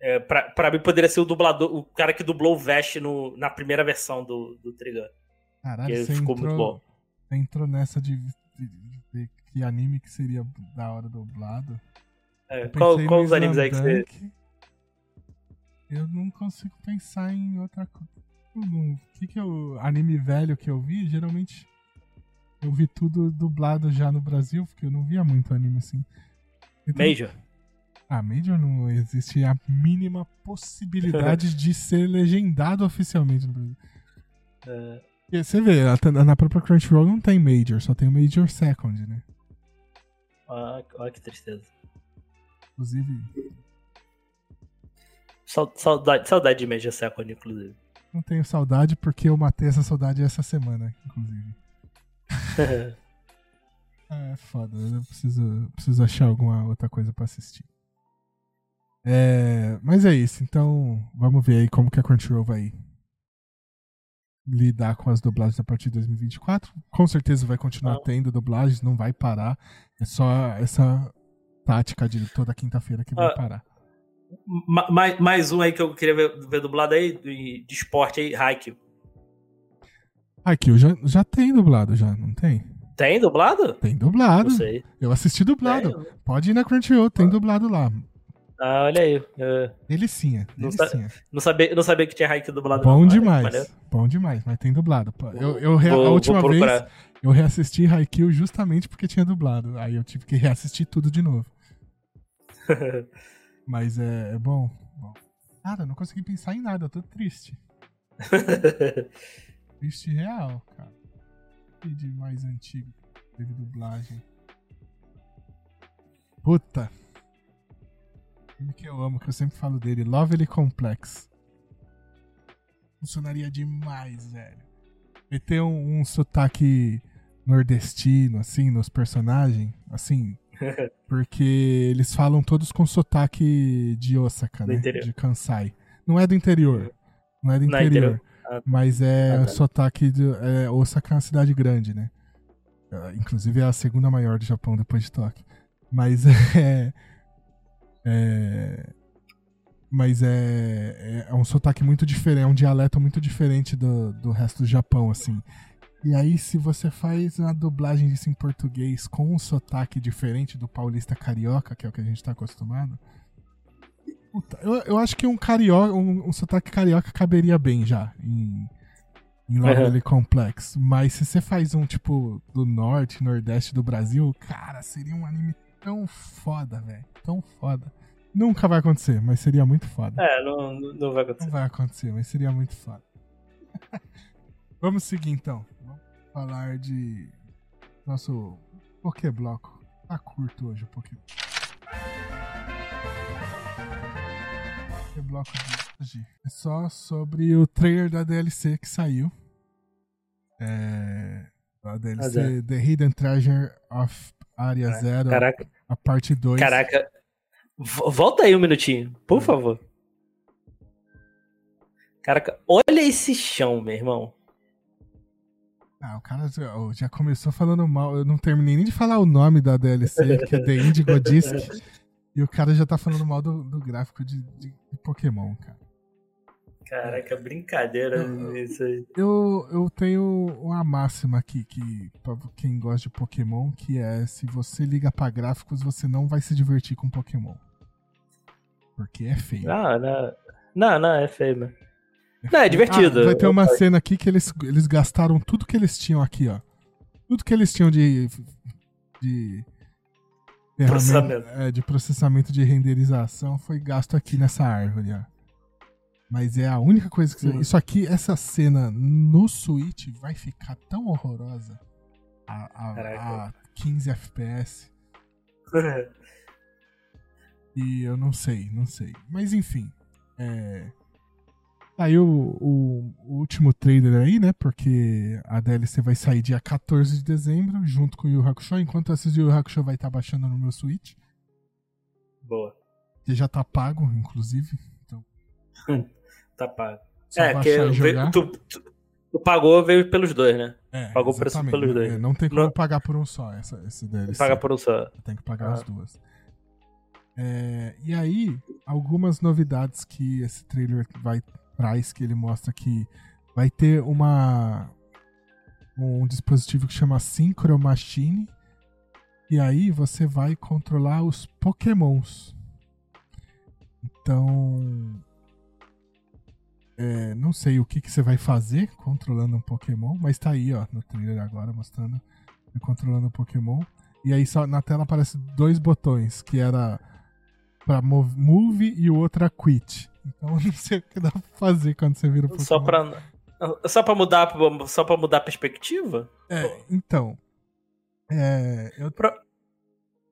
É, pra, pra mim poderia ser o dublador, o cara que dublou o Vest no, na primeira versão do, do Trigun. Caralho, Que você ficou entrou, muito bom. você entrou nessa de, de- de ver que anime que seria da hora dublado. É, qual qual os animes aí que você. Eu não consigo pensar em outra coisa. O que que eu. Anime velho que eu vi, geralmente. Eu vi tudo dublado já no Brasil, porque eu não via muito anime assim. Então- Major. Ah, Major não existe a mínima possibilidade *laughs* de ser legendado oficialmente no Brasil. É, E você vê, na própria Crunchyroll não tem Major, só tem o Major Second, né? ah, olha que tristeza. Inclusive, Sau- Saudade, saudade de Major Second, inclusive. não tenho saudade porque eu matei essa saudade essa semana, inclusive. Ah, *laughs* é foda, eu preciso, preciso achar alguma outra coisa pra assistir. É, mas é isso, então vamos ver aí como que a Crunchyroll vai lidar com as dublagens a partir de 2024. Com certeza vai continuar tendo dublagens, não vai parar. É só essa tática de toda quinta-feira que vai Ah. parar. Ma- mais, mais um aí que eu queria ver, ver dublado aí, de, de esporte aí, Haikyuu. Haikyuu já, já tem dublado, já, não tem? Tem dublado? Tem dublado. Eu assisti dublado. Tem? Pode ir na Crunchyroll, tem dublado lá. Ah, olha aí. É, Delicinha, delicinha. não, sabia, não sabia que tinha Haikyuu dublado. Bom não. Olha, demais. maneiro. Bom demais, mas tem dublado. Eu, eu rea- Vou- a última vez eu reassisti Haikyuu justamente porque tinha dublado. Aí eu tive que reassistir tudo de novo. *laughs* Mas é, é bom, bom. Cara, eu não consegui pensar em nada, eu tô triste. *laughs* Triste real, cara. E de mais antigo teve dublagem. Puta. Filme que eu amo, que eu sempre falo dele. Lovely Complex. Funcionaria demais, velho. Meter um, um sotaque nordestino, assim, nos personagens. Assim. *laughs* porque eles falam todos com sotaque de Osaka, Do né? interior. De Kansai. Não é do interior. Não é do é interior. interior. Ah, Mas é Ah, tá. sotaque de. É, Osaka é uma cidade grande, né? Ah, Inclusive é a segunda maior do Japão depois de Tóquio. Mas *laughs* é. É mas é, é um sotaque muito diferente, é um dialeto muito diferente do, do resto do Japão, assim. E aí, se você faz uma dublagem disso em português com um sotaque diferente do paulista carioca, que é o que a gente tá acostumado, puta, eu, eu acho que um carioca, um, um sotaque carioca caberia bem já em, em Lovely Complex. Mas se você faz um tipo do norte, nordeste do Brasil, cara, seria um anime tão foda, velho. Tão foda. Nunca vai acontecer, mas seria muito foda. É, não, não não vai Não acontecer. vai acontecer, mas seria muito foda. *laughs* Vamos seguir então. Vamos falar de nosso Pokébloco. Tá curto hoje o Poké. Pokébloco de hoje é só sobre o trailer da DLC que saiu. É. A DLC Ah, The Hidden Treasure of Area Zero, Caraca, a parte 2. caraca. Vo- Volta aí um minutinho, por favor. Caraca, olha esse chão, meu irmão. Ah, o cara já, já começou falando mal. Eu não terminei nem de falar o nome da DLC, que é The Indigo Disc. *laughs* E o cara já tá falando mal do, do gráfico de, de- de Pokémon, cara. Caraca, brincadeira Eu- isso aí. Eu, eu tenho uma máxima aqui, que pra quem gosta de Pokémon, que é se você liga pra gráficos, você não vai se divertir com Pokémon. Porque é feio. Não, não. Não, não, é feio, mano. Não, é divertido. Ah, vai ter uma cena aqui que eles, eles gastaram tudo que eles tinham aqui, ó. Tudo que eles tinham de. de Processamento. é, de processamento de renderização foi gasto aqui nessa árvore, ó. Mas é a única coisa que. Hum. Isso aqui, essa cena no Switch vai ficar tão horrorosa a, a, a 15 FPS. *laughs* E eu não sei, não sei. Mas enfim. É... Saiu o, o último trailer aí, né? Porque a DLC vai sair dia 14 de dezembro, junto com o Yu Hakusho. Enquanto eu assisto o Yu Hakusho vai estar baixando no meu Switch. Boa. Que já tá pago, inclusive. Então, *laughs* Tá pago. só É, que tu, tu, tu pagou, veio pelos dois, né? É, pagou o preço pelos dois. É, não tem como Não- pagar por um só, essa, esse DLC. Paga por um só. Tem que pagar Ah. as duas. É, e aí, algumas novidades que esse trailer vai traz, que ele mostra que vai ter uma um dispositivo que chama Synchro Machine, e aí você vai controlar os Pokémons. Então, é, não sei o que, que você vai fazer controlando um Pokémon, mas tá aí, ó, no trailer agora mostrando controlando um Pokémon. E aí só na tela aparece dois botões, que era pra move e o outro é quit. Então *laughs* não sei o que dá pra fazer quando você vira o Pokémon. Só pra, só pra mudar só pra mudar a perspectiva? É, então. É. Eu Pro...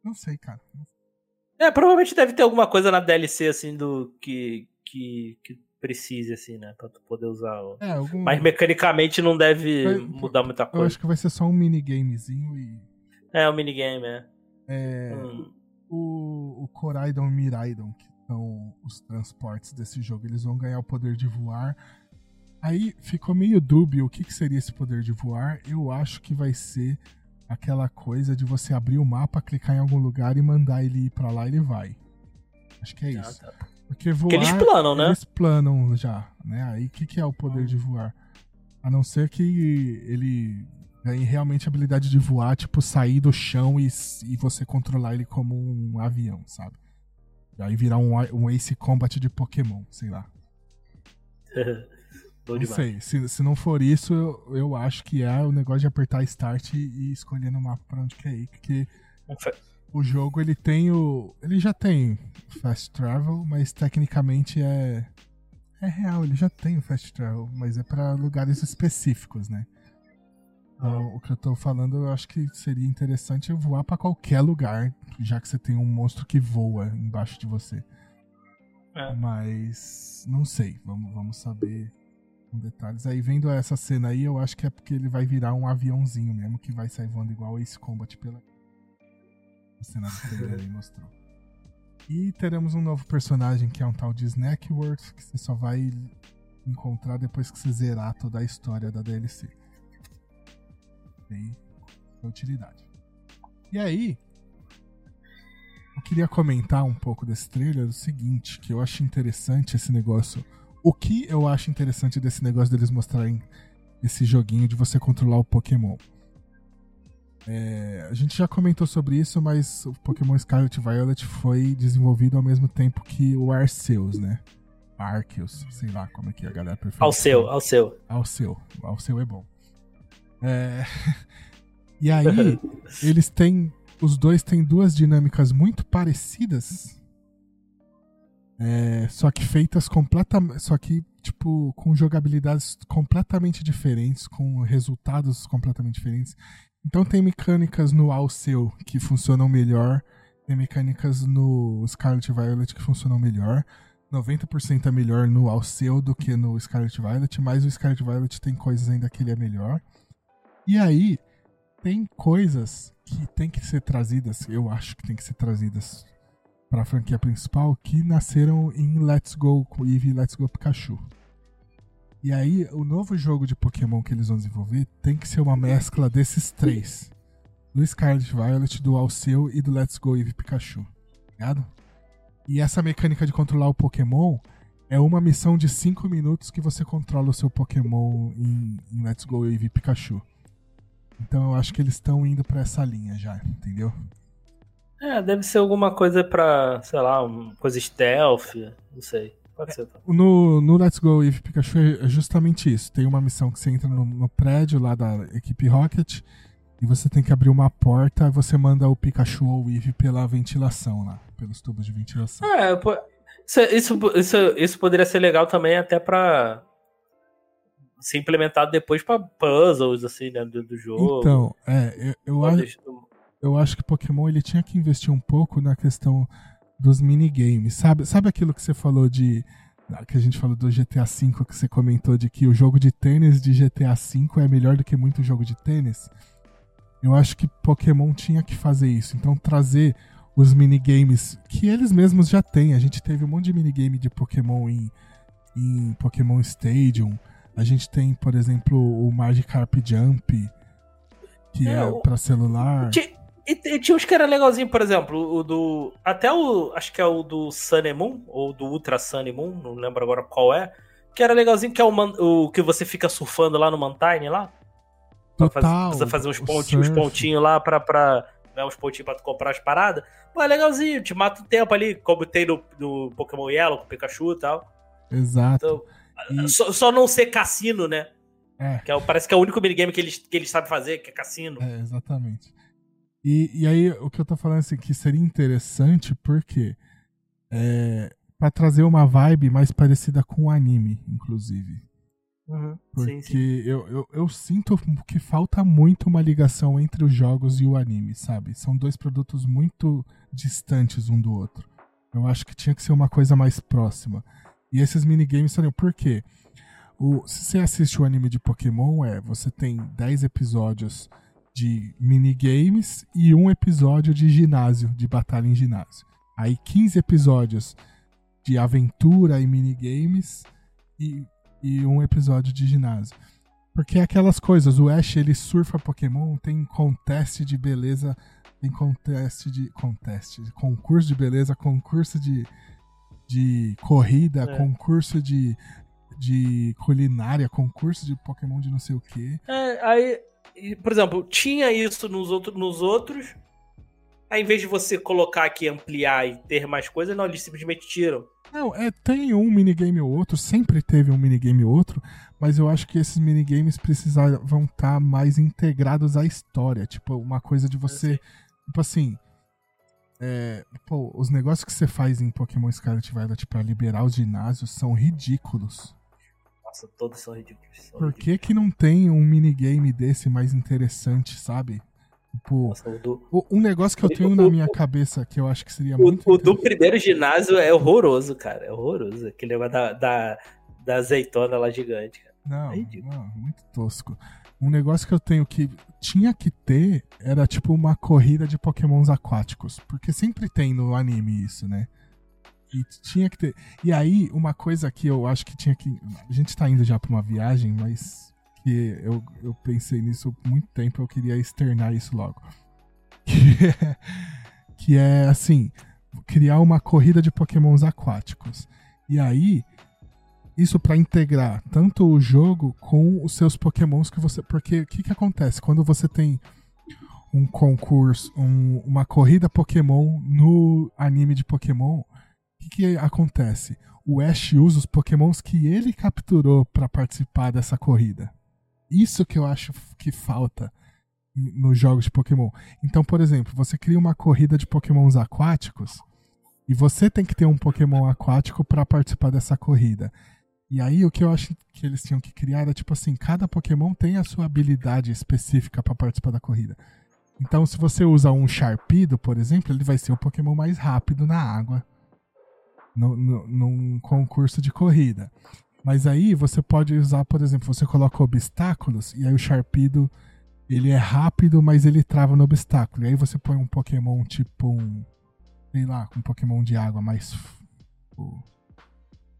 não sei, cara. É, provavelmente deve ter alguma coisa na DLC assim do que, que, que precise, assim, né? Pra tu poder usar. O... É, algum... Mas mecanicamente não deve Vai- mudar muita coisa. Eu acho que vai ser só um minigamezinho e. É, o minigame, é. É, Hum. o, o Coraidon e Miraidon, que são os transportes desse jogo, eles vão ganhar o poder de voar. Aí ficou meio dúbio o que, que seria esse poder de voar. Eu acho que vai ser aquela coisa de você abrir o mapa, clicar em algum lugar e mandar ele ir pra lá ele vai. Acho que é Ah, isso. tá. Porque voar. Porque eles planam, né? Eles planam já, né? Aí o que, que é o poder de voar? A não ser que ele ganhe realmente a habilidade de voar, tipo, sair do chão e, e você controlar ele como um avião, sabe? E aí virar um, um Ace Combat de Pokémon, sei lá. *laughs* Bom Não demais. sei. Se, se não for isso, eu, eu acho que é o negócio de apertar Start e, e escolher no mapa pra onde quer ir. Porque fe- o jogo ele tem o. Ele já tem Fast Travel, mas tecnicamente é. É real, ele já tem o Fast Travel, mas é pra lugares específicos, né? Então, o que eu tô falando, eu acho que seria interessante voar pra qualquer lugar, já que você tem um monstro que voa embaixo de você. É. Mas não sei, vamos, vamos saber com detalhes. Aí vendo essa cena aí, eu acho que é porque ele vai virar um aviãozinho mesmo, que vai sair voando igual Ace Combat pela. A cena do trailer aí mostrou. E teremos um novo personagem que é um tal de Snackworth, que você só vai encontrar depois que você zerar toda a história da DLC. Tem utilidade. E aí, eu queria comentar um pouco desse trailer o seguinte, que eu acho interessante esse negócio. O que eu acho interessante desse negócio deles mostrarem esse joguinho de você controlar o Pokémon. É, a gente já comentou sobre isso, mas o Pokémon Scarlet Violet foi desenvolvido ao mesmo tempo que o Arceus, né? Arceus, sei lá como é que a galera prefere. Ao seu, ao seu. Alceu. Alceu é bom. É... *laughs* E aí, *laughs* eles têm. Os dois têm duas dinâmicas muito parecidas. É, só que feitas completamente. Só que, tipo, com jogabilidades completamente diferentes, com resultados completamente diferentes. Então tem mecânicas no Alceu que funcionam melhor. Tem mecânicas no Scarlet Violet que funcionam melhor. 90% é melhor no Alceu do que no Scarlet Violet, mas o Scarlet Violet tem coisas ainda que ele é melhor. E aí, tem coisas que tem que ser trazidas, eu acho que tem que ser trazidas para a franquia principal, que nasceram em Let's Go Eevee e Let's Go Pikachu. E aí, o novo jogo de Pokémon que eles vão desenvolver tem que ser uma mescla desses três. Do Scarlet Violet, do Alceu e do Let's Go Eevee Pikachu. Ligado? E essa mecânica de controlar o Pokémon é uma missão de 5 minutos que você controla o seu Pokémon em, em Let's Go Eevee Pikachu. Então eu acho que eles estão indo pra essa linha já, entendeu? É, deve ser alguma coisa pra, sei lá, uma coisa stealth, não sei. Pode ser. tá? No, no Let's Go Eevee Pikachu é justamente isso. Tem uma missão que você entra no, no prédio lá da equipe Rocket e você tem que abrir uma porta e você manda o Pikachu ou o Eevee pela ventilação lá, pelos tubos de ventilação. É, isso, isso, isso, isso poderia ser legal também até pra ser implementado depois pra puzzles, assim, né, do, do jogo. Então, é, eu, eu, acho, eu acho que Pokémon ele tinha que investir um pouco na questão dos minigames. Sabe, sabe aquilo que você falou de. Que a gente falou do GTA V, que você comentou de que o jogo de tênis de GTA V é melhor do que muito jogo de tênis? Eu acho que Pokémon tinha que fazer isso. Então trazer os minigames que eles mesmos já têm. A gente teve um monte de minigame de Pokémon em, em Pokémon Stadium. A gente tem, por exemplo, o Magikarp Jump, que é, É, pra celular. E tinha uns que era legalzinho, por exemplo, o do. Até o. Acho que é o do Sun Moon, ou do Ultra Sun Moon, não lembro agora qual é. Que era legalzinho, que é o, man- o que você fica surfando lá no Mantine lá. Pra fazer, Total, precisa fazer uns pontinhos, uns pontinhos lá pra. pra né, uns pontinhos pra tu comprar as paradas. Pô, é legalzinho, te mata o tempo ali, como tem no, no Pokémon Yellow com o Pikachu e tal. Exato. Então, E- só, só não ser cassino, né? É. Que é, parece que é o único minigame que eles, que eles sabem fazer, que é cassino. É, exatamente. E, e aí, o que eu tô falando assim, que seria interessante porque é, para trazer uma vibe mais parecida com o anime, inclusive. Porque Sim, sim. Eu, eu, eu sinto que falta muito uma ligação entre os jogos e o anime, sabe? São dois produtos muito distantes um do outro. Eu acho que tinha que ser uma coisa mais próxima. E esses minigames seriam por quê? O, se você assiste o anime de Pokémon, é você tem 10 episódios de minigames e um episódio de ginásio, de batalha em ginásio. Aí 15 episódios de aventura e minigames e, e um episódio de ginásio. Porque é aquelas coisas, o Ash ele surfa Pokémon, tem conteste de beleza, tem conteste de. Conteste, concurso de beleza, concurso de, de corrida, É. concurso de, de culinária, concurso de Pokémon de não sei o que. É, aí, por exemplo, tinha isso nos, outro, nos outros. Aí, em vez de você colocar aqui, ampliar e ter mais coisa, não, eles simplesmente tiram. Não, é, tem um minigame ou outro, sempre teve um minigame ou outro, mas eu acho que esses minigames precisavam estar mais integrados à história. Tipo, uma coisa de você. Tipo assim. é, pô, os negócios que você faz em Pokémon Scarlet e Violet pra liberar os ginásios são ridículos. Nossa, todos são ridículos. São Por que, que não tem um minigame desse mais interessante, sabe? Tipo, Nossa, o do, o- um negócio que eu tenho na minha cabeça que eu acho que seria o, muito o do primeiro ginásio é horroroso, cara. É horroroso. Aquele negócio da, da, da azeitona lá gigante. Cara. Não, É não, muito tosco. Um negócio que eu tenho que tinha que ter era tipo uma corrida de pokémons aquáticos. Porque sempre tem no anime isso, né? E tinha que ter. E aí, uma coisa que eu acho que tinha que. A gente tá indo já pra uma viagem, mas que eu, eu pensei nisso há muito tempo, eu queria externar isso logo. *laughs* Que é, que é assim: criar uma corrida de pokémons aquáticos. E aí, isso para integrar tanto o jogo com os seus pokémons que você. Porque o que, que acontece? Quando você tem um concurso, um- uma corrida Pokémon no anime de Pokémon, que, que acontece? O Ash usa os Pokémons que ele capturou para participar dessa corrida. Isso que eu acho que falta nos jogos de Pokémon. Então, por exemplo, você cria uma corrida de Pokémons aquáticos e você tem que ter um Pokémon aquático para participar dessa corrida. E aí o que eu acho que eles tinham que criar era tipo assim, cada Pokémon tem a sua habilidade específica para participar da corrida. Então, se você usa um Sharpedo, por exemplo, ele vai ser o Pokémon mais rápido na água num concurso de corrida. Mas aí você pode usar, por exemplo, você coloca obstáculos e aí o Sharpedo ele é rápido, mas ele trava no obstáculo. E aí você põe um Pokémon tipo um, sei lá, um Pokémon de água mais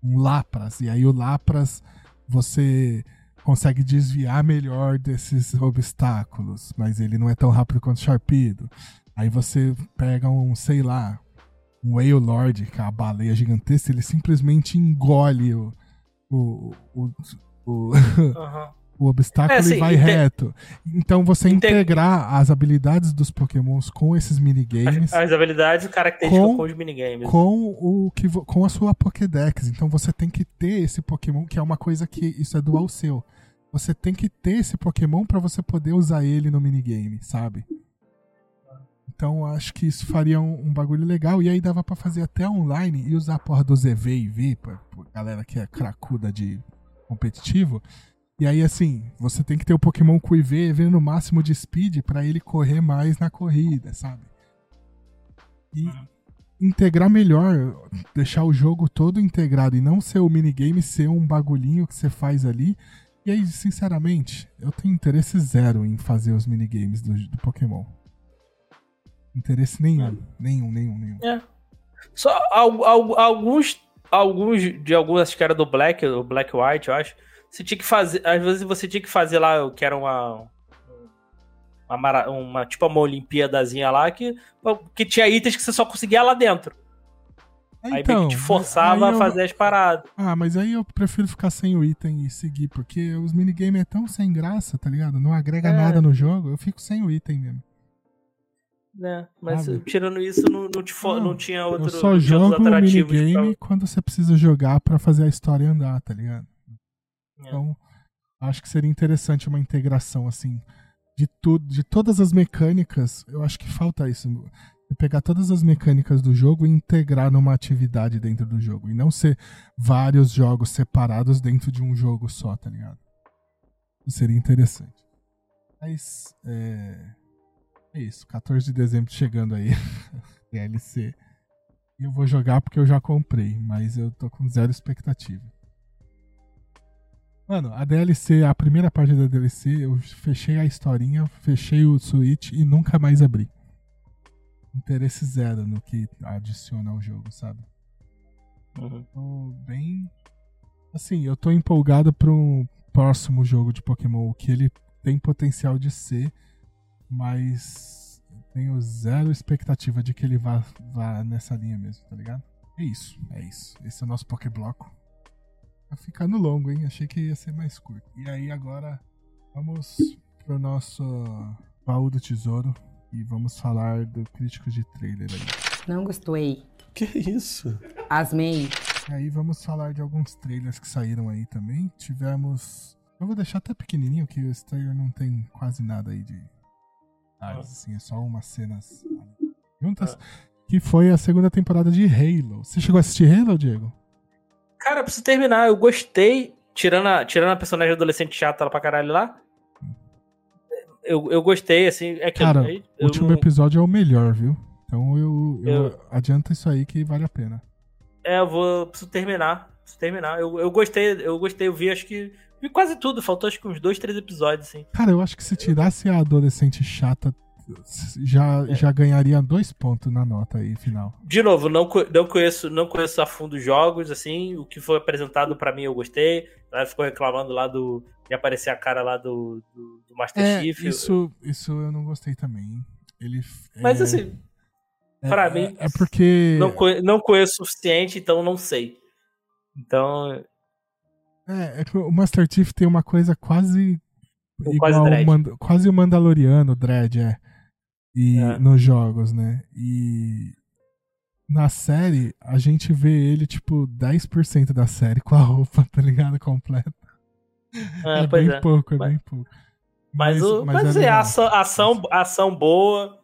um Lapras. E aí o Lapras você consegue desviar melhor desses obstáculos, mas ele não é tão rápido quanto o Sharpedo. Aí você pega um, sei lá, um Whale Lord, que é a baleia gigantesca, ele simplesmente engole o, o, o, o, Aham. *laughs* o obstáculo É, assim, e vai inte- reto. Então você Inte- integrar as habilidades dos pokémons com esses minigames As, as habilidades características Com- com, os minigames. com o que com a sua Pokédex. Então você tem que ter esse Pokémon, que é uma coisa que isso é dual seu. Você tem que ter esse Pokémon pra você poder usar ele no minigame, sabe? Então acho que isso faria um, um bagulho legal. E aí dava pra fazer até online e usar a porra do ZV e V, pra, pra galera que é cracuda de competitivo. E aí, assim, você tem que ter o Pokémon com IV, EV no máximo de speed pra ele correr mais na corrida, sabe? E integrar melhor, deixar o jogo todo integrado e não ser o minigame, ser um bagulhinho que você faz ali. E aí, sinceramente, eu tenho interesse zero em fazer os minigames do, do Pokémon. Interesse nenhum, nenhum, nenhum, nenhum. É. Só al- al- alguns, alguns de alguns, acho que era do Black, o Black White, eu acho. Você tinha que fazer, às vezes você tinha que fazer lá, que era uma uma, uma- tipo uma Olimpíadazinha lá que, que tinha itens que você só conseguia lá dentro. aí meio que te forçava Então, aí a eu- fazer as paradas. Ah, mas aí eu prefiro ficar sem o item e seguir, porque os minigames é tão sem graça, tá ligado? Não agrega É. nada no jogo, eu fico sem o item mesmo. Né? Mas tirando isso, não, não, te Não, não tinha outro. eu só jogo o minigame quando você precisa jogar pra fazer a história andar, tá ligado? É. Então, acho que seria interessante uma integração, assim, de tudo, de todas as mecânicas. Eu acho que falta isso. Pegar todas as mecânicas do jogo e integrar numa atividade dentro do jogo. E não ser vários jogos separados dentro de um jogo só, tá ligado? Isso seria interessante. Mas, é... É isso. 14 de dezembro chegando aí. *laughs* DLC. E eu vou jogar porque eu já comprei, mas eu tô com zero expectativa. Mano, a DLC, a primeira parte da DLC, eu fechei a historinha, fechei o Switch e nunca mais abri. Interesse zero no que adiciona ao jogo, sabe? Uhum. Tô bem. Assim, eu tô empolgado pro próximo jogo de Pokémon, o que ele tem potencial de ser, mas eu tenho zero expectativa de que ele vá, vá nessa linha mesmo, tá ligado? É isso, é isso. Esse é o nosso Pokébloco. Tá ficando longo, hein? Achei que ia ser mais curto. E aí agora vamos pro nosso baú do tesouro e vamos falar do crítico de trailer aí. Não gostei. Que isso? Asmei. E aí vamos falar de alguns trailers que saíram aí também. Tivemos. Eu vou deixar até pequenininho, que esse trailer não tem quase nada aí de. Ah, assim, é só umas cenas juntas. Que foi a segunda temporada de Halo. Você chegou a assistir Halo, Diego? Cara, eu preciso terminar. Eu gostei. Tirando a, tirando a personagem adolescente chata lá pra caralho lá. Eu, eu gostei, assim. É que Cara, o último não- episódio é o melhor, viu? Então eu, eu, Eu- adianta isso aí que vale a pena. É, eu vou. Preciso terminar. Preciso terminar. Eu, eu gostei, eu gostei, eu vi, acho que. Vi quase tudo, faltou acho que uns dois, três episódios, assim. Cara, eu acho que se tirasse a adolescente chata, já, É. já ganharia dois pontos na nota aí final. De novo, não, não conheço, não conheço a fundo os jogos, assim. O que foi apresentado pra mim eu gostei. Ela ficou reclamando lá do. de aparecer a cara lá do, do, do Master É, Chief. isso, isso eu não gostei também. Ele. Mas é, assim, é- pra é- mim, É porque. não, não conheço o suficiente, então não sei. Então, É, é que o Master Chief tem uma coisa quase. Igual quase Dredd. Mand- quase o Mandaloriano, Dredd, é. E É. nos jogos, né? E. Na série, a gente vê ele, tipo, 10% da série com a roupa, tá ligado? Completa. é, É, bem é. pouco, é Mas- bem pouco. Mas, o, mas, é assim, legal. ação, ação, ação boa,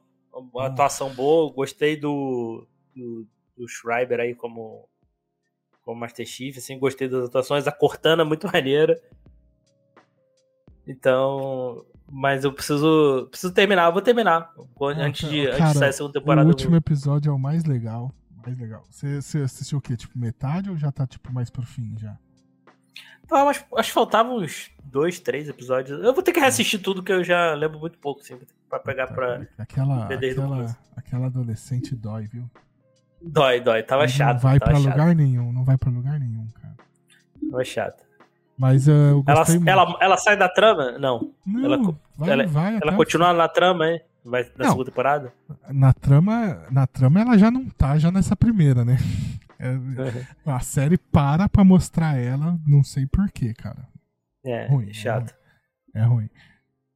a atuação boa, gostei do, do, do Schreiber aí como, como Master Chief, assim, gostei das atuações, a Cortana é muito *laughs* maneira. Então, mas eu preciso, preciso terminar, eu vou terminar Ah, antes, de, cara, antes de sair a segunda temporada. O último episódio é o mais legal. Mais legal. Você, você assistiu o quê? Tipo, metade ou já tá, tipo, mais pro fim já? Ah, mas acho que faltavam uns dois, três episódios. Eu vou ter que reassistir tudo que eu já lembro muito pouco, assim, pra pegar pra... Aquela, aquela, aquela adolescente dói, viu? Dói, dói, tava não chato. vai tava pra chato, lugar nenhum, não vai pra lugar nenhum, cara. Tava chato. Mas uh, eu Ela, muito. ela, ela sai da trama? Não. Não, ela vai, ela- vai Ela continua na trama, hein? Vai na Não. segunda temporada? Na trama, na trama ela já não tá já nessa primeira, né? *laughs* É, a série para pra mostrar ela, não sei porquê, cara. É, Ruim, chato. É ruim.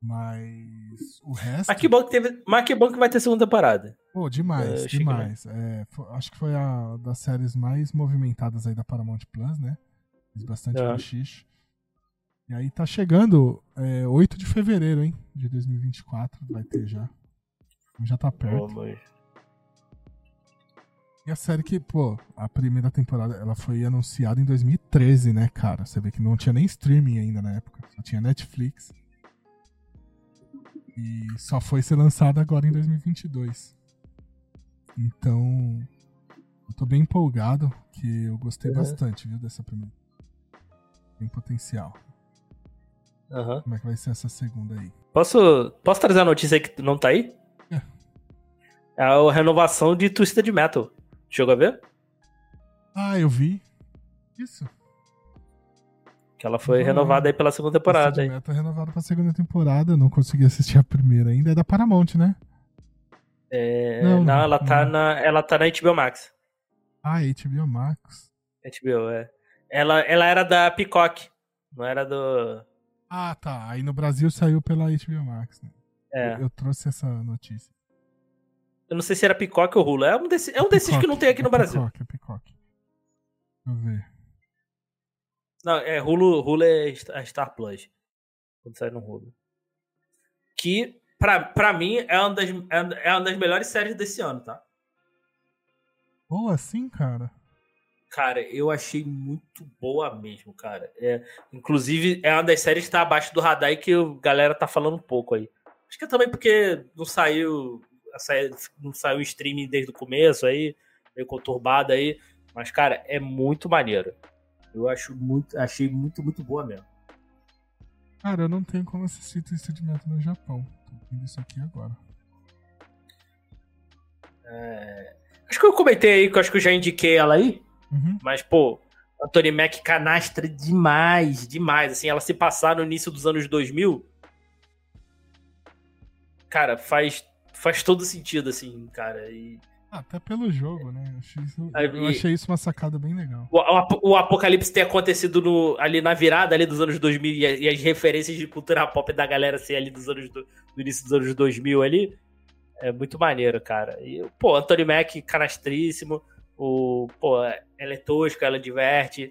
Mas o resto. Mas que bom que teve. Mas que bom que vai ter segunda temporada. Pô, É, demais, achei que demais. É, acho que foi a das séries mais movimentadas aí da Paramount Plus, né? Fiz bastante É. cochicho. E aí tá chegando é, 8 de fevereiro, hein? De 2024, vai ter já. Já tá perto. Mas- E a série que, pô, a primeira temporada, ela foi anunciada em 2013, né, cara? Você vê que não tinha nem streaming ainda na época, só tinha Netflix. E só foi ser lançada agora em 2022. Então, eu tô bem empolgado, que eu gostei Uhum. bastante, viu, dessa primeira. Tem potencial. Aham. Como é que vai ser essa segunda aí? Posso, posso trazer a notícia aí que não tá aí? É. É a renovação de Twisted Metal. Chegou a ver? Ah, eu vi. Isso. Que ela foi Uhum. renovada aí pela segunda temporada. Twisted Aí. Metal renovado pra segunda temporada. eu Não consegui assistir a primeira ainda. É da Paramount, né? É, Não, não, ela tá, não. na, ela tá na HBO Max. Ah, HBO Max. HBO, é. Ela, ela era da Peacock, não era do. Ah, tá. Aí no Brasil saiu pela HBO Max. Né? É. Eu, eu trouxe essa notícia. Eu não sei se era Peacock ou Hulu. É um, desse, é um desses que não tem aqui no é Brasil. Peacock, é Peacock. Deixa eu ver. Não, é Hulu, Hulu é Star a Star Plus. Quando sai no Hulu. Que, pra, pra mim, é uma, das, é é uma das melhores séries desse ano, tá? Boa assim, cara. Cara, eu achei muito boa mesmo, cara. É, inclusive, é uma das séries que tá abaixo do radar e que a galera tá falando um pouco aí. Acho que é também porque não saiu, não saiu o streaming desde o começo aí, meio conturbado aí. Mas, cara, é muito maneiro. Eu acho muito, achei muito, muito boa mesmo. Cara, eu não tenho como assistir Twisted Metal no Japão. Vendo isso aqui agora. Acho que eu comentei aí, que eu acho que eu já indiquei ela aí. Uhum. Mas, pô, a Tony Mac canastra demais, demais. Assim, ela se passar no início dos anos 2000, cara, faz, faz todo sentido, assim, cara. E até pelo jogo, né? Eu achei, isso, eu achei isso uma sacada bem legal. o, o o apocalipse ter acontecido no- ali na virada ali dos anos 2000 e, e as referências de cultura pop da galera ser ali dos anos do, do início dos anos 2000 ali, é muito maneiro, cara. E, pô, Anthony Mac canastríssimo. O, pô, ela é tosca, ela diverte.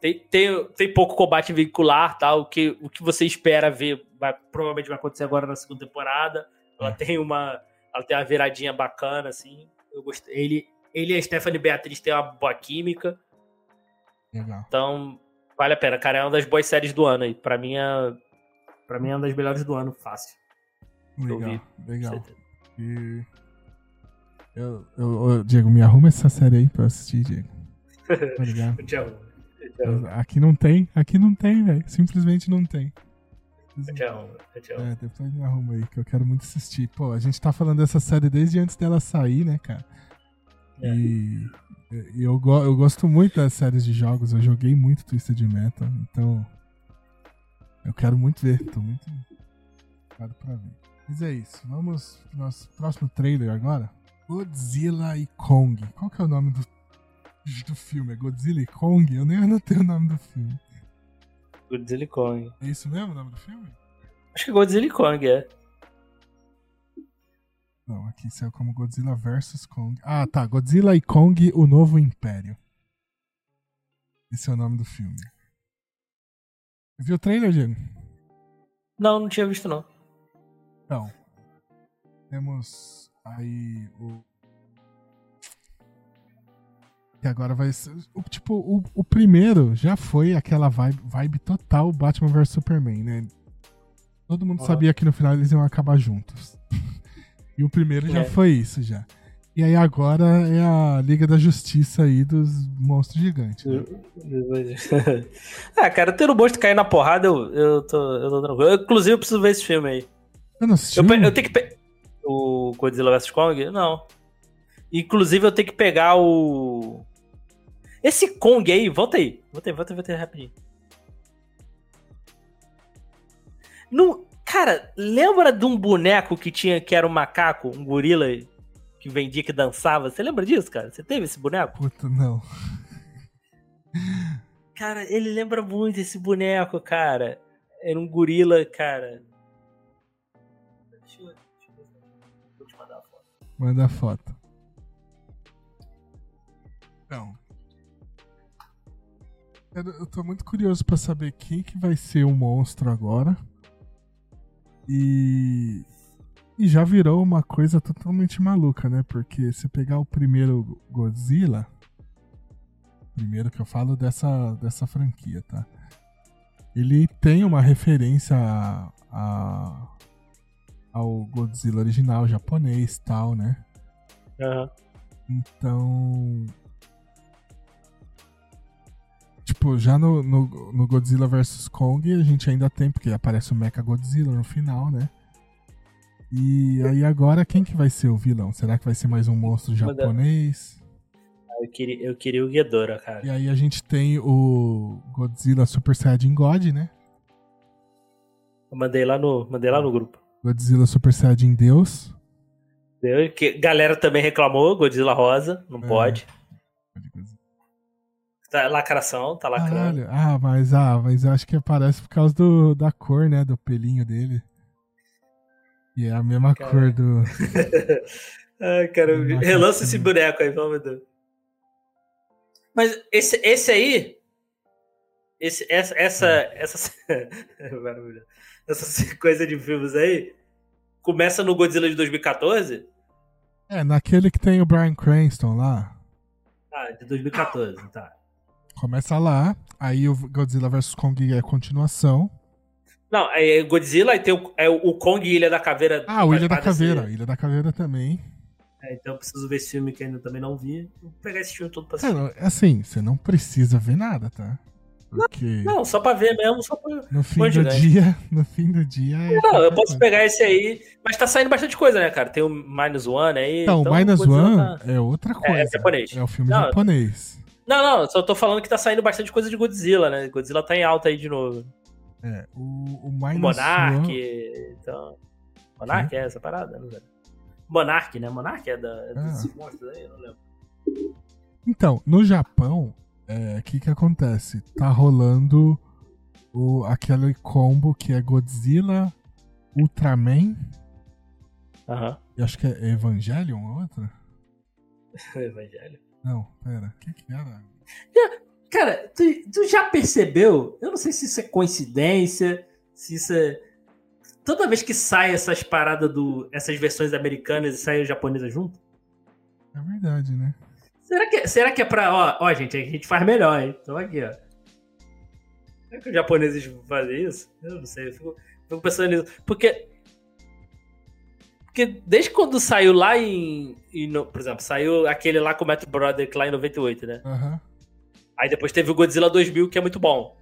Tem, tem, tem pouco combate veicular, tá? O que, o que você espera ver vai, provavelmente vai acontecer agora na segunda temporada. Ela tem uma, ela tem uma viradinha bacana, assim. Eu gostei. Ele, ele e a Stephanie Beatriz têm uma boa química. Legal. Então, vale a pena, cara. É uma das boas séries do ano aí. Pra mim é. Pra mim é uma das melhores do ano, fácil. Eu Legal, vi. legal. E... Eu, eu, ô, Diego, me arruma essa série aí pra eu assistir, Diego. *laughs* Tá ligado? Eu te amo. Eu te amo. Aqui não tem, aqui não tem, velho. Simplesmente não tem. Eu te amo. Eu te amo. É, depois me arruma aí, que eu quero muito assistir. Pô, a gente tá falando dessa série desde antes dela sair, né, cara? É. E, eu, go- eu gosto muito das séries de jogos, eu joguei muito Twisted Metal, então eu quero muito ver, tô muito empolgado pra ver. Mas é isso, vamos pro nosso próximo trailer agora. Godzilla e Kong. Qual que é o nome do, do filme? É Godzilla e Kong? Eu nem anotei o nome do filme. Godzilla Kong. É isso mesmo o nome do filme? Acho que Godzilla e Kong, é. Não, aqui saiu como Godzilla vs Kong. Ah, tá. Godzilla e Kong, o Novo Império. Esse é o nome do filme. Viu o trailer, Diego? Não, não tinha visto, não. Então. Temos aí o. Que agora vai ser. o- tipo, o, o primeiro já foi aquela vibe, vibe total Batman vs Superman, né? Todo mundo Aham. sabia que no final eles iam acabar juntos. *laughs* e o primeiro já É. foi isso, já. E aí agora é a Liga da Justiça aí dos monstros gigantes. né? *laughs* ah, cara, tendo o monstro cair na porrada, eu, eu, tô, eu tô tranquilo. Eu, inclusive, eu preciso ver esse filme aí. Eu não assisti. Eu, eu tenho que. pe- O Godzilla vs Kong? Não. Inclusive, eu tenho que pegar o. Esse Kong aí, volta aí. Volta aí, volta aí, volta aí rapidinho. Não, cara, lembra de um boneco que tinha que era um macaco, um gorila que vendia, que dançava? Você lembra disso, cara? Você teve esse boneco? Puta, não. Cara, ele lembra muito esse boneco, cara. Era um gorila, cara. Deixa eu, deixa eu. Vou te mandar a foto. Manda a foto. Então. Eu, tô muito curioso pra saber quem que vai ser o monstro agora. E. E já virou uma coisa totalmente maluca, né? Porque se pegar o primeiro Godzilla. Primeiro que eu falo dessa, dessa franquia, tá? Ele tem uma referência a, a- ao Godzilla original japonês e tal, né? Aham. Então. Tipo, já no, no, no Godzilla vs Kong a gente ainda tem, porque aparece o Mecha Godzilla no final, né? E aí agora quem que vai ser o vilão? Será que vai ser mais um monstro japonês? Eu queria, eu queria o Ghidorah, cara. E aí a gente tem o Godzilla Super Saiyajin God, né? Eu mandei lá no, mandei lá no grupo. Godzilla Super Saiyajin Deus. Deu, que, galera também reclamou, Godzilla rosa, não É. pode. Tá lacração, tá lacrando. Caralho. Ah, mas, ah, mas eu acho que aparece por causa do, da cor, né? Do pelinho dele. E é a mesma cor do. *laughs* Ai, cara, *laughs* relança esse boneco aí, pelo amor de Deus. Mas esse, esse aí. Esse, essa, essa, essa, *laughs* Maravilhoso. essa coisa de filmes aí começa no Godzilla de 2014. É, naquele que tem o Brian Cranston lá. Ah, de 2014, tá. Começa lá, aí o Godzilla vs Kong é a continuação. Não, é Godzilla e tem o, é o Kong e Ilha da Caveira. Ah, o Ilha da Caveira. Ilha da Caveira também. É, então eu preciso ver esse filme que ainda também não vi. Vou pegar esse filme todo pra É, assistir. não, assim, você não precisa ver nada, tá? Porque Não, só pra ver mesmo, só pra. no fim do dia, *laughs* no fim do dia. é Não, eu posso pegar esse aí, mas tá saindo bastante coisa, né, cara? Tem o Minus One aí. Então, então, o Minus Godzilla One tá- é outra coisa. É, é japonês. É o filme Não, japonês. Não, não, só tô falando que tá saindo bastante coisa de Godzilla, né? Godzilla tá em alta aí de novo. É, o, o O Minus Monark, One. então. Monark é essa parada, não sei. Monark, né? Monark é da é Ah. desses monstros aí, eu não lembro. Então, no Japão, o que que acontece? Tá rolando o, aquele combo que é Godzilla, Ultraman, Aham. e acho que é Evangelion, a outra? *laughs* Evangelho. Não, pera, o que que era? Cara, tu, tu já percebeu? Eu não sei se isso é coincidência, se isso é. Toda vez que sai essas paradas do. essas versões americanas e saem japonesas junto? É verdade, né? Será que, será que é pra. Ó, ó, gente, a gente faz melhor, hein? Então aqui, ó. Será que os japoneses fazem isso? Eu não sei, eu fico, fico pensando nisso. Porque. Porque desde quando saiu lá em, em no- Por exemplo, saiu aquele lá com o Metro Brother lá em 98, né? Aham. Aí depois teve o Godzilla 2000, que é muito bom.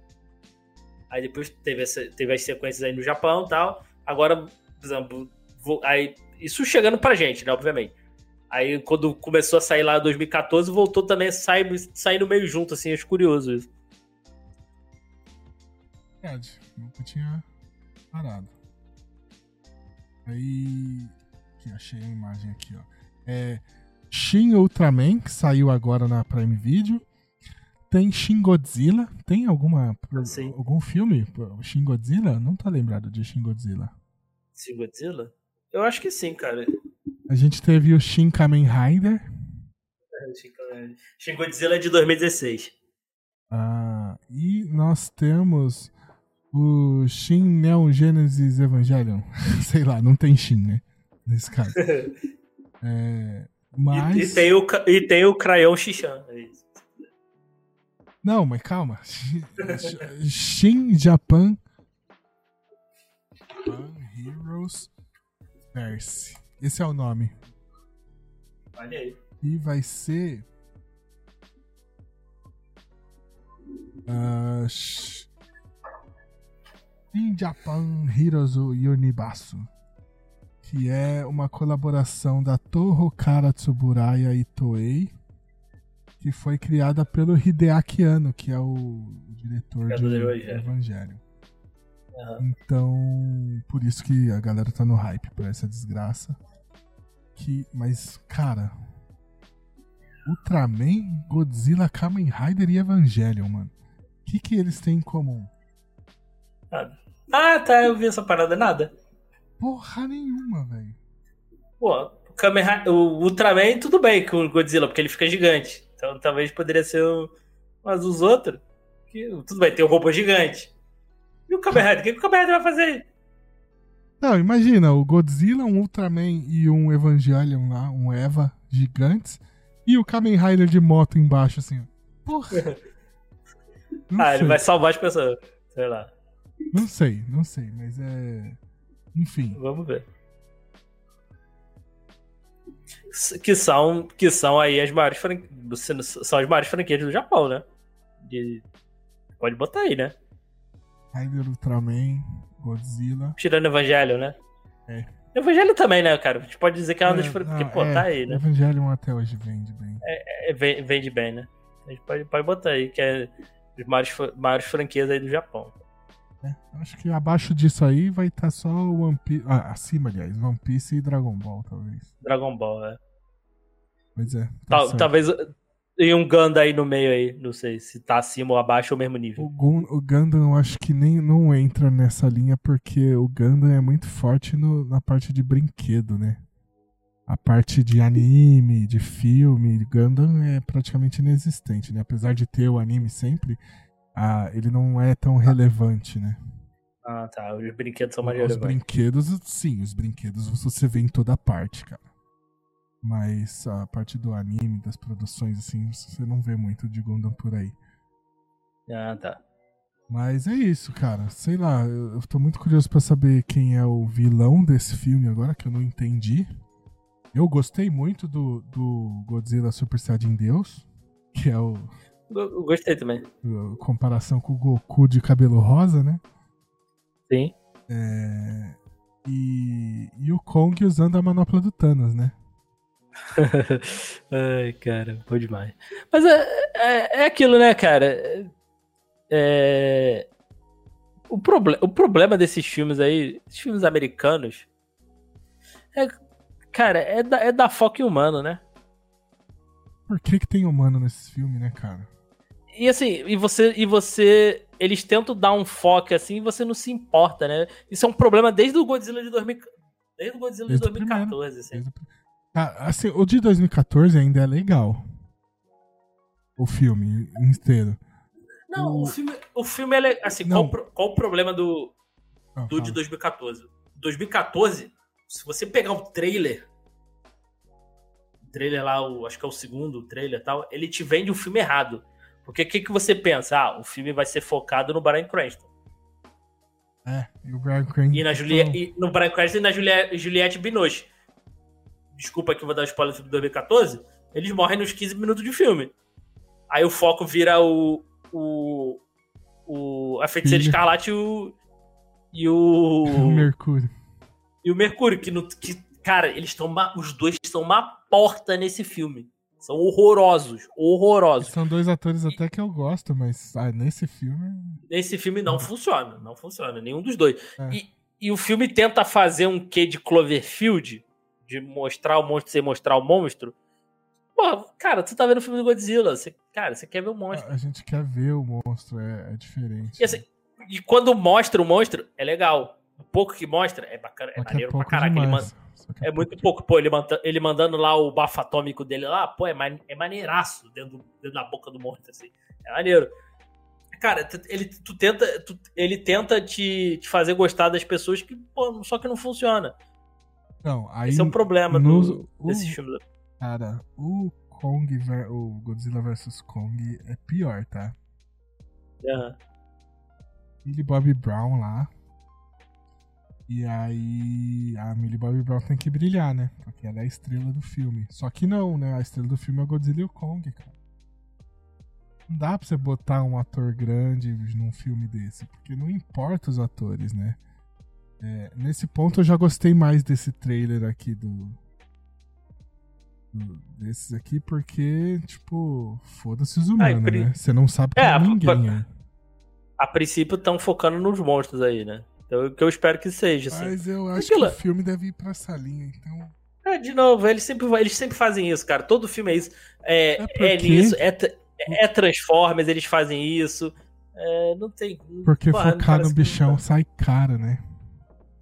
Aí depois teve, essa, teve as sequências aí no Japão e tal. Agora, por exemplo, vou- aí, isso chegando pra gente, né, obviamente. Aí quando começou a sair lá em 2014, voltou também sair no meio junto, assim, acho curioso isso. Verdade, nunca tinha parado. Aí. Aqui, achei a imagem aqui, ó. É. Shin Ultraman, que saiu agora na Prime Video. Tem Shin Godzilla. Tem alguma. Sim. Algum filme? Shin Godzilla? Não tô lembrado de Shin Godzilla. Sim, Godzilla? Eu acho que sim, cara. A gente teve o Shin Kamen Rider. Shin Godzilla é de 2016. Ah, e nós temos o Shin Neon Genesis Evangelion. *laughs* Sei lá, não tem Shin, né? Nesse caso. *laughs* É, mas. E, e tem o, e tem o Crayon Xixan. É. Não, mas calma. Shin Japan. Japan Heroes Verse. Esse é o nome. Olha aí. E vai ser. Ah, Sh- Shin Japan Heroes Unibasu. Que é uma colaboração da Toho Kara Tsuburaya e Toei. Que foi criada pelo Hideaki Anno, que é o, diretor Criador de do Evangelho. Evangelho. Aham. Então, por isso que a galera tá no hype por essa desgraça. Que, mas, cara, Ultraman, Godzilla, Kamen Rider e Evangelion, mano. O que que eles têm em comum? Nada. Ah, tá, eu vi essa parada, nada. Porra nenhuma, velho. Pô, o, o Ultraman, tudo bem com o Godzilla, porque ele fica gigante. Então talvez poderia ser o. Mas os outros. Que, tudo bem, tem um robô gigante. E o Kamen Rider? O que, o Kamen Rider vai fazer? Não, imagina, o Godzilla, um Ultraman e um Evangelion lá, um Eva gigantes, e o Kamen Rider de moto embaixo, assim. Porra. *laughs* Ah, sei, ele vai salvar as pessoas. Sei lá. não sei, não sei, mas é. Enfim. Vamos ver. Que são, que são aí as maiores franquias. São as maiores franquias do Japão, né? De- Pode botar aí, né? Rider, Ultraman, Godzilla. Tirando Evangelho, né? É. Evangelho também, né, cara? A gente pode dizer que é uma das. É, Porque, não, pô, é, tá aí, né? Evangelion até hoje vende bem. É, ven- vende bem, né? A gente pode, pode botar aí, que é as maiores, maiores franquias aí do Japão. É, acho que abaixo disso aí vai estar só o One Piece. Ah, acima, aliás, One Piece e Dragon Ball, talvez. Dragon Ball, é. Pois é. tá Tal- talvez. E um Ganda aí no meio aí. Não sei se tá acima ou abaixo ou mesmo nível. O, Gun, o Gundam eu acho que nem não entra nessa linha porque o Gundam é muito forte no- na parte de brinquedo, né? A parte de anime, de filme, Gundam é praticamente inexistente, né? Apesar de ter o anime sempre, ah, ele não é tão relevante, né? Ah, tá. Os brinquedos são mais Os relevantes. brinquedos, sim, os brinquedos você vê em toda parte, cara. Mas a parte do anime, das produções, assim, você não vê muito de Gundam por aí. Ah, tá. Mas é isso, cara. Sei lá, eu, tô muito curioso pra saber quem é o vilão desse filme agora, que eu não entendi. Eu gostei muito do, do Godzilla Super Saiyajin Deus, que é o, Eu- Gostei também. comparação com o Goku de cabelo rosa, né? Sim. É, e, e o Kong usando a manopla do Thanos, né? *laughs* Ai, cara, bom demais. Mas é, é, é aquilo, né, cara? É... O, proble o problema desses filmes aí, esses filmes americanos, é, cara, é da, é da foco em humano, né? Por que, que tem humano nesse filme, né, cara? E assim, e você, e você. Eles tentam dar um foco assim e você não se importa, né? Isso é um problema desde o Godzilla de 2000, desde o Godzilla Desde de o primeiro. 2014, assim. Desde Ah, assim, o de 2014 ainda é legal. O filme inteiro. Não, O- o filme, o filme é assim, Não. qual, qual o problema do, Ah, do de fala. 2014. 2014, se você pegar o trailer, o trailer lá, o, acho que é o segundo trailer e tal, ele te vende o filme errado. Porque o que, que você pensa? Ah, o filme vai ser focado no Brian Cranston. É, e o Brian Cranston. E, na Julie, e no Brian Cranston e na Julie, Juliette Binoche. Desculpa que eu vou dar um spoiler do filme de 2014. Eles morrem nos 15 minutos de filme. Aí o foco vira o. o, o a Feiticeira Filho. Escarlate e o. E o. *laughs* O Mercúrio. e o Mercúrio, que, no, que cara, eles estão. Os dois são uma porta nesse filme. São horrorosos. Horrorosos. São dois atores até que eu gosto, mas ah, nesse filme. Nesse filme não funciona. Não funciona. Nenhum dos dois. É. E, e o filme tenta fazer um quê de Cloverfield? De mostrar o monstro sem mostrar o monstro. Pô, cara, tu tá vendo o filme do Godzilla. Você, cara, você quer ver o monstro. A, gente quer ver o monstro, é, é diferente. E, assim, e quando mostra o monstro, é legal. O pouco que mostra é bacana. É maneiro pra pouco caraca. Ele manda, é muito pouco. Pô, ele, manda, ele mandando lá o bafo atômico dele lá, pô, é, man, é maneiraço dentro, dentro da boca do monstro, assim. É maneiro. Cara, ele, tu tenta, tu- ele tenta te, te fazer gostar das pessoas que, pô, só que não funciona. Não, aí, Esse é um problema no- do, o- desse filme. Cara, o Kong, o Godzilla vs Kong é pior, tá? Aham. Millie Bobby Brown lá. E aí a Millie Bobby Brown tem que brilhar, né? Porque ela é a estrela do filme. Só que não, né? A estrela do filme é o Godzilla e o Kong, cara. Não dá pra você botar um ator grande num filme desse, porque não importa os atores, né? É, nesse ponto eu já gostei mais desse trailer aqui do. do- desses aqui, porque, tipo, foda-se os humanos, pri- né? Você não sabe quem É, é, a- ninguém. a- aí. A princípio estão focando nos monstros aí, né? Então, o que eu espero que seja, assim. Mas eu acho Aquilo- que o filme deve ir pra essa linha, então. É, de novo, eles sempre, eles sempre fazem isso, cara. Todo filme é isso. É, É é, porque- nisso, é, é Transformers, eles fazem isso. É, não tem. Porque porra, focar no bichão não sai caro, né?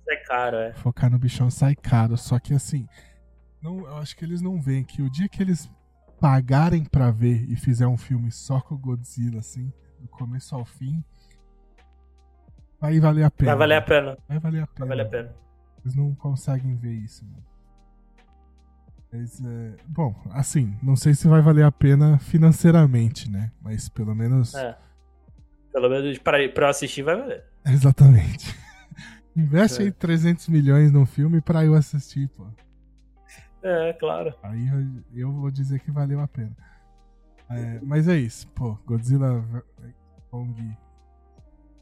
É caro, é. Focar no bichão sai caro. Só que assim, não, eu acho que eles não veem que o dia que eles pagarem pra ver e fizer um filme só com o Godzilla, assim, do começo ao fim, vai valer a pena. Vai valer a pena. Vai valer a pena. Vai valer a pena. Eles não conseguem ver isso, mano. Mas, é, bom, assim, não sei se vai valer a pena financeiramente, né? Mas pelo menos. É. Pelo menos pra, pra eu assistir vai valer. *laughs* Exatamente. *laughs* Investe É. aí 300 milhões num filme pra eu assistir, pô. É, claro. Aí eu, eu vou dizer que valeu a pena. É, mas é isso, pô. Godzilla Kong.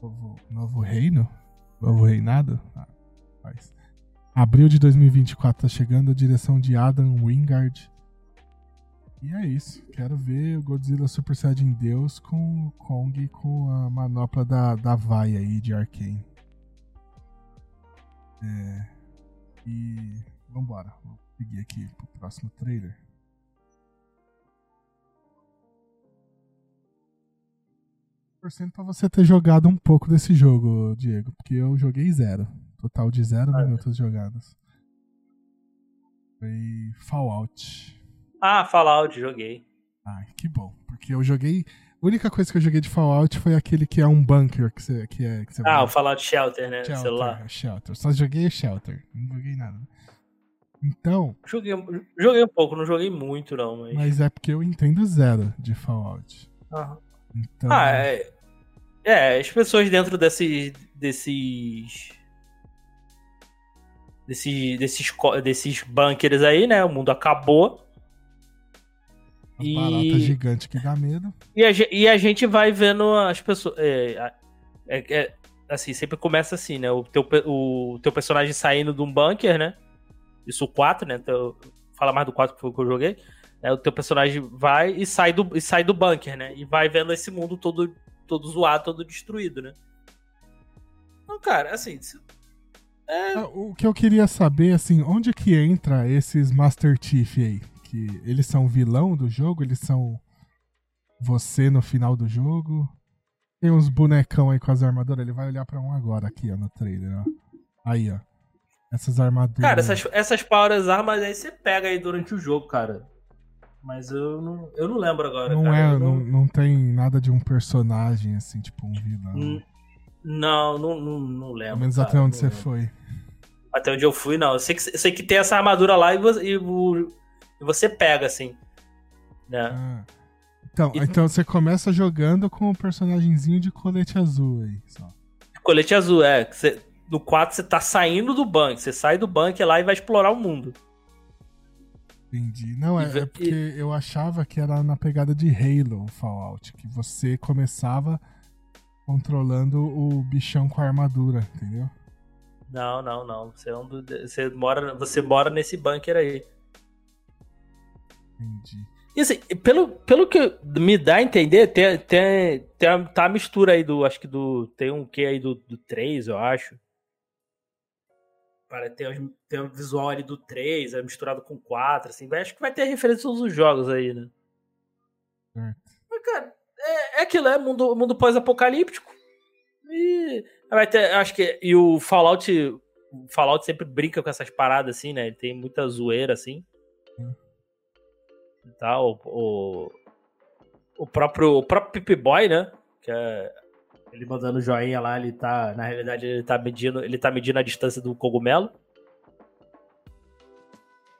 Novo, novo reino? Novo reinado? Ah, faz. Abril de 2024 tá chegando a direção de Adam Wingard. E é isso. Quero ver o Godzilla Super Saiyajin Deus com o Kong com a manopla da, da vaia aí de Arkane. É. E. Vambora. Vou seguir aqui pro próximo trailer. Torcendo pra você ter jogado um pouco desse jogo, Diego, porque eu joguei zero. Total de zero minutos jogados. Foi Fallout. Ah, Fallout, joguei. Ai, que bom. Porque eu joguei. A única coisa que eu joguei de Fallout foi aquele que é um bunker que você, que é, que você Ah, vai- o Fallout Shelter, né? Shelter, Celular. Shelter. Só joguei Shelter. Não joguei nada. Então, Joguei, joguei um pouco, não joguei muito, não, mas. mas é porque eu entendo zero de Fallout. Aham. Então, Ah, é. É, as pessoas dentro desses. desses. Desses, desses, desses bunkers aí, né? O mundo acabou. uma e- barata gigante que dá medo. E a, e a gente vai vendo as pessoas. É, é- é- assim, sempre começa assim, né? O teu, o teu personagem saindo de um bunker, né? Isso o 4, né? Então, fala mais do 4 que foi o que eu joguei. né? O teu personagem vai e sai, do, e sai do bunker, né? E vai vendo esse mundo todo, todo zoado, todo destruído, né? Então, cara, assim. É, Ah, O que eu queria saber, assim, onde que entra esses Master Chief aí? Que eles são vilão do jogo? Eles são você no final do jogo? Tem uns bonecão aí com as armaduras. Ele vai olhar pra um agora aqui, ó, no trailer, ó. Aí, ó. Essas armaduras. Cara, essas, essas powers armas aí você pega aí durante o jogo, cara. Mas eu não, eu não lembro agora. Não cara. é, não, não tem nada de um personagem, assim, tipo um vilão. Hum, Não, não, não, não lembro. Pelo menos cara, até onde você lembro. foi. Até onde eu fui, não. Eu sei que, eu sei que tem essa armadura lá e você, e você pega, assim. Né? Ah. Então, E- então você começa jogando com o personagemzinho de colete azul aí, só. Colete azul, é. Você, no 4 você tá saindo do banco. Você sai do banco lá e vai explorar o mundo. Entendi. Não, é, é porque eu achava que era na pegada de Halo, o Fallout, que você começava controlando o bichão com a armadura, entendeu? Não, não, não. Você, é um do- você, mora, você mora nesse bunker aí. Entendi. E assim, pelo, pelo que me dá a entender, tem, tem, tem a, tá a mistura aí do. Acho que do. Tem um que aí do, do 3, eu acho. Para ter, tem o visual ali do 3, é misturado com 4, assim. Acho que vai ter referência a todos os jogos aí, né? Certo. Mas, cara, é, é aquilo, é mundo, mundo pós-apocalíptico. E vai ter, acho que. E o Fallout. O Fallout sempre brinca com essas paradas, assim, né? Ele tem muita zoeira, assim. Hum. E tal. O, o próprio, o próprio Pip Boy, né? Que é. Ele mandando joinha lá, ele tá. Na realidade, ele tá medindo, ele tá medindo a distância do cogumelo.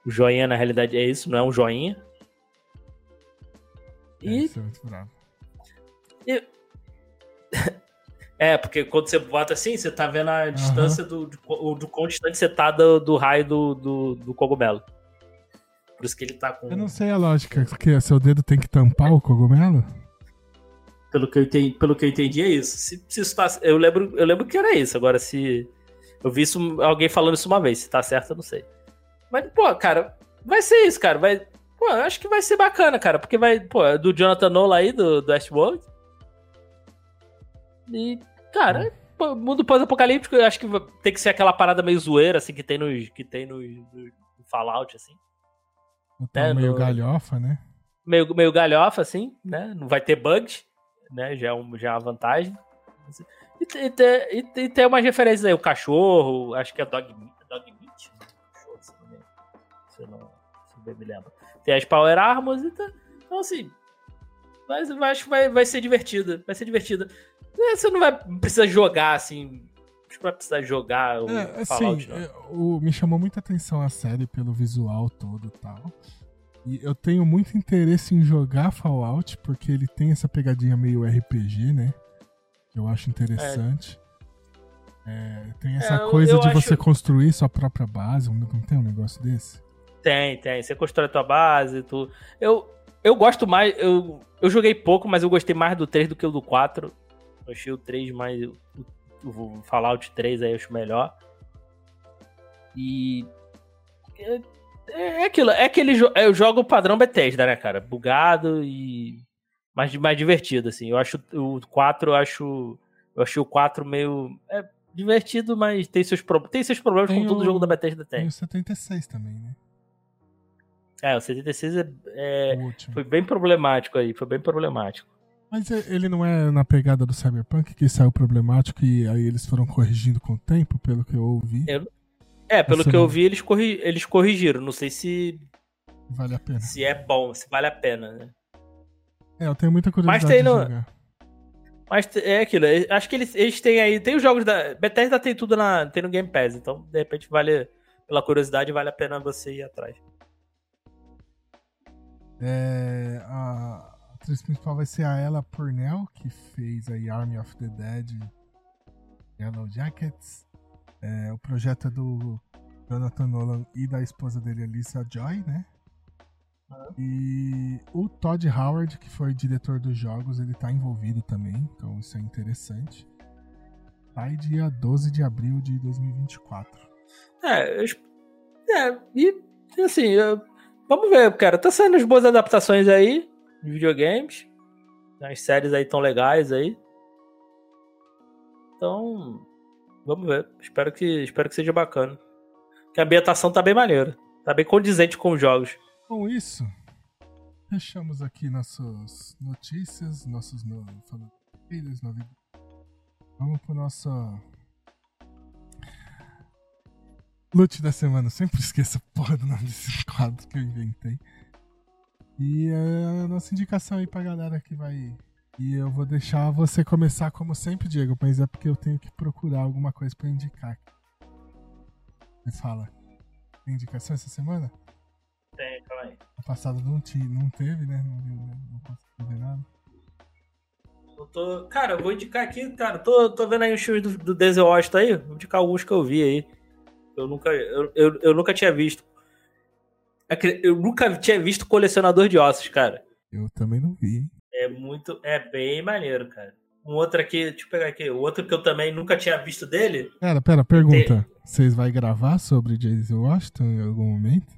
O joinha, na realidade, é isso, não é um joinha. É, E isso é muito bravo. *laughs* É, porque quando você bota assim, você tá vendo a distância do, do, do quão distante você tá do, do raio do, do, do cogumelo. Por isso que ele tá com. Eu não sei a lógica, que seu dedo tem que tampar o cogumelo? Pelo que eu entendi, pelo que eu entendi é isso. Se, se isso tá, eu, lembro, eu lembro que era isso. Agora, se. Eu vi isso, alguém falando isso uma vez. Se tá certo, eu não sei. Mas, pô, cara, vai ser isso, cara. Vai, pô, eu acho que vai ser bacana, cara. Porque vai, pô, é do Jonathan Nolan aí, do, do Westworld. E, cara, pô, mundo pós-apocalíptico, eu acho que tem que ser aquela parada meio zoeira, assim, que tem nos, que tem nos, no Fallout, assim. Tá É, meio no- galhofa, né? meio, meio galhofa, assim, né? Não vai ter bugs, né? Já é, um, já é uma vantagem. E, e, e, e tem umas referências aí, o cachorro, acho que é Dog, Meat- dog Meat, né? Cachorro, se não, se não se eu bem me lembro. Tem as Power Armors e tá, então assim, mas eu acho que vai, vai ser divertido, vai ser divertido. É, Você não vai precisar jogar, assim, acho que vai precisar jogar o É, assim, Fallout, não. é, o- me chamou muita atenção a série pelo visual todo e tal. E eu tenho muito interesse em jogar Fallout, porque ele tem essa pegadinha meio RPG, né? Que eu acho interessante. É, tem essa É, eu- coisa eu de acho- você construir sua própria base, não não tem um negócio desse? Tem, tem. Você constrói a tua base, tu. Eu, eu gosto mais. Eu, eu joguei pouco, mas eu gostei mais do 3 do que o do 4. Eu achei o 3 mais. O, o Fallout 3 aí eu acho melhor. E. É, é aquilo, é aquele jo é o jogo padrão Bethesda, né, cara? Bugado e. Mais, mais divertido, assim. Eu acho o 4, eu acho. Eu achei o 4 meio. É divertido, mas tem seus, pro... tem seus problemas Tem como todo o- jogo da Bethesda Tem tem. o 76 também, né? É, o 76 é, é- O foi bem problemático aí, foi bem problemático. Mas e- ele não é na pegada do Cyberpunk que saiu problemático e aí eles foram corrigindo com o tempo, pelo que eu ouvi. Eu- É, pelo que eu vi, eles, corri... eles corrigiram. Não sei se... Vale a pena. se é bom, se vale a pena, né? É, eu tenho muita curiosidade tem de no- jogar. Mas é aquilo, é- acho que eles, eles têm aí. Tem os jogos da. Bethesda tem tudo na, tem no Game Pass, então de repente vale. Pela curiosidade, vale a pena você ir atrás. É, a atriz principal vai ser a Ella Purnell, que fez aí Army of the Dead Yellow Jackets. É, o projeto é do Jonathan Nolan e da esposa dele, Alyssa Joy, né? E o Todd Howard, que foi diretor dos jogos, ele tá envolvido também, então isso é interessante. Sai dia 12 de abril de 2024. É, eu é e assim, eu- vamos ver, cara. Tá saindo as boas adaptações aí, de videogames. As séries aí tão legais aí. Então, vamos ver. Espero que, espero que seja bacana. Que a ambientação tá bem maneira. Tá bem condizente com os jogos. Com isso, fechamos aqui nossas notícias, nossos novidades. Vamos pro nosso loot da semana. Eu sempre esqueço porra do nome desse quadro que eu inventei. E a nossa indicação aí pra galera que vai. E eu vou deixar você começar como sempre, Diego, mas é porque eu tenho que procurar alguma coisa pra indicar. Você fala. Tem indicação essa semana? Tem, calma aí. No passado não, ti- não teve, né? Não, né? não consegui ver nada. Eu tô, cara, eu vou indicar aqui, cara. Tô, tô vendo aí os filmes do, do Denzel Washington aí. Vou indicar alguns que eu vi aí. Eu nunca, eu, eu, eu nunca tinha visto. Acre- Eu nunca tinha visto Colecionador de Ossos, cara. Eu também não vi, hein? É muito. É bem maneiro, cara. Um outro aqui, deixa eu pegar aqui. O outro que eu também nunca tinha visto dele. Pera, pera, pergunta. Vocês vão gravar sobre Jason Washington em algum momento?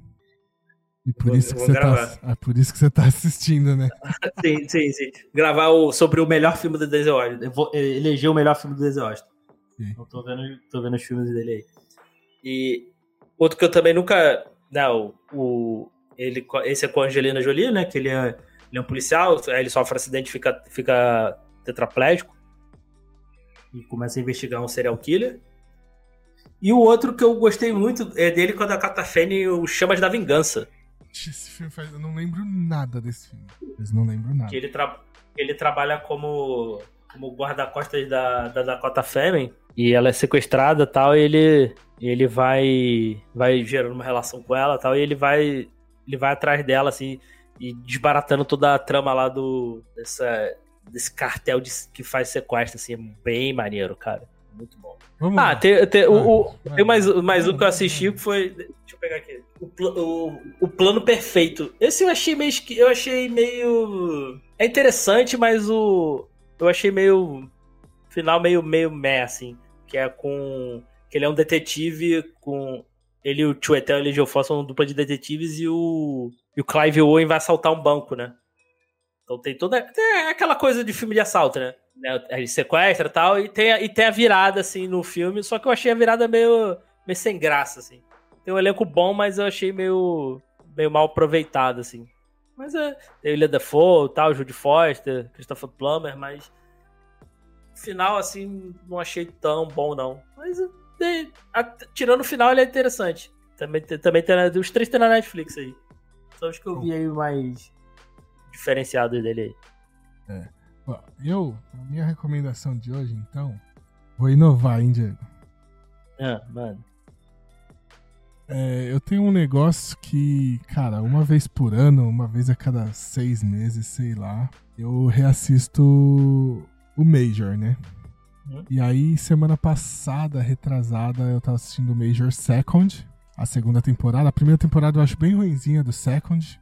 E por Vou- isso que você gravar. tá. É por isso que você tá assistindo, né? *laughs* sim, sim, sim. Gravar o, sobre o melhor filme do Denzel Washington. Eu vou eleger o melhor filme do Denzel Washington. Sim. Eu tô vendo, tô vendo os filmes dele aí. E outro que eu também nunca. Não, o. Ele, esse é com a Angelina Jolie, né? Que ele é, ele é um policial, ele sofre um acidente e fica, fica tetraplégico. E começa a investigar um serial killer. E o outro que eu gostei muito é dele quando a Cata Fene, o Chamas da Vingança. Esse filme faz... Eu não lembro nada desse filme. Mas não lembro nada. Que ele, tra- ele trabalha como, como guarda-costas da, da Dakota Fanning. E ela é sequestrada e tal, e ele, ele vai, vai gerando uma relação com ela e tal, e ele vai, ele vai atrás dela, assim, e desbaratando toda a trama lá do, dessa, desse cartel de- que faz sequestro, assim, é bem maneiro, cara. Muito bom. Vamos Ah, tem, tem, o, o- vai, tem mais, mais um que eu assisti que foi. Deixa eu pegar aqui. O, o, o plano perfeito. Esse eu achei meio. Eu achei meio. É interessante, mas o. Eu achei meio. Final meio, meio meh, assim. Que é com. Que ele é um detetive com. Ele o Chuetel e o Foss são dupla de detetives e o. E o Clive Owen vai assaltar um banco, né? Então tem toda. Tem aquela coisa de filme de assalto, né? né, Ele sequestra e tal, e tem, e tem a virada, assim, no filme, só que eu achei a virada meio, meio sem graça, assim. Tem um elenco bom, mas eu achei meio, meio mal aproveitado, assim. Mas é, tem o Ilha Defoe, tal, Judy Foster, Christopher Plummer, mas final, assim, não achei tão bom, não. Mas é, tirando o final, ele é interessante. Também, também tem, os três tem na Netflix aí. São os que eu vi aí mais diferenciados dele aí. Ó, Eu, a minha recomendação de hoje, então, vou inovar, hein, Diego? Ah, mano. É, eu tenho um negócio que, cara, uma vez por ano, uma vez a cada seis meses, sei lá, eu reassisto o Major, né? Uhum. E aí, semana passada, retrasada, eu tava assistindo Major Second, a segunda temporada. A primeira temporada eu acho bem ruinzinha do Second.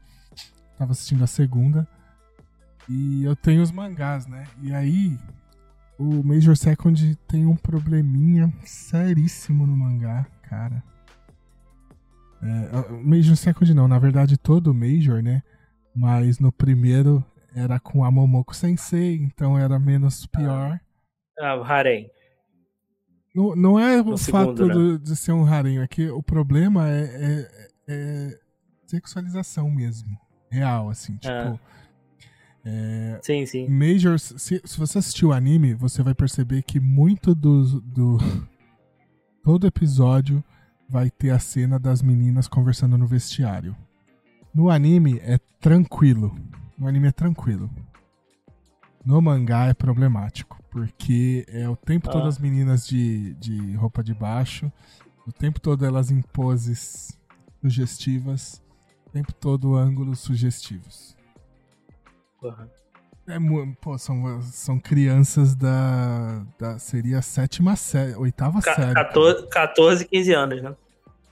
Tava assistindo a segunda. E eu tenho os mangás, né? E aí, o Major Second tem um probleminha seríssimo no mangá, cara. É, Major Second não, na verdade todo Major, né? Mas no primeiro era com a Momoko Sensei, então era menos pior. Ah, o Harem. Não, não é o No fato segundo, né? do- de ser um harem, é que o problema é, é- é sexualização mesmo. Real, assim, tipo. Ah. é, Sim, sim. Majors, se, se você assistiu o anime, você vai perceber que muito do, do. *laughs* Todo episódio vai ter a cena das meninas conversando no vestiário. No anime é tranquilo. No anime é tranquilo. No mangá é problemático. Porque é o tempo todo Ah. as meninas de, de roupa de baixo. O tempo todo elas em poses sugestivas. O tempo todo ângulos sugestivos. Porra. É, pô, são, são crianças da, da. Seria a sétima série, oitava Ca- série. 14, 14, 15 anos, né?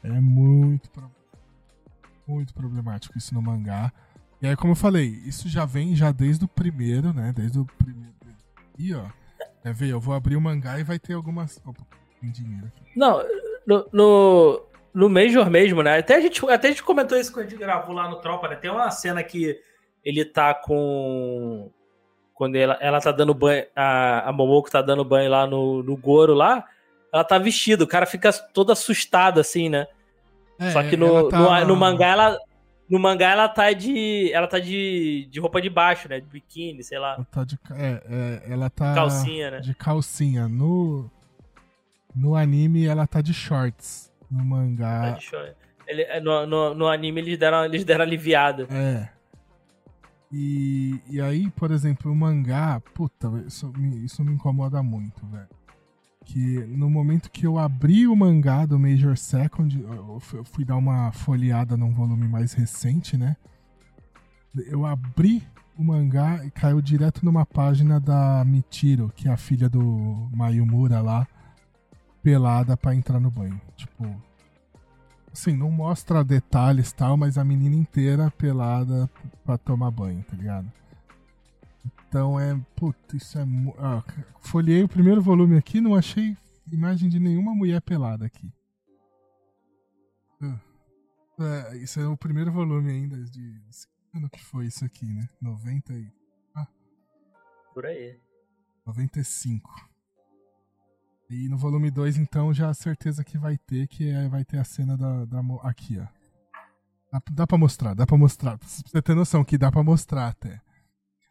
É muito, muito problemático isso no mangá. E aí, como eu falei, isso já vem já desde o primeiro, né? Desde o primeiro. E ó, é ver, eu vou abrir o mangá e vai ter algumas. Opa, tem dinheiro aqui. Não, no, no, no Major mesmo, né? Até a, gente, até a gente comentou isso quando a gente gravou lá no Tropa, né? Tem uma cena que ele tá com. Quando ela, ela tá dando banho. A, a Momoko tá dando banho lá no, no Goro lá. Ela tá vestida, o cara fica todo assustado, assim, né? É, Só que no, tá- no, no mangá ela. No mangá ela tá de. Ela tá de, de roupa de baixo, né? De biquíni, sei lá. Ela tá de. É, é, ela tá. Calcinha, né? De calcinha. No. No anime ela tá de shorts. No Tá mangá. de short. Ele, no, no, no anime eles deram, eles deram aliviada. É. E, e aí, por exemplo, o mangá, puta, isso me, isso me incomoda muito, velho. Que no momento que eu abri o mangá do Major Second, eu fui, dar uma folheada num volume mais recente, né? Eu abri o mangá e caiu direto numa página da Michiro, que é a filha do Mayumura lá, pelada pra entrar no banho. Tipo, assim, não mostra detalhes tal, mas a menina inteira pelada pra tomar banho, tá ligado? Então é. Puta, isso é. Ah, folhei o primeiro volume aqui, não achei imagem de nenhuma mulher pelada aqui. Ah. É, isso é o primeiro volume ainda de. Que ano que foi isso aqui, né? 90 e. Por aí. 95. E no volume 2, então, já a certeza que vai ter, que é, vai ter a cena da. da aqui, ó. Dá, dá pra mostrar, dá pra mostrar. Pra você ter noção que dá pra mostrar até.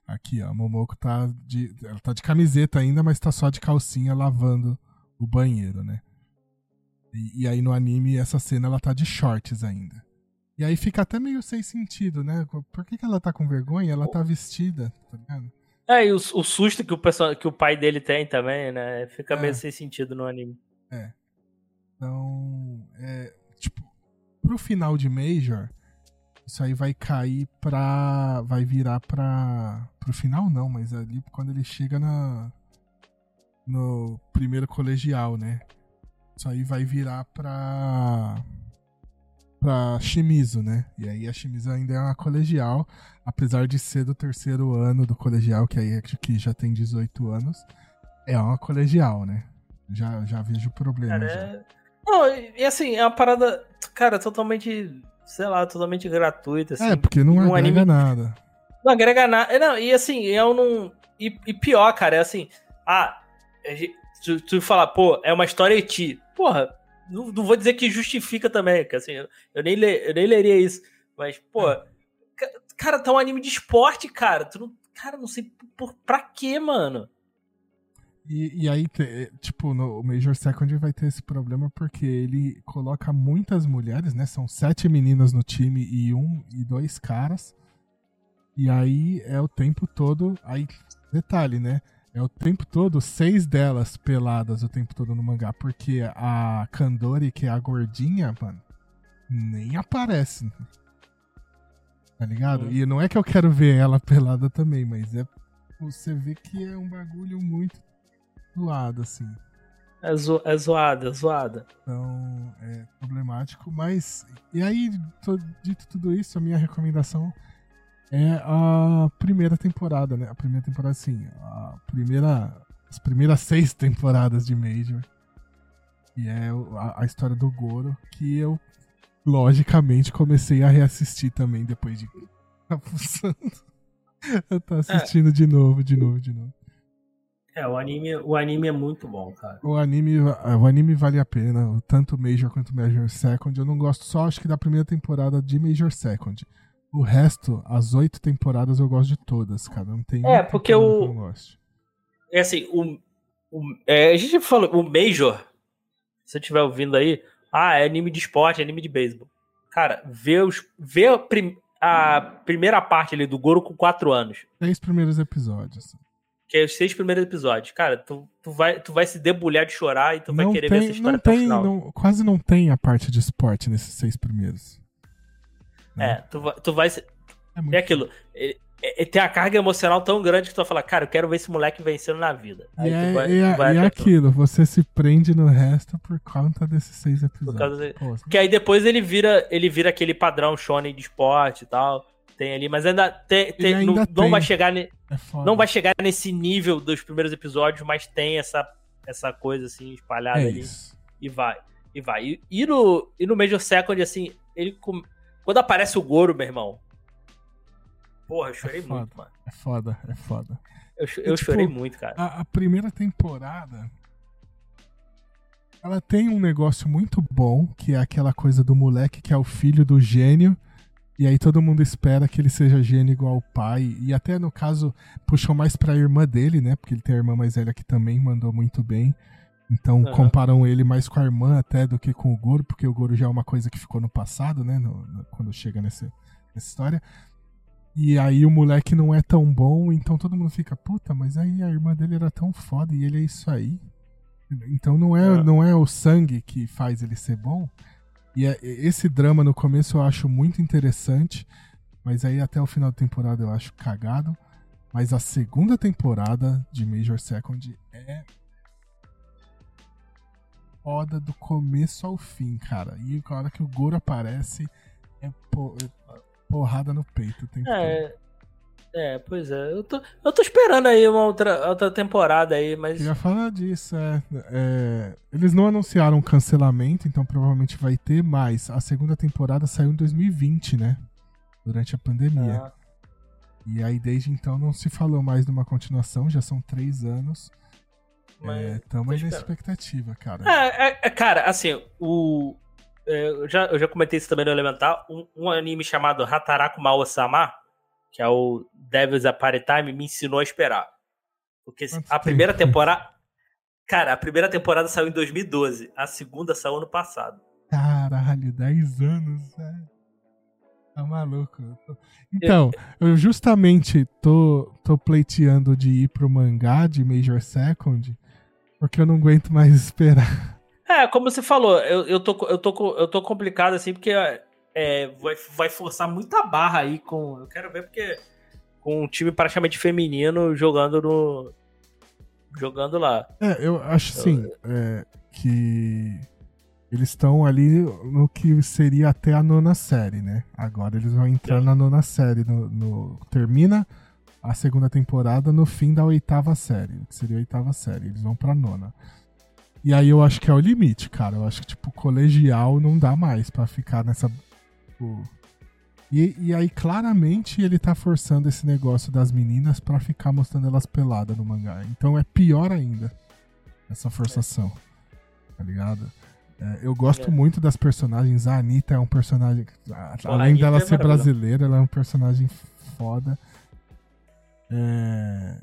Aqui, ó. A Momoko tá de. Ela tá de camiseta ainda, mas tá só de calcinha lavando o banheiro, né? E, e aí no anime, essa cena ela tá de shorts ainda. E aí fica até meio sem sentido, né? Por que, que ela tá com vergonha? Ela tá vestida, tá ligado? É, e o, o susto que o, pessoal, que o pai dele tem também, né? Fica É. meio sem sentido no anime. Então, é, tipo, pro final de Major, isso aí vai cair pra. Vai virar pra. Pro final não, mas ali quando ele chega na. No primeiro colegial, né? Isso aí vai virar pra. Pra Shimizu, né? E aí a Shimizu ainda é uma colegial, apesar de ser do terceiro ano do colegial, que aí é que já tem 18 anos. É uma colegial, né? Já, já vejo problema. Cara, já. é... Não, e assim, é uma parada, cara, totalmente, sei lá, totalmente gratuita, assim. É, porque não um agrega anime- nada. Não agrega nada. Não, e assim, eu não. E, e pior, cara, é assim. Ah, tu, tu falar, pô, é uma história eti. Porra, não, não vou dizer que justifica também, que assim, eu, eu nem, le, eu nem leria isso. Mas, pô, ca- cara, tá um anime de esporte, cara. Tu não, cara, não sei por, pra quê, mano. E, e aí, te- tipo, no o Major Second vai ter esse problema porque ele coloca muitas mulheres, né? São sete meninas no time e um e dois caras. E aí é o tempo todo. Aí, detalhe, né? É o tempo todo, seis delas peladas o tempo todo no mangá. Porque a Kandori, que é a gordinha, mano, nem aparece. Tá ligado? Hum. E não é que eu quero ver ela pelada também, mas é. Você vê que é um bagulho muito zoado, assim. É, zo, é zoada, é zoada. Então, é problemático. Mas, e aí, to- dito tudo isso, a minha recomendação é a primeira temporada, né? A primeira temporada, sim. A primeira, as primeiras seis *laughs* temporadas de Major. E é a, a história do Goro, que eu logicamente, comecei a reassistir também depois de *laughs* ficar fuçando. Eu tô assistindo de novo, de novo, de novo. É, o anime, o anime é muito bom, cara. O anime, o anime vale a pena, tanto Major quanto Major Second. Eu não gosto só, acho que da primeira temporada de Major Second. O resto, as oito temporadas, eu gosto de todas, cara. Não tem É, porque o- eu não gosto. É assim, o, o- é, a gente falou, o Major, se você estiver ouvindo aí, ah, é anime de esporte, é anime de beisebol. Cara, vê, os, vê a, prim- a primeira parte ali do Goro com 4 anos, Três primeiros episódios. que é os seis primeiros episódios. Cara, tu, tu, vai, tu vai se debulhar de chorar e tu vai não querer ver essa tem, história não até o tem, final. não- quase não tem a parte de esporte nesses seis primeiros. É, tu vai, tu vai É muito É aquilo. É, é- é- tem a carga emocional tão grande que tu vai falar, cara, eu quero ver esse moleque vencendo na vida. E Aí tu é, vai, e é- vai e aquilo, você se prende no resto por conta desses seis episódios. de- Pô, Que aí depois ele vira, ele vira aquele padrão shonen de esporte e tal. Tem ali, mas ainda, tem, tem- ainda não, não tem. vai chegar ne- é não vai chegar nesse nível dos primeiros episódios, mas tem essa essa coisa assim espalhada ali isso. e vai. E vai. E, e no e no Major Second assim, ele quando aparece o Goro, meu irmão. Porra, eu chorei É foda. muito, mano. É foda, é foda. Eu, eu tipo, chorei muito, cara. A, a primeira temporada. Ela tem um negócio muito bom, que é aquela coisa do moleque que é o filho do gênio. E aí todo mundo espera que ele seja gênio igual ao pai. E até no caso, puxou mais pra irmã dele, né? Porque ele tem a irmã mais velha que também mandou muito bem. Então Aham. comparam ele mais com a irmã até do que com o Goro, porque o Goro já é uma coisa que ficou no passado, né? no- no- quando chega nesse, nessa história. E aí o moleque não é tão bom, então todo mundo fica, puta, mas aí a irmã dele era tão foda e ele é isso aí. Então não é, É. não é o sangue que faz ele ser bom. E é- esse drama no começo eu acho muito interessante, mas aí até o final da temporada eu acho cagado. Mas a segunda temporada de Major Second é foda do começo ao fim, cara. E a hora que o Goro aparece é, é porrada no peito. todo. É, é, pois é. Eu tô, eu tô esperando aí uma outra, outra temporada aí, mas. Eu ia falar disso, é, é, Eles não anunciaram cancelamento, então provavelmente vai ter, mas a segunda temporada saiu em 2020, né? Durante a pandemia. Ah, E aí desde então não se falou mais de uma continuação, já são três anos. Mas- Estamos tô aí na expectativa, cara. É, é, é, cara, assim, o. é, eu, já, eu já comentei isso também no Elementar. Um, um anime chamado Hataraku Mao-sama, que é o Devil's Apare Time, me ensinou a esperar. Porque Quanto a tempo? primeira temporada. Cara, a primeira temporada saiu em 2012, a segunda saiu ano passado. Caralho, 10 anos, velho. Tá maluco. Eu Então, eu justamente tô, tô pleiteando de ir pro mangá de Major Second, porque eu não aguento mais esperar. É, como você falou, eu, eu, tô, eu, tô, eu tô complicado assim, porque é, vai, vai forçar muita barra aí com. Eu quero ver porque. Com um time praticamente feminino jogando no. Jogando lá. É, eu acho assim, é, que eles estão ali no que seria até a nona série, né? Agora eles vão entrar na nona série. No, no- termina a segunda temporada no fim da oitava série, que seria a oitava série. Eles vão pra nona. E aí eu acho que é o limite, cara. Eu acho que, tipo, colegial não dá mais pra ficar nessa. tipo, E, e aí, claramente, ele tá forçando esse negócio das meninas pra ficar mostrando elas peladas no mangá. Então é pior ainda essa forçação. Tá ligado? É, eu gosto É. muito das personagens. A Anitta é um personagem. além dela é ser brasileira, ela é um personagem foda. É.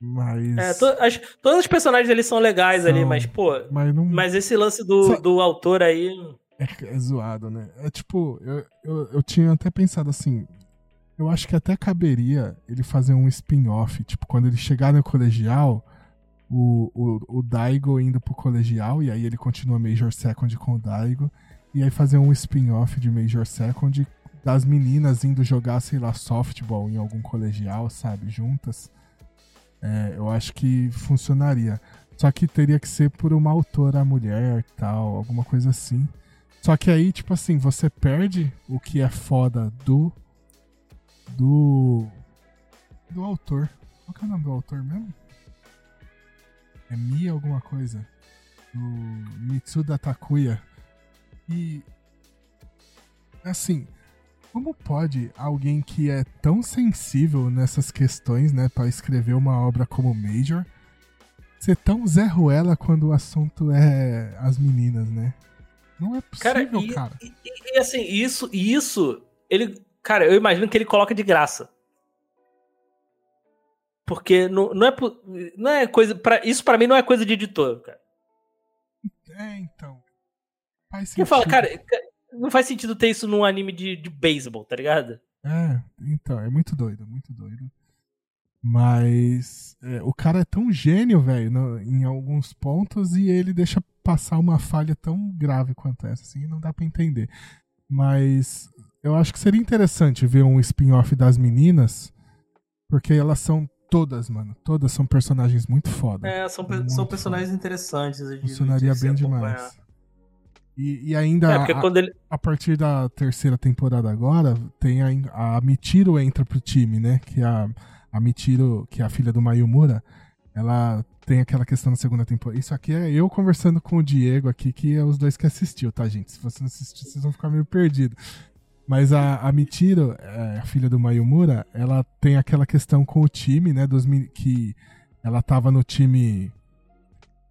Mas. É, to- as- todos os personagens ali são legais ali, São. mas, pô. Mas não. Mas esse lance do, Só- do autor aí. É, é zoado, né? É tipo, eu, eu, eu tinha até pensado assim. Eu acho que até caberia ele fazer um spin-off. Tipo, quando ele chegar no colegial, o, o, o Daigo indo pro colegial, e aí ele continua Major Second com o Daigo. E aí fazer um spin-off de Major Second das meninas indo jogar, sei lá, softball em algum colegial, sabe? Juntas. É, eu acho que funcionaria. Só que teria que ser por uma autora mulher tal, alguma coisa assim. Só que aí, tipo assim, você perde o que é foda do. Do. Do autor. Qual que é o nome do autor mesmo? É Mi alguma coisa. Do Mitsuda Takuya. E. Assim, como pode alguém que é tão sensível nessas questões, né, pra escrever uma obra como Major, ser tão Zé Ruela quando o assunto é as meninas, né? Não é Cara, possível, e, cara. e- e, assim, isso, isso, ele. Cara, eu imagino que ele coloca de graça. Porque não, não é. Não é coisa. Pra, isso pra mim não é coisa de editor, cara. É, então. Faz Porque fala, sentido. cara, ca- não faz sentido ter isso num anime de, de beisebol, tá ligado? É, então, é muito doido, muito doido. Mas é, o cara é tão gênio, velho, em alguns pontos e ele deixa passar uma falha tão grave quanto essa, assim, não dá pra entender. Mas eu acho que seria interessante ver um spin-off das meninas, porque elas são todas, mano, todas são personagens muito foda. É, são, pe- são personagens interessantes. Funcionaria bem demais. E, e ainda É, a- ele. a partir da terceira temporada agora, tem a, a Michiro entra pro time, né? Que a, a Michiro, que é a filha do Mayumura, ela tem aquela questão na segunda temporada. Isso aqui é eu conversando com o Diego aqui, que é os dois que assistiu, tá, gente? Se você não assistiu, vocês vão ficar meio perdidos. Mas a, a Michiro, é, a filha do Mayumura, ela tem aquela questão com o time, né? Dos, que ela tava no time.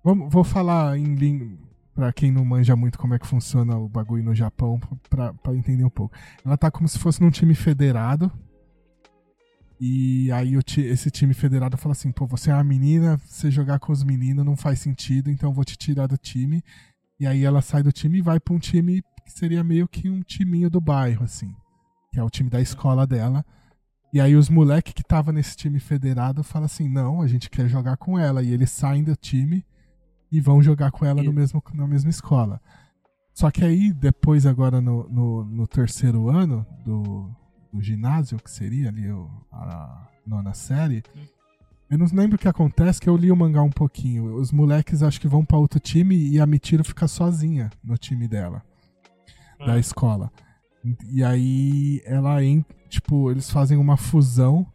Vamos, vou falar em língua. Pra quem não manja muito como é que funciona o bagulho no Japão, pra entender um pouco. Ela tá como se fosse num time federado. E aí ti- esse time federado fala assim: pô, você é uma menina, você jogar com os meninos não faz sentido, então eu vou te tirar do time. E aí ela sai do time e vai pra um time que seria meio que um timinho do bairro, assim. Que é o time da escola dela. E aí os moleques que tava nesse time federado falam assim: não, a gente quer jogar com ela. E eles saem do time e vão jogar com ela no mesmo, na mesma escola. Só que aí, depois, agora no, no, no terceiro ano do, do ginásio, que seria ali o- a nona série, eu não lembro o que acontece, que eu li o mangá um pouquinho. Os moleques acho que vão pra outro time e a Mitiro fica sozinha no time dela, da Hum. escola. E aí ela entra, tipo, eles fazem uma fusão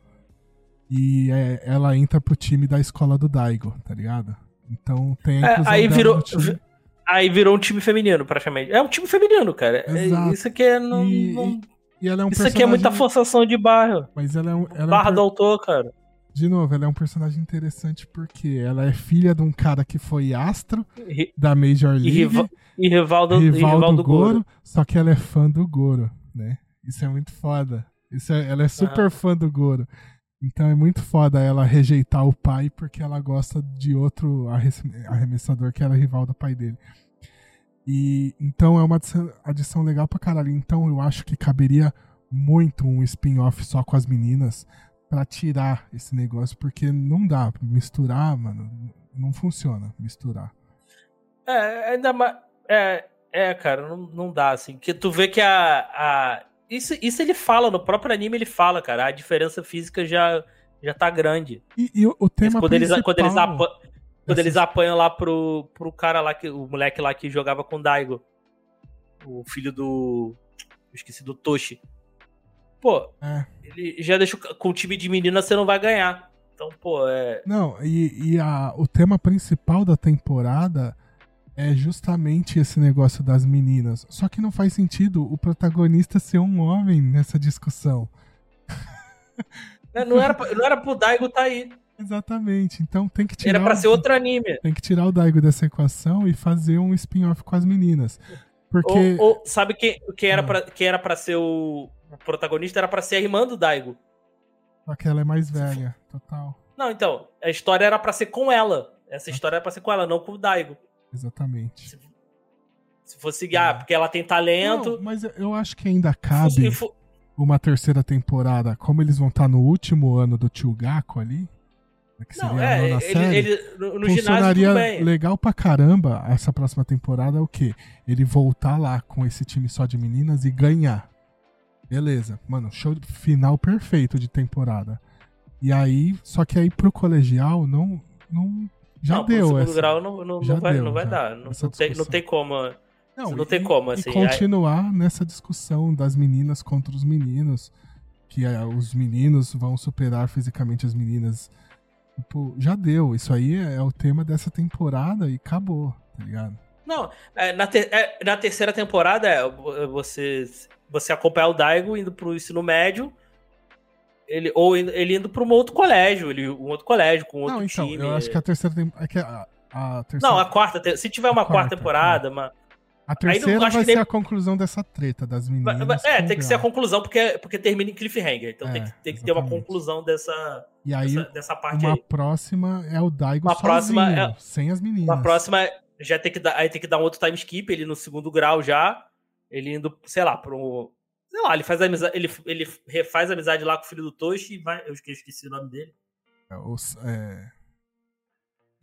e é, ela entra pro time da escola do Daigo, tá ligado? Então tem a É, aí virou- time. Aí virou um time feminino, praticamente. É um time feminino, cara. É- Exato. Isso aqui é. Não, E- não- E é um Isso aqui é muita forçação de barra. Mas ela é um, ela é um barra do autor, cara. De novo, ela é um personagem interessante porque ela é filha de um cara que foi astro E, da Major e, League, rival, e rival do, e rival, rival do, do Goro, Goro. só que ela é fã do Goro, né? Isso é muito foda. Isso é- ela é super fã do Goro. Então é muito foda ela rejeitar o pai porque ela gosta de outro arremessador que era rival do pai dele. E então é uma adição, legal pra caralho. Então eu acho que caberia muito um spin-off só com as meninas pra tirar esse negócio, porque não dá misturar, mano. Não funciona misturar. É, ainda mais. É, é, cara, não, não dá, assim. Que tu vê que a. a isso, isso ele fala, no próprio anime ele fala, cara. A diferença física já, já tá grande. E, e o, o tema quando eles, principal... quando eles, apa- quando eles apanham lá pro, pro cara lá, que, o moleque lá que jogava com o Daigo. O filho do. eu Esqueci do Toshi. Pô, É. ele já deixou. Com o time de menina você não vai ganhar. Então, pô, é. Não, e, e a, o tema principal da temporada é justamente esse negócio das meninas. Só que não faz sentido o protagonista ser um homem nessa discussão. *laughs* Não era, não era pro Daigo tá aí. Exatamente. Então tem que tirar. Era pra ser outro anime. Tem que tirar o Daigo dessa equação e fazer um spin-off com as meninas. Porque. Ou, ou sabe quem, quem, era Ah. pra, quem era pra ser o, o protagonista? Era pra ser a irmã do Daigo. Só que ela é mais velha, total. Não, então, a história era pra ser com ela. Essa história era pra ser com ela, não com o Daigo. Exatamente. Se fosse, ah, porque ela tem talento. Não, mas eu acho que ainda cabe fo- uma terceira temporada. Como eles vão estar no último ano do Tio Gaku ali. Que seria Não, a é, ele, série. ele- no, no ginásio funcionaria bem. legal pra caramba essa próxima temporada é o quê? Ele voltar lá com esse time só de meninas e ganhar. Beleza, mano, show de- final perfeito de temporada. E aí, só que aí pro colegial não não já não, deu segundo essa. grau não, não, não vai, deu, não vai já, dar. Não, não tem, não tem como. Não, não tem e- como, e assim, continuar nessa discussão das meninas contra os meninos, que é, os meninos vão superar fisicamente as meninas. Tipo, já deu. Isso aí é, é o tema dessa temporada e acabou, tá ligado? Não, é, na, ter- é, na terceira temporada é você, você acompanhar o Daigo indo pro ensino médio, ele, ou ele indo pra um outro colégio, ele, um outro colégio, com outro Não, então, time. eu acho que a terceira temporada. É que a, a terceira, Não, a quarta, se tiver uma quarta, quarta, temporada, uma, a terceira acho vai nem- ser a conclusão dessa treta das meninas. vai- é, tem que ser a conclusão, porque, porque termina em cliffhanger. Então É, tem que, tem que ter uma conclusão dessa, E aí, dessa, dessa parte uma aí. próxima é o Daigo Uma próxima sozinho, é- sem as meninas. Uma próxima já tem que dar, aí tem que dar um outro time skip, ele no segundo grau já, ele indo, sei lá, pro sei lá, ele faz amizade, ele, ele refaz amizade lá com o filho do Toshi e vai, eu esque- esqueci o nome dele. É, os- é...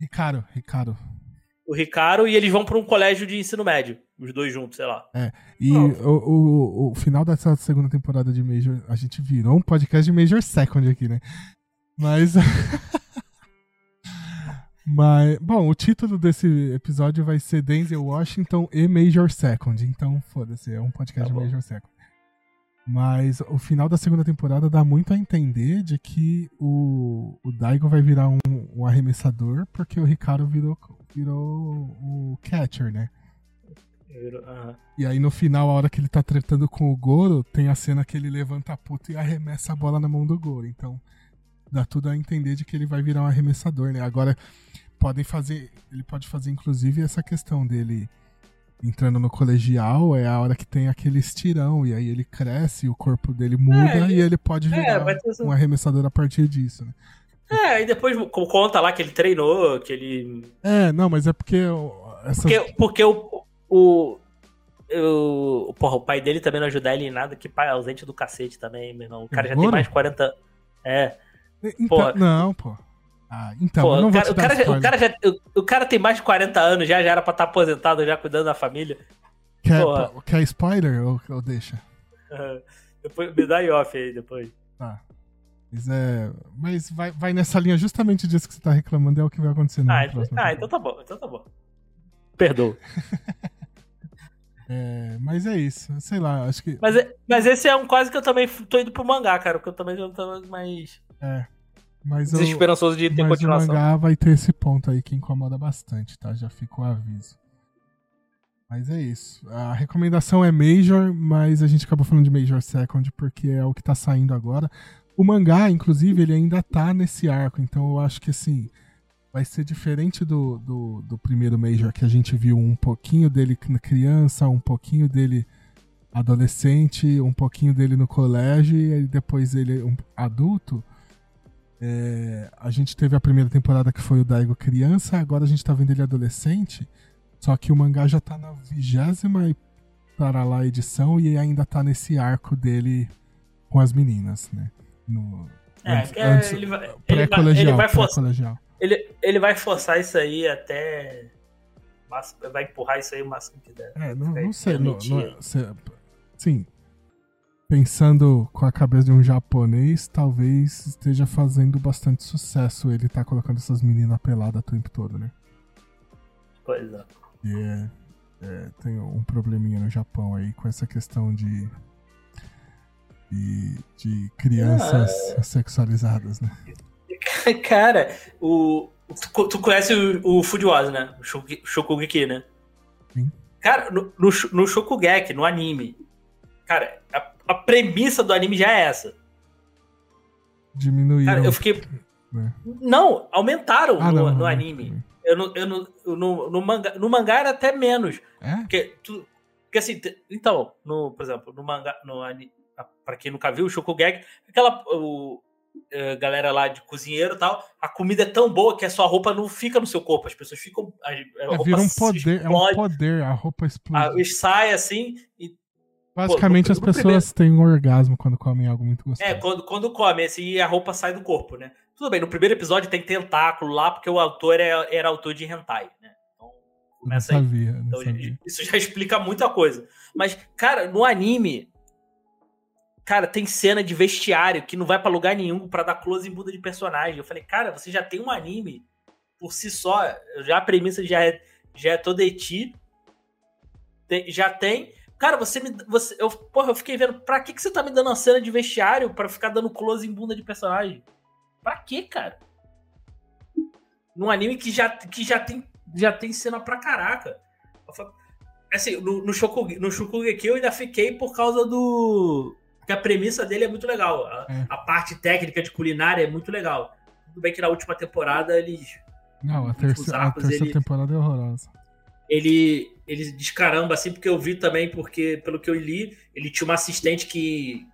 Ricardo, Ricardo. O Ricardo e eles vão pra um colégio de ensino médio, os dois juntos, sei lá. E Não. o, o, o final dessa segunda temporada de Major, a gente virou um podcast de Major Second aqui, né? Mas. *laughs* Mas, bom, o título desse episódio vai ser Denzel Washington e Major Second. Então, foda-se, é um podcast Tá de Major Second. Mas o final da segunda temporada dá muito a entender de que o, o Daigo vai virar um, um arremessador, porque o Ricardo virou, virou o catcher, né? E aí no final, a hora que ele tá tretando com o Goro, tem a cena que ele levanta a puta e arremessa a bola na mão do Goro. Então, dá tudo a entender de que ele vai virar um arremessador, né? Agora, podem fazer. Ele pode fazer, inclusive, essa questão dele entrando no colegial, é a hora que tem aquele estirão, e aí ele cresce, o corpo dele muda É, e ele pode é, virar essa- um arremessador a partir disso, né? É, e depois co- conta lá que ele treinou, que ele. É, não, mas é porque. ó, Essa... Porque, porque o. o o, porra, o pai dele também não ajuda ele em nada, que pai ausente do cacete também, meu irmão. O cara já tem mais de 40. É. Então, porra. não, pô. Ah, então, Pô, eu não o, vou cara, o, cara, já- o, cara já, o, o cara tem mais de 40 anos já, já era pra estar aposentado, já cuidando da família. Quer, porra. quer spoiler ou, ou deixa? *laughs* depois me dá off aí depois. Tá. Mas, é, mas vai, vai nessa linha justamente disso que você tá reclamando, é o que vai acontecer na Ah, então, ah, então tá bom, então tá bom. Perdoa. *laughs* É, mas é isso, sei lá, acho que. Mas, é- mas esse é um quase que eu também tô indo pro mangá, cara, porque eu também já tô mais É. Mas o, desesperançoso de ter mas o continuação. mangá vai ter esse ponto aí que incomoda bastante, tá? Já fica o aviso. Mas é isso. A recomendação é Major, mas a gente acabou falando de Major Second porque é o que tá saindo agora. O mangá, inclusive, ele ainda tá nesse arco, então eu acho que assim. Vai ser diferente do, do, do primeiro Major, que a gente viu um pouquinho dele criança, um pouquinho dele adolescente, um pouquinho dele no colégio e depois ele um adulto. É, a gente teve a primeira temporada que foi o Daigo criança, agora a gente tá vendo ele adolescente. Só que o mangá já tá na vigésima e para lá edição e ainda tá nesse arco dele com as meninas, né? No, É, antes- é, antes- ele vai, ele vai, ele pré-colegial. vai forçar. pré-colegial. Ele, ele vai forçar isso aí até. mas- Vai empurrar isso aí o máximo que der. É, não, não sei. Não, não sim. Pensando com a cabeça de um japonês, talvez esteja fazendo bastante sucesso ele tá colocando essas meninas peladas o tempo todo, né? Pois é. E é, é, tem um probleminha no Japão aí com essa questão de. de, de crianças Ah. sexualizadas, né? *laughs* Cara, o. Tu, tu conhece o, o né? O Shoku- Shokugeki, né? Sim. Cara, no, no, no Shokugeki, no anime. Cara, a, a premissa do anime já é essa. Diminuíram. Cara, eu fiquei. né? Não, aumentaram Ah, no, não, no não, anime. Eu não, eu não, eu no, no, mangá, no mangá era até menos. É? Porque, tu, porque assim, então, no, por exemplo, no mangá, no pra quem nunca viu, o Shokugeki, aquela o, eh, galera lá de cozinheiro e tal, a comida é tão boa que a sua roupa não fica no seu corpo, as pessoas ficam. A, a É, vira um poder, é um explode, poder, a roupa explode. a- sai assim, e Basicamente no- as no pessoas têm um orgasmo quando comem algo muito gostoso. É, quando, quando come, assim, a roupa sai do corpo, né? Tudo bem, no primeiro episódio tem tentáculo lá, porque o autor era, era autor de hentai, né? Então, não começa aí. sabia, não Então, sabia. *laughs* isso já explica muita coisa. Mas, cara, no anime, cara, tem cena de vestiário que não vai pra lugar nenhum pra dar close em bunda de personagem. Eu falei, cara, você já tem um anime por si só, já a premissa já é, já é toda eti. Já tem. Cara, você me. Você, eu, porra, eu fiquei vendo, pra que, que você tá me dando uma cena de vestiário pra ficar dando close em bunda de personagem? Pra quê, cara? Num anime que já, que já, tem, já tem cena pra caraca. Assim, no, no, Shokuge, no Shokugeki eu ainda fiquei por causa do. Porque a premissa dele é muito legal. A, É. a parte técnica de culinária é muito legal. Tudo bem que na última temporada eles. Não, a, terceira, a arcos, terceira ele- temporada é horrorosa. Ele, ele descaramba, assim, porque eu vi também, porque, pelo que eu li, ele tinha uma assistente que,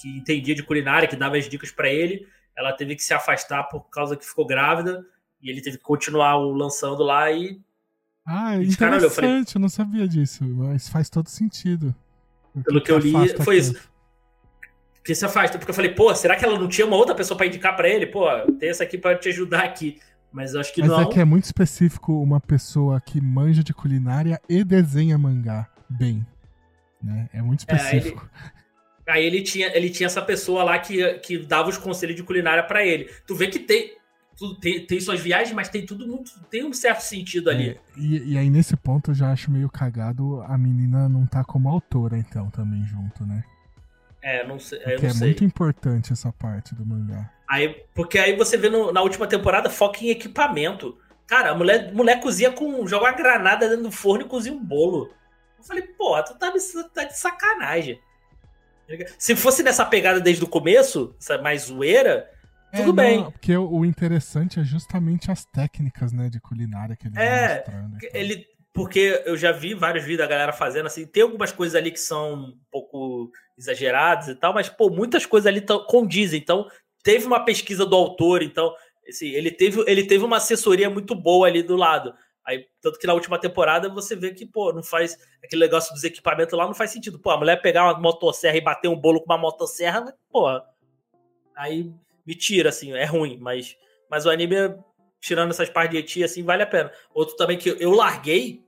que entendia de culinária, que dava as dicas pra ele. Ela teve que se afastar por causa que ficou grávida. E ele teve que continuar o lançando lá e Ah, cara olhou, eu falei- interessante, eu não sabia disso, mas faz todo sentido. Pelo que eu li, foi isso. Que se afasta. Porque eu falei, pô, será que ela não tinha uma outra pessoa pra indicar pra ele? Pô, tem essa aqui pra te ajudar aqui. Mas eu acho que Mas não. é que é muito específico uma pessoa que manja de culinária e desenha mangá bem. Né? É muito É, ele- específico. Aí ele tinha, ele tinha essa pessoa lá que, que dava os conselhos de culinária pra ele. Tu vê que tem, tudo, tem, tem suas viagens, mas tem tudo muito. Tem um certo sentido ali. É, e, e aí, nesse ponto, eu já acho meio cagado a menina não tá como autora, então, também junto, né? É, não sei. Porque não é sei. muito importante essa parte do mangá. Aí, porque aí você vê no- na última temporada foca em equipamento. Cara, a mulher, mulher cozinha com. joga uma granada dentro do forno e cozinha um bolo. Eu falei, pô, tu tá, de- tá de sacanagem. Se fosse nessa pegada desde o começo, essa mais zoeira, tudo É, bem. não, porque o, interessante é justamente as técnicas, né, de culinária que ele É, mostrando. Ele, porque eu já vi vários vídeos da galera fazendo assim, tem algumas coisas ali que são um pouco exageradas e tal, mas pô, muitas coisas ali condizem. Então, teve uma pesquisa do autor, então, assim, ele teve, ele teve uma assessoria muito boa ali do lado. Aí, tanto que na última temporada você vê que, pô, não faz aquele negócio dos equipamentos lá, não faz sentido. Pô, a mulher pegar uma motosserra e bater um bolo com uma motosserra, pô, aí me tira, assim, é ruim, mas, mas o anime, tirando essas partes de eti, assim, vale a pena. Outro também que eu larguei,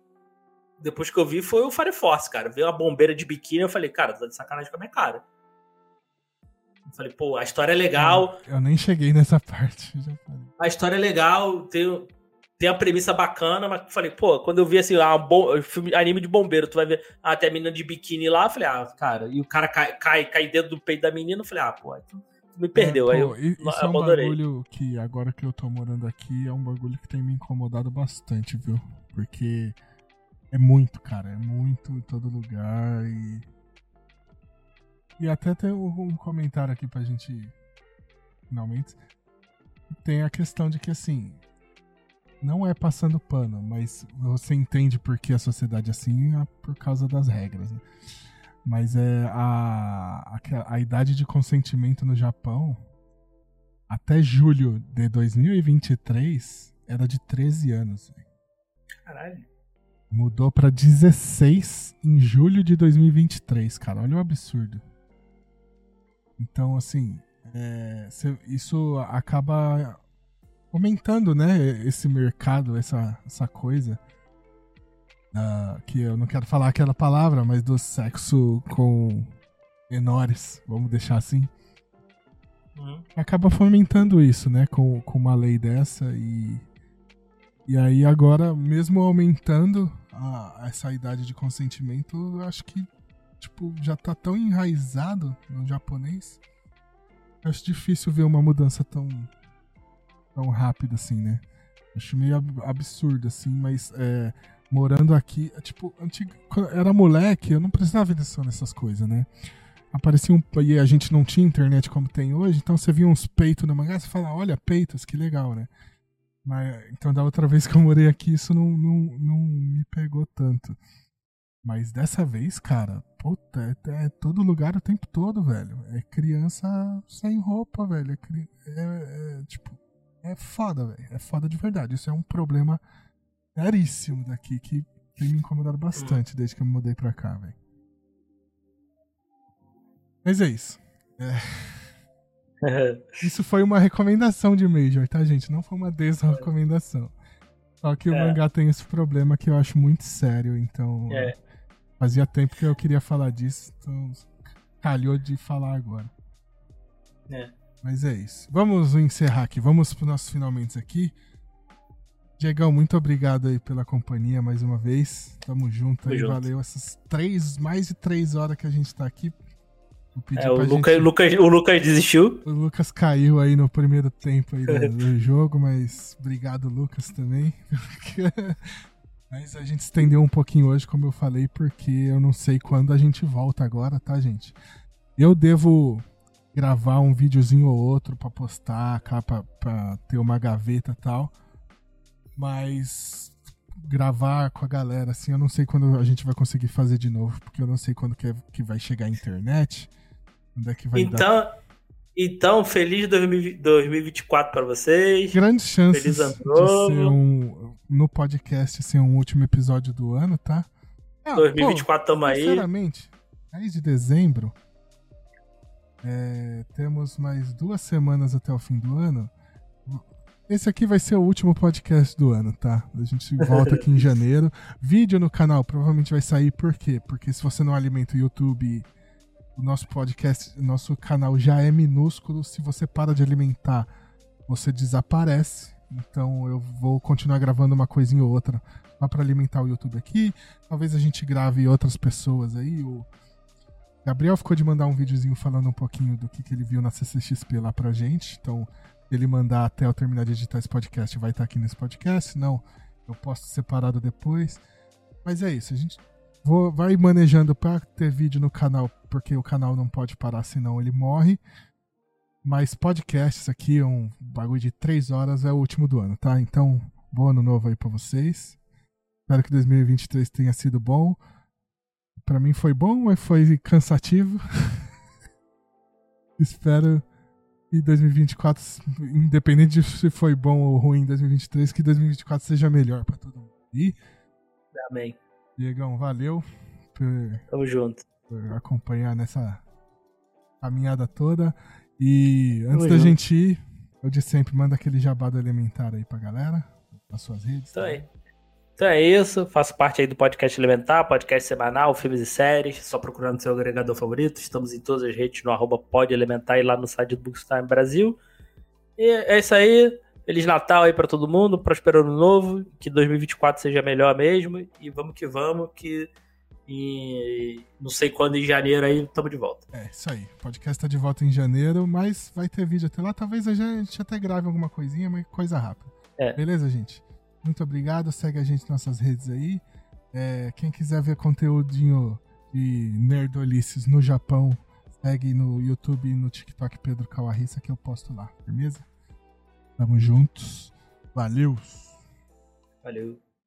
depois que eu vi, foi o Fire Force, cara. Veio uma bombeira de biquíni, eu falei, cara, tá de sacanagem com a minha cara. Eu falei, pô, a história é legal, Eu nem cheguei nessa parte. Já falei. a história é legal, tem, tem a premissa bacana, mas eu falei, pô, quando eu vi assim, ah, bom, filme, anime de bombeiro, tu vai ver, ah, tem a menina de biquíni lá, eu falei, ah, cara, e o cara cai, cai, cai dentro do peito da menina, eu falei, ah, pô, aí tu, tu me perdeu. É, aí pô, eu, i- eu isso é um abandonei. bagulho que agora que eu tô morando aqui é um bagulho que tem me incomodado bastante, viu? Porque é muito, cara, é muito em todo lugar e. E até tem um comentário aqui pra gente. Finalmente. Tem a questão de que assim. Não é passando pano, mas você entende por que a sociedade é assim é por causa das regras, né? Mas é a, a, a idade de consentimento no Japão até julho de 2023 era de 13 anos. Caralho. Mudou pra 16 em julho de 2023, cara. Olha o absurdo. Então, assim, é, isso acaba aumentando, né? Esse mercado, essa, essa coisa. ah, que eu não quero falar aquela palavra, mas do sexo com menores, vamos deixar assim. Uhum. Acaba fomentando isso, né? Com, com uma lei dessa e. E aí agora, mesmo aumentando a- essa idade de consentimento, eu acho que tipo, já tá tão enraizado no japonês. Acho difícil ver uma mudança tão tão rápida assim, né? Acho meio ab- absurdo assim, mas é, morando aqui, tipo, antigo, quando era moleque, eu não prestava atenção nessas coisas, né? Aparecia um. E a gente não tinha internet como tem hoje, então você via uns peitos no mangá, você fala, olha, peitos, que legal, né? Mas, então, da outra vez que eu morei aqui, isso não, não, não me pegou tanto. Mas dessa vez, cara, puta, é, é todo lugar o tempo todo, velho. É criança sem roupa, velho. É, é- é, tipo, é foda, velho. É foda de verdade. Isso é um problema seríssimo daqui que tem me incomodado bastante desde que eu me mudei pra cá, velho. Mas é isso. *laughs* Isso foi uma recomendação de Major, tá, gente? Não foi uma desrecomendação. Só que o É. mangá tem esse problema que eu acho muito sério, então. É. Fazia tempo que eu queria falar disso, então calhou de falar agora. É. Mas é isso. Vamos encerrar aqui. Vamos pro nossos finalmente aqui. Diegão, muito obrigado aí pela companhia mais uma vez. Tamo junto aí. Valeu essas três, mais de três horas que a gente tá aqui. É, o, pra Lucas, gente- Lucas, o Lucas desistiu. o Lucas caiu aí no primeiro tempo aí do, do *laughs* jogo, mas obrigado, Lucas, também. *laughs* Mas a gente estendeu um pouquinho hoje, como eu falei, porque eu não sei quando a gente volta agora, tá, gente? Eu devo gravar um videozinho ou outro pra postar, cá, pra, pra ter uma gaveta e tal. Mas gravar com a galera, assim, eu não sei quando a gente vai conseguir fazer de novo, porque eu não sei quando que, é- que vai chegar a internet. Onde é que vai dar. Então, então feliz 2020 2024 pra vocês. Grandes chances Feliz de ano novo. ser um. No podcast ser um último episódio do ano, tá? Ah, 2024 tamo pô, aí. Sinceramente, 10 de dezembro. é, temos mais duas semanas até o fim do ano. Esse aqui vai ser o último podcast do ano, tá? A gente *laughs* volta aqui em janeiro. Vídeo no canal provavelmente vai sair, por quê? Porque se você não alimenta o YouTube, o nosso podcast, o nosso canal já é minúsculo. Se você para de alimentar, você desaparece. Então eu vou continuar gravando uma coisinha ou outra só pra alimentar o YouTube aqui. Talvez a gente grave outras pessoas aí. O Gabriel ficou de mandar um videozinho falando um pouquinho do que, que ele viu na CCXP lá pra gente. Então, ele mandar até eu terminar de editar esse podcast, vai estar aqui nesse podcast. Não, eu posto separado depois. Mas é isso, a gente vou, vai manejando pra ter vídeo no canal, porque o canal não pode parar, senão ele morre. Mas podcasts aqui, um bagulho de três horas, é o último do ano, tá? Então, bom ano novo aí pra vocês. Espero que 2023 tenha sido bom. Pra mim foi bom, mas foi cansativo. *laughs* Espero que 2024, independente de se foi bom ou ruim em 2023, que 2024 seja melhor pra todo mundo. E, Amém. Diegão, valeu por, Tamo junto. por acompanhar nessa caminhada toda. E antes da gente ir, eu de sempre manda aquele jabado elementar aí pra galera, nas suas redes. Então é, então é isso. Faço parte aí do podcast Elementar, podcast semanal, filmes e séries. Só procurando seu agregador favorito. Estamos em todas as redes no arroba Pod Elementar e lá no site do Bookstime Brasil. E é isso aí. Feliz Natal aí pra todo mundo. Próspero ano novo. Que 2024 seja melhor mesmo. E vamos que vamos. Que em não sei quando em janeiro aí estamos de volta. É, isso aí. O podcast tá de volta em janeiro, mas vai ter vídeo até lá. Talvez a gente até grave alguma coisinha, mas coisa rápida. É. Beleza, gente? Muito obrigado. Segue a gente nas nossas redes aí. É, quem quiser ver conteúdinho de nerdolices no Japão, segue no YouTube e no TikTok Pedro Kawarissa que eu posto lá. Firmeza? Tamo juntos. Valeu! Valeu.